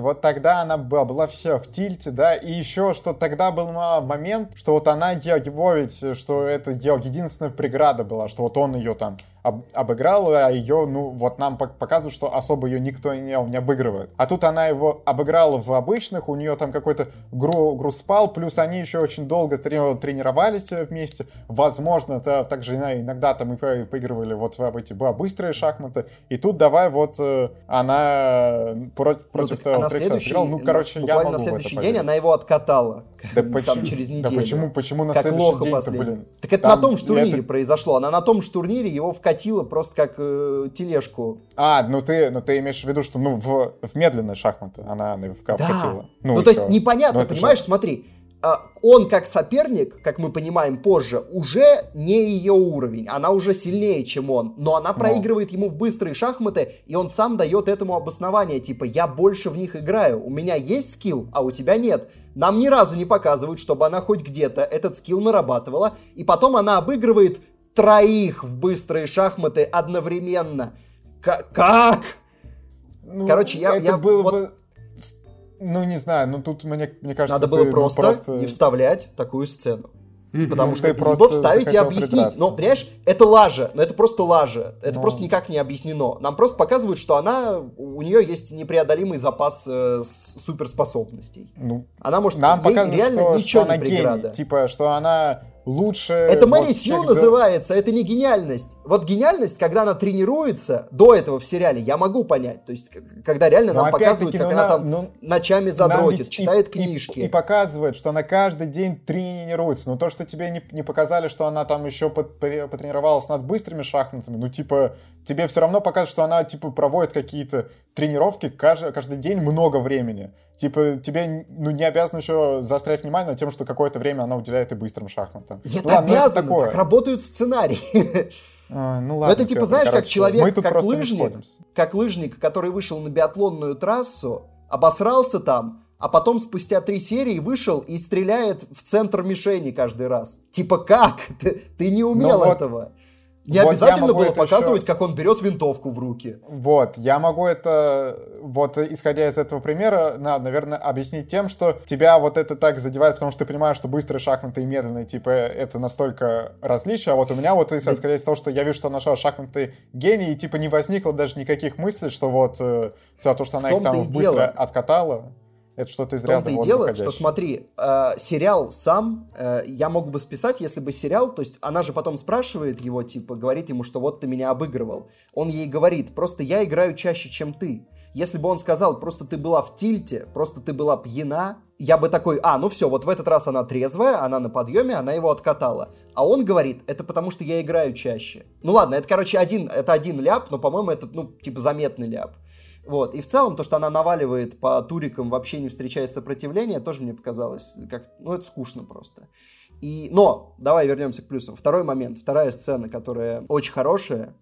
вот тогда она была, была все в тильте, да, и еще, что тогда был момент, что вот она его ведь, что это ее единственная преграда была, что вот он ее там об, обыграла, а ее, ну, вот нам показывают, что особо ее никто не, не обыгрывает. А тут она его обыграла в обычных, у нее там какой-то гру, груспал, плюс они еще очень долго трени, тренировались вместе. Возможно, это также иногда там и поигрывали вот в эти быстрые шахматы. И тут давай вот э, она против, ну, против она следующий, сыграла. Ну, короче, я могу на следующий день она его откатала. Да там почему, через неделю. Да почему, почему на как следующий день блин? Так это там, на том же турнире это... произошло. Она на том же турнире его в вкатила просто как э, тележку. А, ну ты, ну ты имеешь в виду, что ну в, в медленные шахматы она вкатила. Да. Ну, ну то есть непонятно, ну, понимаешь, же... смотри, а, он как соперник, как мы понимаем позже, уже не ее уровень. Она уже сильнее, чем он. Но она проигрывает ему в быстрые шахматы, и он сам дает этому обоснование. Типа, я больше в них играю. У меня есть скилл, а у тебя нет. Нам ни разу не показывают, чтобы она хоть где-то этот скилл нарабатывала. И потом она обыгрывает троих в быстрые шахматы одновременно. К как? Ну, Короче, я, это я было вот... бы... Ну, не знаю, ну тут, мне, мне кажется... Надо было ты, просто, ну, просто не вставлять такую сцену. Потому ну, что либо вставить и объяснить. Но, понимаешь, это лажа, но это просто лажа. Это но... просто никак не объяснено. Нам просто показывают, что она, у нее есть непреодолимый запас э, суперспособностей. Ну, она может, нам показывают, реально что, ничего что не преграда. Гений. Типа, что она лучше... Это Мэри Сью называется, это не гениальность. Вот гениальность, когда она тренируется, до этого в сериале, я могу понять. То есть, когда реально но нам показывают, как ну, она там ну, ночами задротит, читает и, книжки. И, и показывает, что она каждый день тренируется. Но то, что тебе не, не показали, что она там еще потренировалась над быстрыми шахматами, ну, типа, тебе все равно показывают, что она, типа, проводит какие-то тренировки каждый, каждый день много времени. Типа, тебе ну, не обязано еще заострять внимание на тем, что какое-то время она уделяет и быстрым шахматам. Нет, ну, обязано, такое. так работают сценарии. А, ну ладно. Но это типа, знаешь, короче, как человек, как лыжник, как лыжник, который вышел на биатлонную трассу, обосрался там, а потом спустя три серии вышел и стреляет в центр мишени каждый раз. Типа как? Ты, ты не умел ну, этого. Не вот обязательно было показывать, еще... как он берет винтовку в руки. Вот, я могу это, вот исходя из этого примера, надо, наверное, объяснить тем, что тебя вот это так задевает, потому что ты понимаешь, что быстрые шахматы и медленные, типа, это настолько различия. А вот у меня вот, исходя из того, что я вижу, что нашел шахматы гений, и типа не возникло даже никаких мыслей, что вот э, то, что она их там быстро дело. откатала. Это что-то из ряда том-то и дело, что смотри, э, сериал сам э, я мог бы списать, если бы сериал, то есть она же потом спрашивает его, типа, говорит ему, что вот ты меня обыгрывал. Он ей говорит, просто я играю чаще, чем ты. Если бы он сказал, просто ты была в тильте, просто ты была пьяна, я бы такой, а, ну все, вот в этот раз она трезвая, она на подъеме, она его откатала. А он говорит, это потому что я играю чаще. Ну ладно, это, короче, один, это один ляп, но, по-моему, это, ну, типа, заметный ляп. Вот. И в целом то, что она наваливает по турикам, вообще не встречая сопротивления, тоже мне показалось, как, ну, это скучно просто. И, но, давай вернемся к плюсам. Второй момент, вторая сцена, которая очень хорошая,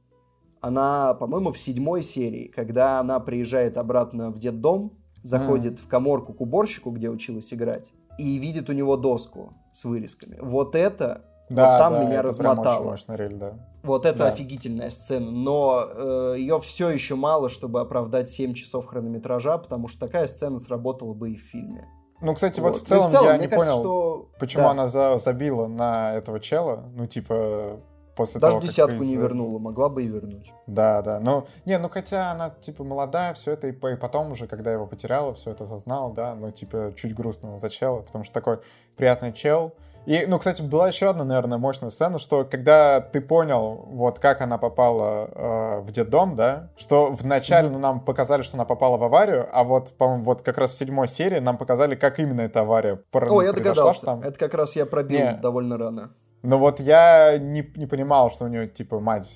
она, по-моему, в седьмой серии, когда она приезжает обратно в детдом, заходит mm. в коморку к уборщику, где училась играть, и видит у него доску с вырезками. Вот это да, вот там да, меня размотало. Рель, да. Вот это да. офигительная сцена, но э, ее все еще мало, чтобы оправдать 7 часов хронометража, потому что такая сцена сработала бы и в фильме. Ну, кстати, вот, вот в, целом в целом я не кажется, понял, что... почему да. она за, забила на этого чела. Ну, типа, после Даже того, десятку из... не вернула, могла бы и вернуть. Да, да. Ну, не, ну хотя она, типа, молодая, все это, и, и потом уже, когда его потеряла, все это осознала, да, ну, типа, чуть грустно за чела, потому что такой приятный чел, И, ну, кстати, была еще одна, наверное, мощная сцена, что когда ты понял, вот как она попала э, в детдом, да, что вначале ну, нам показали, что она попала в аварию, а вот, по-моему, вот как раз в седьмой серии нам показали, как именно эта авария О, ну, я догадался. Там... Это как раз я пробил Не. довольно рано. Но вот я не, не понимал, что у нее, типа, мать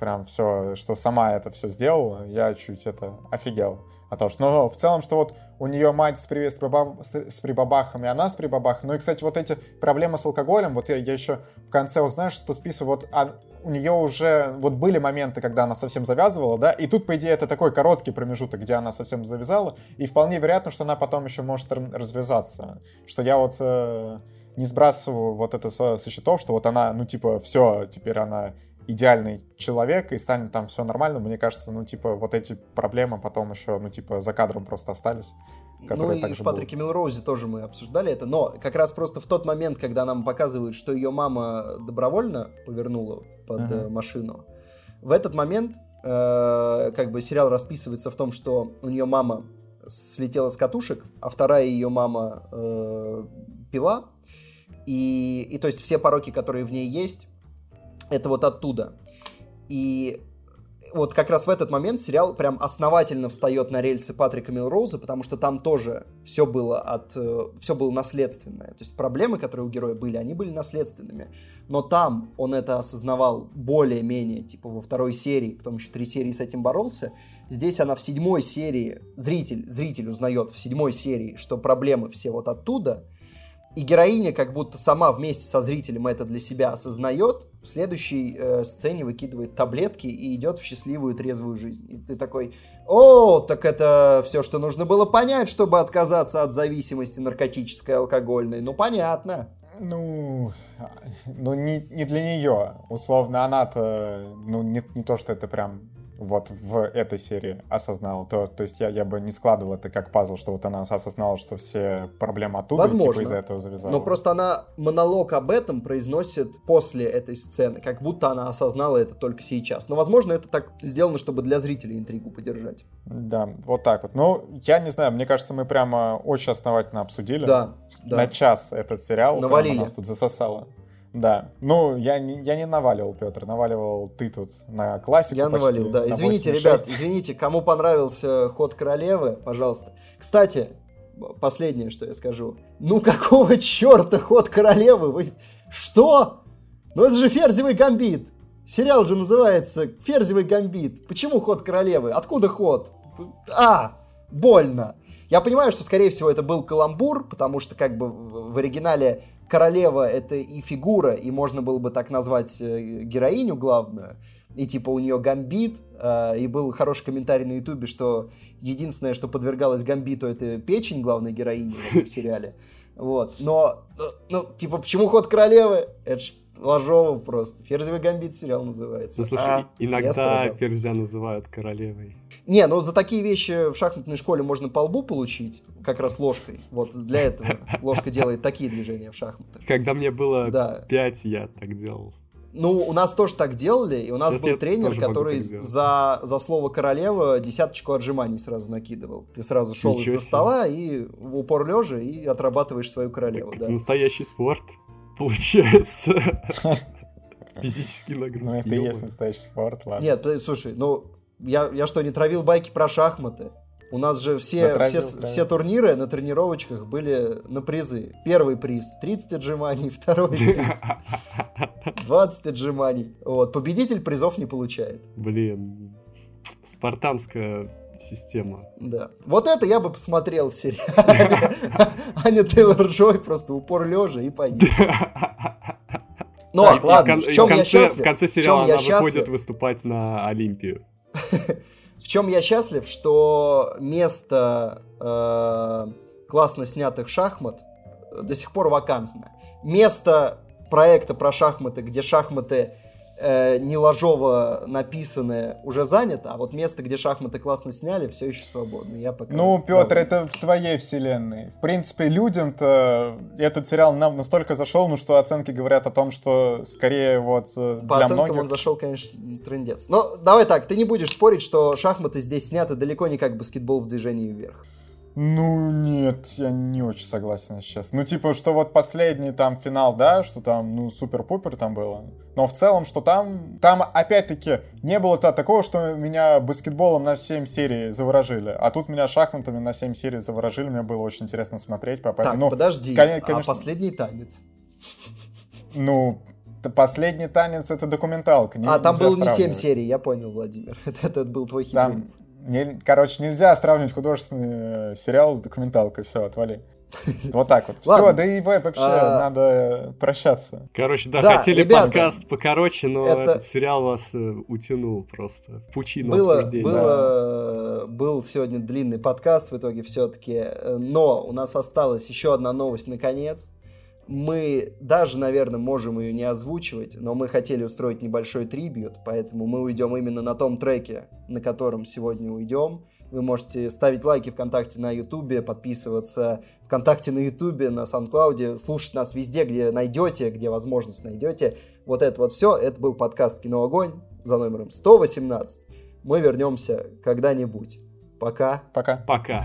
прям все, что сама это все сделала, я чуть это офигел. А то, что, ну, в целом, что вот у нее мать с, привет, с, прибаб, с прибабахом, и она с прибабахом. Ну и, кстати, вот эти проблемы с алкоголем, вот я, я еще в конце узнаю, что списываю, вот а, у нее уже вот были моменты, когда она совсем завязывала, да, и тут, по идее, это такой короткий промежуток, где она совсем завязала, и вполне вероятно, что она потом еще может развязаться. Что я вот э, не сбрасываю вот это со, со счетов, что вот она, ну, типа, все, теперь она идеальный человек и станет там все нормально, мне кажется, ну, типа, вот эти проблемы потом еще, ну, типа, за кадром просто остались. Ну и в Патрике Милроузе тоже мы обсуждали это, но как раз просто в тот момент, когда нам показывают, что ее мама добровольно повернула под uh-huh. машину, в этот момент э, как бы сериал расписывается в том, что у нее мама слетела с катушек, а вторая ее мама э, пила, и, и то есть все пороки, которые в ней есть, это вот оттуда. И вот как раз в этот момент сериал прям основательно встает на рельсы Патрика Милроуза, потому что там тоже все было от... Э, все было наследственное. То есть проблемы, которые у героя были, они были наследственными. Но там он это осознавал более-менее, типа во второй серии, потом еще три серии с этим боролся. Здесь она в седьмой серии, зритель, зритель узнает в седьмой серии, что проблемы все вот оттуда — и героиня как будто сама вместе со зрителем это для себя осознает, в следующей э, сцене выкидывает таблетки и идет в счастливую трезвую жизнь. И ты такой, о, так это все, что нужно было понять, чтобы отказаться от зависимости наркотической, алкогольной. Ну, понятно. Ну, ну не, не для нее. Условно, она-то, ну, не, не то, что это прям вот в этой серии осознала, то, то есть я, я бы не складывал это как пазл, что вот она осознала, что все проблемы оттуда, типа, Возможно, типа из-за этого завязала. Но просто она монолог об этом произносит после этой сцены, как будто она осознала это только сейчас. Но, возможно, это так сделано, чтобы для зрителей интригу поддержать. Да, вот так вот. Ну, я не знаю, мне кажется, мы прямо очень основательно обсудили. Да, да. На час этот сериал. Навалили. Нас тут засосало. Да. Ну, я не, я не наваливал, Петр, наваливал ты тут на классику. Я навалил, да. Извините, ребят, извините, кому понравился ход королевы, пожалуйста. Кстати, последнее, что я скажу. Ну, какого черта ход королевы? Вы... Что? Ну, это же ферзевый гамбит. Сериал же называется «Ферзевый гамбит». Почему ход королевы? Откуда ход? А, больно. Я понимаю, что, скорее всего, это был каламбур, потому что, как бы, в оригинале королева это и фигура, и можно было бы так назвать э, героиню главную, и типа у нее гамбит, э, и был хороший комментарий на ютубе, что единственное, что подвергалось гамбиту, это печень главной героини в сериале. Вот. Но, ну, ну, типа, почему ход королевы? Это ж Ложова просто. Ферзевый гамбит сериал называется. Ну, слушай, а, иногда ферзя называют королевой. Не, ну за такие вещи в шахматной школе можно по лбу получить, как раз ложкой. Вот для этого ложка делает такие движения в шахматах. Когда мне было да. 5, я так делал. Ну, у нас тоже так делали, и у нас Сейчас был тренер, который за, за слово королева десяточку отжиманий сразу накидывал. Ты сразу шел из-за стола и в упор лежа и отрабатываешь свою королеву. Так, да. Настоящий спорт получается. Физические нагрузки. Ну, это и есть настоящий спорт, ладно. Нет, слушай, ну, я, я что, не травил байки про шахматы? У нас же все, Натравил, все, все турниры на тренировочках были на призы. Первый приз 30 отжиманий, второй приз 20 отжиманий. Вот, победитель призов не получает. Блин, спартанская система. Да. Вот это я бы посмотрел в сериале. Аня Тейлор Джой просто упор лежа и поедет. Ну, ладно, в, чем я счастлив? В конце сериала она выходит выступать на Олимпию. В чем я счастлив, что место э, классно снятых шахмат до сих пор вакантно. Место проекта про шахматы, где шахматы э, не ложово написанное уже занято, а вот место, где шахматы классно сняли, все еще свободно. Я пока... Ну, Петр, это в твоей вселенной. В принципе, людям-то этот сериал нам настолько зашел, ну что оценки говорят о том, что скорее вот э, По для оценкам многих... он зашел, конечно, трендец. Но давай так, ты не будешь спорить, что шахматы здесь сняты далеко не как баскетбол в движении вверх. Ну, нет, я не очень согласен сейчас. Ну, типа, что вот последний там финал, да, что там, ну, супер-пупер там было. Но в целом, что там, там, опять-таки, не было-то такого, что меня баскетболом на 7 серий заворожили. А тут меня шахматами на 7 серий заворожили, мне было очень интересно смотреть. Поэтому, так, ну, подожди, конечно, а последний танец? Ну, последний танец это документалка. Не, а там было не 7 серий, я понял, Владимир. это, это был твой хитрый. Там, не, короче, нельзя сравнивать художественный э, сериал с документалкой. Все, отвали. Вот так вот. Все, да и вообще а... надо прощаться. Короче, да, хотели подкаст покороче, но это... этот сериал вас э, утянул просто было, обсуждения. Был сегодня длинный подкаст в итоге все-таки, э, но у нас осталась еще одна новость наконец мы даже, наверное, можем ее не озвучивать, но мы хотели устроить небольшой трибют, поэтому мы уйдем именно на том треке, на котором сегодня уйдем. Вы можете ставить лайки ВКонтакте на Ютубе, подписываться ВКонтакте на Ютубе, на Сан-Клауде, слушать нас везде, где найдете, где возможность найдете. Вот это вот все. Это был подкаст «Кино Огонь» за номером 118. Мы вернемся когда-нибудь. Пока. Пока. Пока.